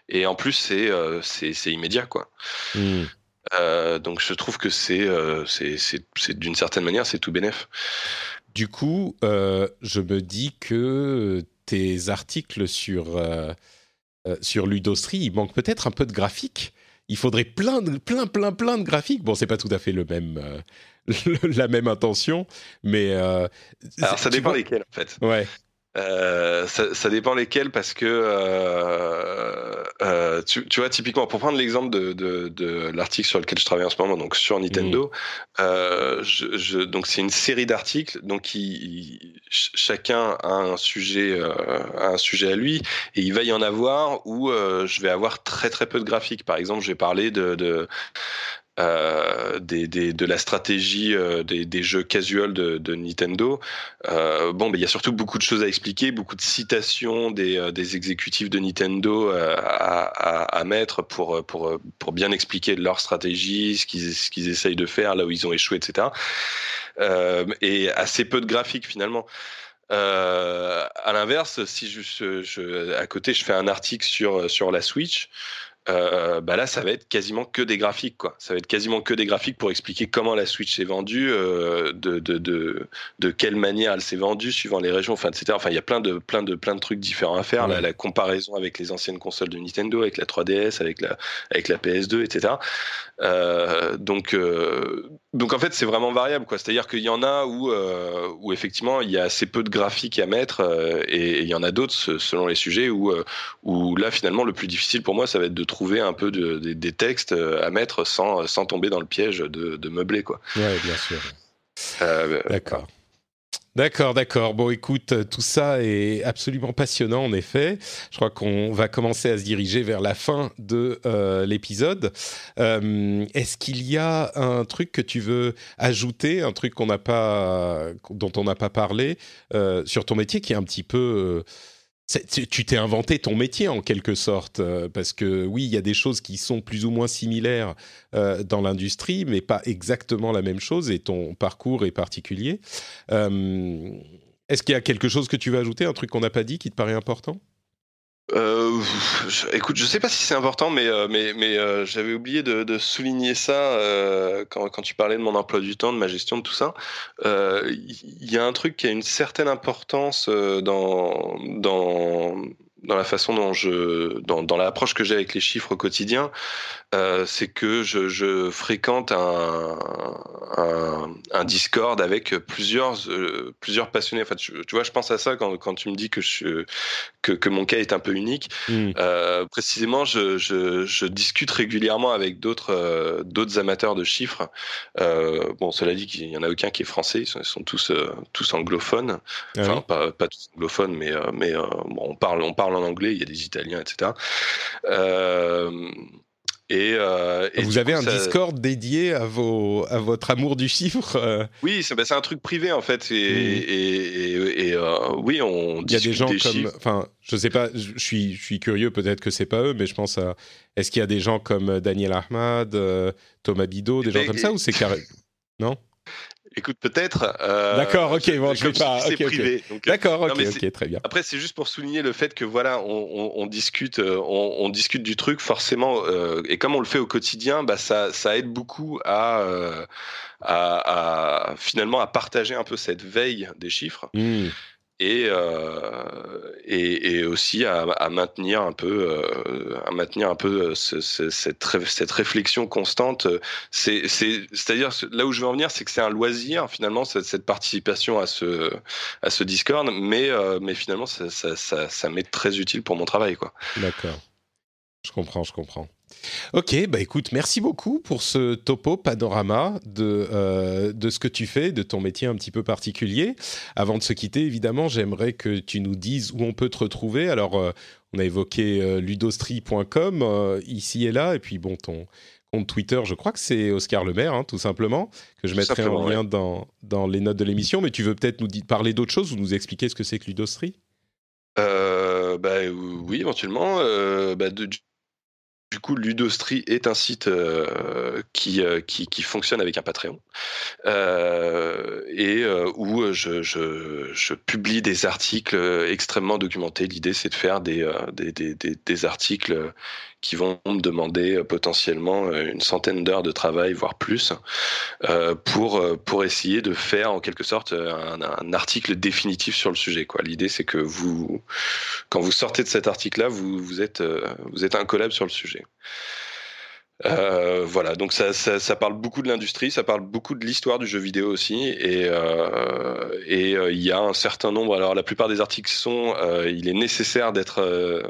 Et en plus, c'est c'est immédiat, quoi. Mm. Euh, donc je trouve que c'est euh, c'est d'une certaine manière c'est tout bénef. Du coup, euh, je me dis que tes articles sur sur Ludostri, il manque peut-être un peu de graphique. il faudrait plein, de, plein, plein, plein de graphiques. Bon, c'est pas tout à fait le même, (laughs) la même intention, mais. Alors, ça dépend lesquels, en fait. Ouais. Euh, ça, ça, dépend lesquels parce que euh, euh, tu, tu, vois typiquement pour prendre l'exemple de, de, de l'article sur lequel je travaille en ce moment donc sur Nintendo mmh. euh, je, je, donc c'est une série d'articles donc il, chacun a un sujet euh, a un sujet à lui et il va y en avoir où euh, je vais avoir très très peu de graphiques par exemple je vais parler de, de euh, des, des, de la stratégie euh, des, des, jeux casual de, de Nintendo. Euh, bon, il y a surtout beaucoup de choses à expliquer, beaucoup de citations des, euh, des exécutifs de Nintendo euh, à, à, à, mettre pour, pour, pour bien expliquer leur stratégie, ce qu'ils ce essayent de faire, là où ils ont échoué, etc. et assez peu de graphiques finalement. À l'inverse, si je, je, à côté je fais un article sur sur la Switch, euh, bah là, ça va être quasiment que des graphiques, quoi. Ça va être quasiment que des graphiques pour expliquer comment la Switch s'est vendue, euh, de, de, de, de, quelle manière elle s'est vendue, suivant les régions, enfin, etc. Enfin, il y a plein de, plein de, plein de trucs différents à faire. Ouais. La, la, comparaison avec les anciennes consoles de Nintendo, avec la 3DS, avec la, avec la PS2, etc. Euh, donc, donc en fait, c'est vraiment variable, quoi. C'est-à-dire qu'il y en a où, où effectivement, il y a assez peu de graphiques à mettre, et, et, il y en a d'autres selon les sujets où, où là, finalement, le plus difficile pour moi, ça va être de trouver un peu de, de, des textes à mettre sans, sans tomber dans le piège de, de meubler, quoi. Ouais, bien sûr. Euh, D'accord. D'accord, d'accord. Bon, écoute, tout ça est absolument passionnant, en effet. Je crois qu'on va commencer à se diriger vers la fin de euh, l'épisode. Euh, Est-ce qu'il y a un truc que tu veux ajouter, un truc qu'on n'a pas, dont on n'a pas parlé euh, sur ton métier, qui est un petit peu tu t'es inventé ton métier en quelque sorte, euh, parce que oui, il y a des choses qui sont plus ou moins similaires euh, dans l'industrie, mais pas exactement la même chose, et ton parcours est particulier. Euh, Est-ce qu'il y a quelque chose que tu veux ajouter, un truc qu'on n'a pas dit qui te paraît important? Euh, je, écoute, je sais pas si c'est important, mais euh, mais mais euh, j'avais oublié de, de, souligner ça euh, quand, quand tu parlais de mon emploi du temps, de ma gestion, de tout ça. Il euh, y a un truc qui a une certaine importance dans dans dans la façon dont je, dans, dans l'approche que j'ai avec les chiffres au quotidien, euh, c'est que je, je fréquente un, un, un, Discord avec plusieurs, euh, plusieurs passionnés. En fait, tu vois, je pense à ça quand, quand tu me dis que, je, que, que mon cas est un peu unique. Mmh. Euh, précisément, je, je, je, discute régulièrement avec d'autres, d'autres amateurs de chiffres. Bon, cela dit qu'il y en a aucun qui est français. Ils sont, ils sont tous, tous anglophones. Ah enfin, pas, pas tous anglophones, mais, mais bon, on parle, on parle en anglais, il y a des Italiens, etc. Euh, et, euh, et Vous avez coup, un ça... Discord dédié à, vos, à votre amour du chiffre euh... Oui, c'est bah, un truc privé en fait. Et, mmh. et, et euh, oui, on Il y a des gens des comme. Enfin, je sais pas, je suis, je suis curieux, peut-être que c'est pas eux, mais je pense à. Est-ce qu'il y a des gens comme Daniel Ahmad, Thomas Bidot, des gens comme ça, ou c'est carré. Non? Écoute, peut-être. Euh, D'accord, ok, bon, je vais pas. C'est okay, privé. Okay. D'accord, ok, ok, très bien. Après, c'est juste pour souligner le fait que voilà, on, on, on discute, euh, on, on, discute du truc forcément, euh, et comme on le fait au quotidien, bah ça, ça aide beaucoup à, euh, à, à, finalement à partager un peu cette veille des chiffres. Mmh et, euh, et, et, aussi à, maintenir un peu, euh, à maintenir un peu ce, ce, cette, cette réflexion constante. C'est, c'est-à-dire là où je veux en venir, c'est que c'est un loisir finalement cette, cette, participation à ce, à ce Discord, mais, euh, mais finalement ça, ça, ça, ça m'est très utile pour mon travail. D'accord. Je comprends, je comprends. Ok, bah écoute, merci beaucoup pour ce topo panorama de, euh, de ce que tu fais, de ton métier un petit peu particulier. Avant de se quitter, évidemment, j'aimerais que tu nous dises où on peut te retrouver. Alors, euh, on a évoqué euh, ludostri.com euh, ici et là, et puis bon, ton compte Twitter, je crois que c'est Oscar Le Maire, hein, tout simplement, que je mettrai en lien ouais. dans, dans les notes de l'émission. Mais tu veux peut-être nous parler d'autre chose ou nous expliquer ce que c'est que Ludostri? Bah, Oui, éventuellement. Bah, de du coup, Ludostri est un site euh, qui, euh, qui, fonctionne avec un Patreon euh, et où je, publie des articles extrêmement documentés. L'idée, c'est de faire des, articles qui vont me demander potentiellement une centaine d'heures de travail, voire plus, euh, pour, pour essayer de faire en quelque sorte un, un article définitif sur le sujet. L'idée, c'est que vous, quand vous sortez de cet article-là, vous, vous, êtes, vous êtes incollable sur le sujet. Euh, voilà, donc ça, ça, parle beaucoup de l'industrie, ça parle beaucoup de l'histoire du jeu vidéo aussi, et euh, euh, il y a un certain nombre. Alors la plupart des articles sont, il est nécessaire d'être,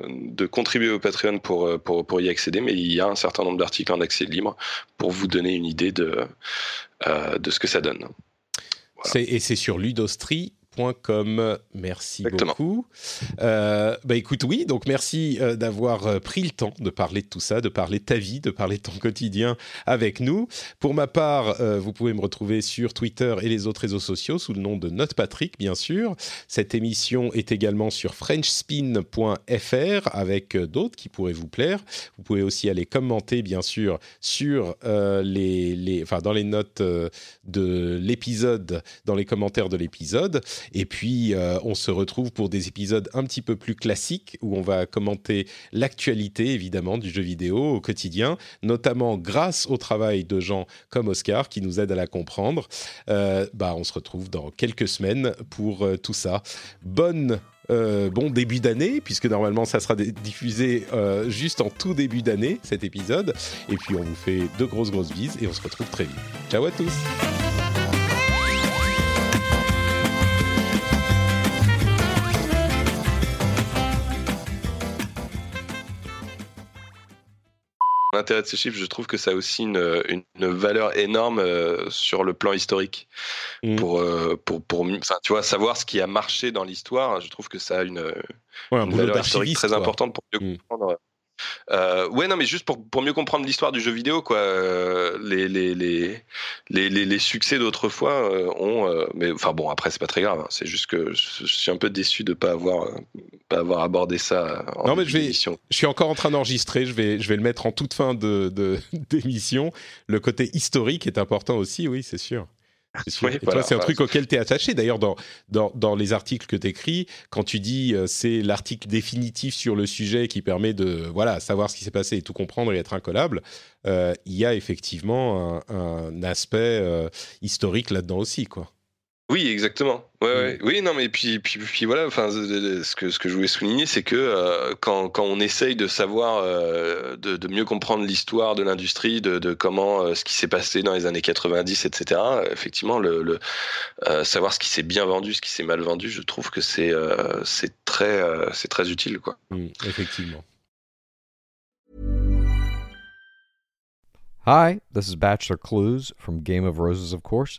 de contribuer au Patreon pour, pour y accéder, mais il y a un certain nombre d'articles en accès libre pour vous donner une idée de de ce que ça donne. Et c'est sur Ludostri Com. Merci beaucoup. Euh, bah écoute, oui, donc merci euh, d'avoir euh, pris le temps de parler de tout ça, de parler de ta vie, de parler de ton quotidien avec nous. Pour ma part, vous pouvez me retrouver sur Twitter et les autres réseaux sociaux sous le nom de Note Patrick, bien sûr. Cette émission est également sur FrenchSpin.fr avec d'autres qui pourraient vous plaire. Vous pouvez aussi aller commenter, bien sûr, sur les, les, enfin, dans les notes de l'épisode, dans les commentaires de l'épisode. Et puis, euh, on se retrouve pour des épisodes un petit peu plus classiques où on va commenter l'actualité, évidemment, du jeu vidéo au quotidien, notamment grâce au travail de gens comme Oscar qui nous aident à la comprendre. Euh, bah, on se retrouve dans quelques semaines pour euh, tout ça. Bon début d'année, puisque normalement ça sera diffusé juste en tout début d'année, cet épisode. Et puis on vous fait de grosses grosses bises et on se retrouve très vite. Ciao à tous l'intérêt de ces chiffres, je trouve que ça a aussi une, une, valeur énorme euh, sur le plan historique. Mmh. Pour, euh, pour, pour, tu vois, savoir ce qui a marché dans l'histoire, je trouve que ça a une, valeur historique très importante pour mieux mmh. comprendre euh, ouais, non, mais juste pour, pour mieux comprendre l'histoire du jeu vidéo, quoi. Euh, les, les, les, les, les, succès d'autrefois euh, ont. Euh, mais enfin bon, après, c'est pas très grave. Hein. c'est juste que je, suis un peu déçu de pas avoir, pas avoir abordé ça. En non, mais je, vais, je suis encore en train d'enregistrer. Je vais, je vais le mettre en toute fin de, (laughs) d'émission. Le côté historique est important aussi, oui, c'est sûr. C'est un truc auquel tu es attaché. D'ailleurs, dans, dans, dans, les articles que tu écris, quand tu dis euh, c'est l'article définitif sur le sujet qui permet de voilà, savoir ce qui s'est passé et tout comprendre et être incollable, euh, il y a effectivement un, un aspect euh, historique là-dedans aussi. quoi. Oui, exactement. Ouais, mm. Oui, non, mais puis, puis, puis voilà. Enfin, ce que ce que je voulais souligner, c'est que euh, quand, quand on essaye de savoir, euh, de, de, mieux comprendre l'histoire de l'industrie, de, de, comment euh, ce qui s'est passé dans les années 90, etc. Effectivement, le, le savoir ce qui s'est bien vendu, ce qui s'est mal vendu, je trouve que c'est c'est très c'est très utile, quoi. Mm, effectivement. Hi, this is Bachelor Clues from Game of Roses, of course.